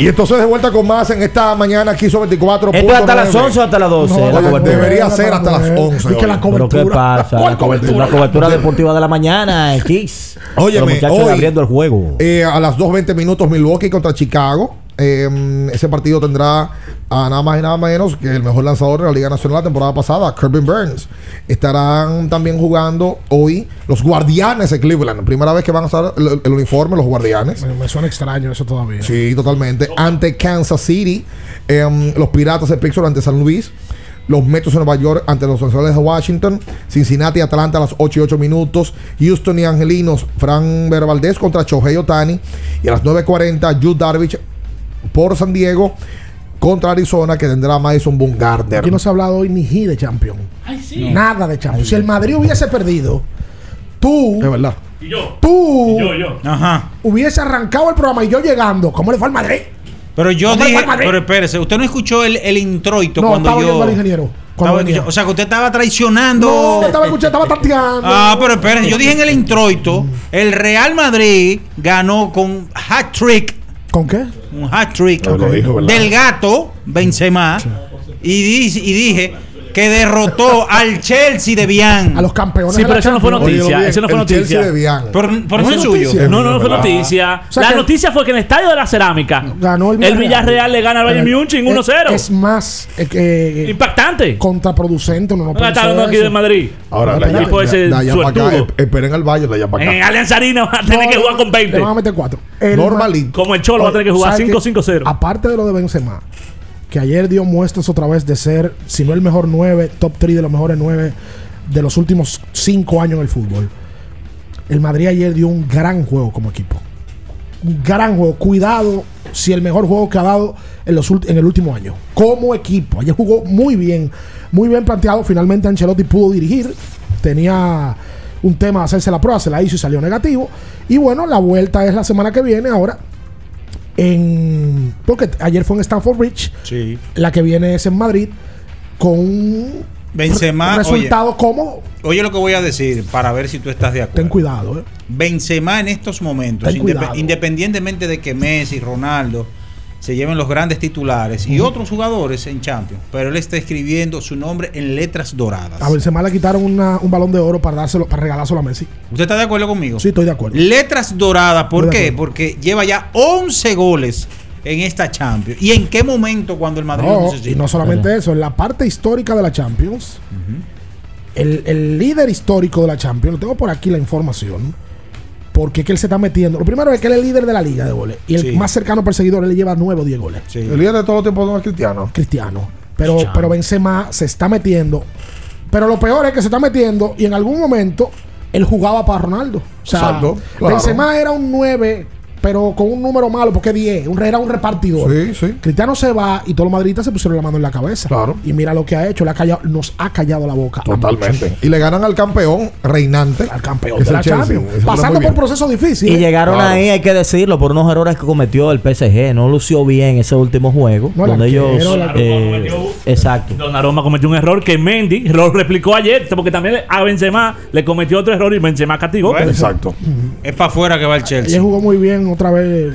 Y entonces de vuelta con más en esta mañana aquí sobre 24. ¿Esto es hasta las 11 o hasta las 12? No, la cobertura? debería ser hasta las 11. Es que la ¿Pero qué cobertura. pasa? ¿Cuál La cobertura, cobertura? la cobertura deportiva de la mañana, X. Muchachos hoy, abriendo el juego. Eh, a las 2.20 minutos Milwaukee contra Chicago. Eh, ese partido tendrá a nada más y nada menos que el mejor lanzador de la Liga Nacional la temporada pasada, Kirby Burns. Estarán también jugando hoy los Guardianes de Cleveland. Primera vez que van a usar el, el uniforme los Guardianes. Me, me suena extraño eso todavía. Sí, totalmente. Ante Kansas City, em, los Piratas de Pittsburgh ante San Luis. Los Metros de Nueva York ante los Nacionales de Washington. Cincinnati y Atlanta a las 8 y 8 minutos. Houston y Angelinos. Fran Valdez contra Shohei Otani. Y a las 9.40, Yu Darvish por San Diego contra Arizona que tendrá Madison Bumgarner. Aquí no se ha hablado hoy ni G de campeón. sí. Nada de campeón. Si el Madrid hubiese perdido, tú. Es verdad. Y yo. Tú. Y yo, yo. Ajá. Hubiese arrancado el programa y yo llegando. ¿Cómo le fue al Madrid? Pero yo ¿Cómo le dije, pero espérese, usted no escuchó el, el introito No, cuando estaba yo. al ingeniero. Cuando Estaba- venía. o sea, que usted estaba traicionando. No, estaba escuchando, estaba tanteando. Ah, pero espérese, yo dije en el introito, el Real Madrid ganó con hat trick. ¿Con qué? Un hat trick. Del gato Benzema y, di- y dije que derrotó al Chelsea de Bian. A los campeones. Sí, de pero la eso no fue noticia. Eso no fue el Chelsea noticia. Por, por ¿No eso es es suyo. noticia? No, no, no fue noticia. O sea la noticia fue que en el estadio de la cerámica Ganó el el Villarreal. Le gana al Bayern Eh, Múnich es- 1-0. Es más eh, Impactante. contraproducente. Uno no Ahora puede está hablando hacer aquí de Madrid. Ahora, eh, esperen al de allá para En acá. Allianz Arena va a tener que jugar con Le 20. van a meter cuatro. El Normalito. Como el Cholo va a tener que jugar ¿Sabe qué? 5-5-0. Aparte de lo de Benzema, que ayer dio muestras otra vez de ser, si no el mejor 9, top 3 de los mejores 9 de los últimos 5 años en el fútbol. El Madrid ayer dio un gran juego como equipo. Un gran juego. Cuidado si el mejor juego que ha dado en, los en el último año. Como equipo. Ayer jugó muy bien. Muy bien planteado. Finalmente Ancelotti pudo dirigir. Tenía un tema de hacerse la prueba. Se la hizo y salió negativo. Y bueno, la vuelta es la semana que viene. Ahora en porque ayer fue en Stanford Bridge, Sí. la que viene es en Madrid con un Benzema, re- resultado como Oye lo que voy a decir para ver si tú estás de acuerdo. ten cuidado, ¿eh? Benzema en estos momentos, Ten indep- cuidado. independientemente de que Messi, Ronaldo se lleven los grandes titulares y otros jugadores en Champions, pero él está escribiendo su nombre en letras doradas. A Benzema le quitaron una- un balón de oro para dárselo para regalárselo a Messi. ¿Usted está de acuerdo conmigo? Sí, estoy de acuerdo. Letras doradas, ¿por Estoy qué? Porque lleva ya 11 goles en esta Champions. ¿Y en qué momento cuando el Madrid lo No, necesita? y no solamente eso, en la parte histórica de la Champions, el, el líder histórico de la Champions, tengo por aquí la información, porque es que él se está metiendo. Lo primero es que él es el líder de la liga de goles. Y el Sí. más cercano perseguidor, él le lleva 9 o 10 goles. Sí. El líder de todos los tiempos no es cristiano. cristiano. Pero, pero Benzema se está metiendo. Pero lo peor es que se está metiendo y en algún momento él jugaba para Ronaldo. O sea, Exacto, claro. Benzema era un 9, pero con un número malo, porque 10. Un, era un repartidor. Sí, sí. Cristiano se va y todos los madridistas se pusieron la mano en la cabeza. Claro. Y mira lo que ha hecho. Le ha callado- nos ha callado la boca. Totalmente. Y le ganan al campeón reinante. Al campeón de el la Chelsea. Champions. Pasando por procesos difíciles. Y llegaron Claro. ahí, hay que decirlo, por unos errores que cometió el PSG. No lució bien ese último juego. No, donde ellos. el arquero eh, cometió- exacto. Donnarumma cometió un error que Mendy lo replicó ayer, porque también a Benzema le cometió otro error y Benzema castigó. Bueno. Exacto. Es para afuera que va el Chelsea. jugó muy bien otra vez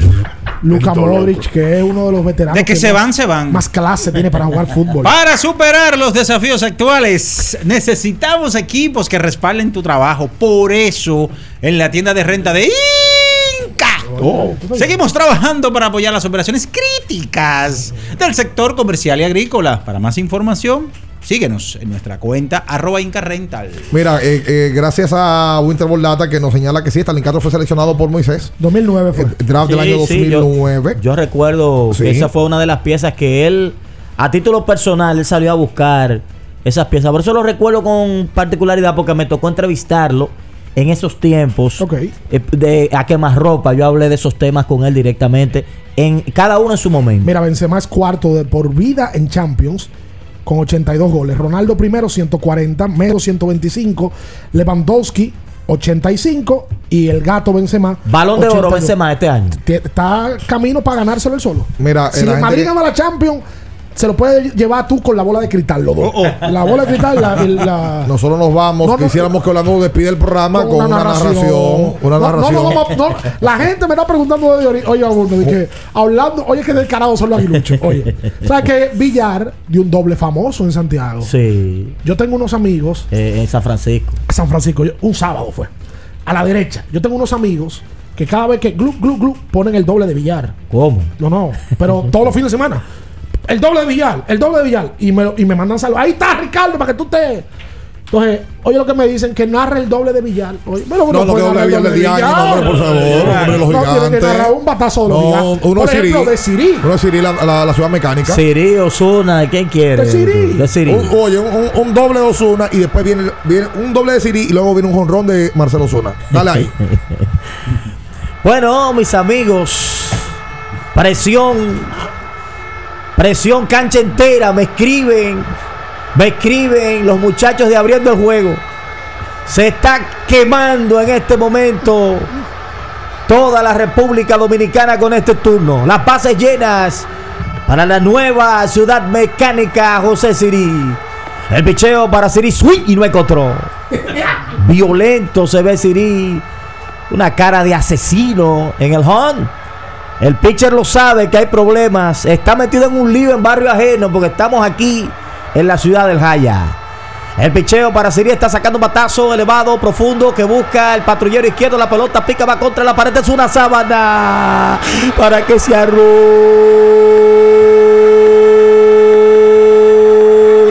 Luka Modric, que es uno de los veteranos. De que se más- van, se van. Más clase tiene para jugar fútbol. Para superar los desafíos actuales, necesitamos equipos que respalden tu trabajo. Por eso, en la tienda de renta de Inca, Oh. seguimos trabajando para apoyar las operaciones críticas del sector comercial y agrícola. Para más información, síguenos en nuestra cuenta arroba Inca Rental. Mira, eh, eh, gracias a Winter Data que nos señala que sí, Stalin Castro fue seleccionado por Moisés. 2009 fue. El draft del Sí, año sí, yo- 2009. Yo, recuerdo Sí. que esa fue una de las piezas que él, a título personal, él salió a buscar esas piezas. Por eso lo recuerdo con particularidad porque me tocó entrevistarlo en esos tiempos. Ok. eh, De a quemarropa. Yo hablé de esos temas con él directamente. En cada uno en su momento. Mira, Benzema es cuarto de por vida en Champions con 82 goles. Ronaldo primero 140, Mero 125, Lewandowski 85 y el gato Benzema. Balón de oro 82. Benzema este año. Está camino para ganárselo él solo. Mira, si la el Madrid que- gana la Champions, se lo puede llevar tú con la bola de cristal, los dos. Oh, La bola de cristal, la, el- la- Nosotros nos vamos. No, no, Quisiéramos que Orlando despide el programa con, una narración. Una no, narración. no, no, no. La gente me está preguntando de ahorita, oye, Augusto, de que hablando, oye, que descarados son los aguiluchos. Oye, o sea que Villar de un doble famoso en Santiago. Sí. Yo tengo unos amigos, eh, en San Francisco. San Francisco, yo- un sábado fue, a la derecha. Yo tengo unos amigos que cada vez que glu, glu, glu, ponen el doble de Villar. ¿Cómo? No, no, pero todos los fines de semana. El doble de Villar, el doble de Villar. Y me, y me mandan saludos. Ahí está, Ricardo, para que tú te. Entonces, oye lo que me dicen, que narre el doble de Villar. Oye, bueno, No, no, que doble de Villar de Diagne, no, hombre, por favor, hombre, los No, tiene que gigantes. narrar un batazo de los No, uno Por ejemplo, Siri. de Siri. Uno es Siri, la, la- la ciudad mecánica. Siri, Osuna, ¿de quién quiere? De Siri. De Siri. Un- oye, un, un- un doble de Osuna y después viene, viene un doble de Siri y luego viene un jonrón de Marcelo Osuna. Dale ahí. (laughs) Bueno, mis amigos, presión, presión cancha entera, me escriben, me escriben los muchachos de abriendo el juego. Se está quemando en este momento toda la República Dominicana con este turno. Las bases llenas para la nueva ciudad mecánica José Siri. El picheo para Siri swing y no encontró. Violento se ve Siri. Una cara de asesino en el home. El pitcher lo sabe que hay problemas. Está metido en un lío en barrio ajeno porque estamos aquí en la ciudad del Jaya. El picheo para Siri está sacando un batazo elevado, profundo, que busca el patrullero izquierdo. La pelota pica, va contra la pared. Es una sábana para que se arrugue.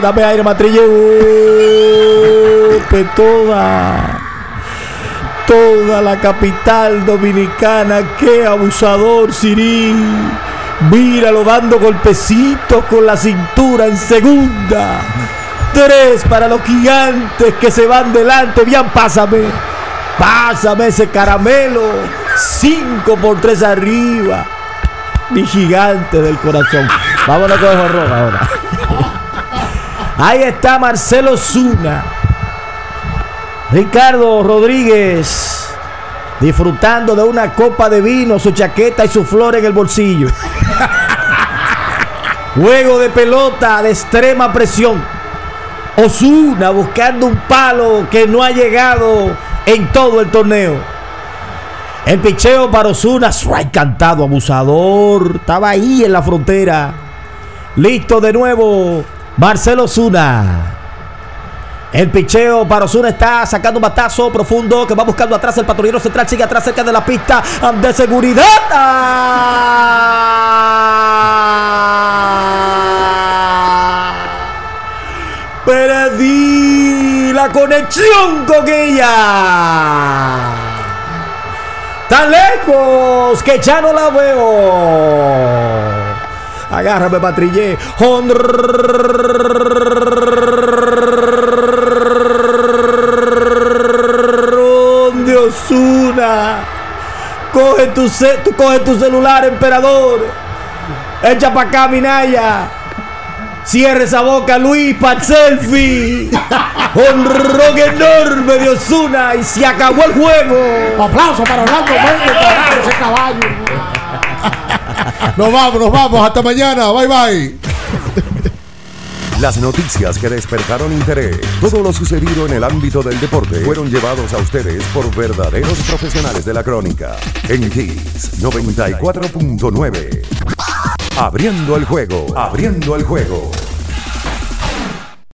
Dame aire, toda toda la capital dominicana. ¡Qué abusador, Siri! Míralo dando golpecitos con la cintura en segunda. Tres para los gigantes que se van delante. Bien, pásame. Pásame ese caramelo. Cinco por tres arriba. Mi gigante del corazón. Vámonos con el horror ahora. Ahí está Marcelo Zuna. Ricardo Rodríguez disfrutando de una copa de vino, su chaqueta y su flor en el bolsillo. (laughs) Juego de pelota de extrema presión. Osuna buscando un palo que no ha llegado en todo el torneo. El picheo para Osuna, strike cantado, abusador. Estaba ahí en la frontera. Listo de nuevo, Marcelo Osuna. El picheo para Osuna está sacando un batazo profundo que va buscando atrás. El patrullero central sigue atrás cerca de la pista de seguridad. ¡Ah! Perdí la conexión con ella. Tan lejos que ya no la veo. Agárrame, patrillé. De Osuna. Coge tu, tú coge tu celular, emperador. Echa para acá, Minaya. Cierre esa boca, Luis, para el selfie. Honrón enorme de Osuna y se acabó el juego. Aplauso para Orlando Méndez, ese caballo. Nos vamos, nos vamos. Hasta mañana. Bye, bye. Las noticias que despertaron interés, todo lo sucedido en el ámbito del deporte, fueron llevados a ustedes por verdaderos profesionales de la crónica. En Kiss 94.9. Abriendo el juego, abriendo el juego.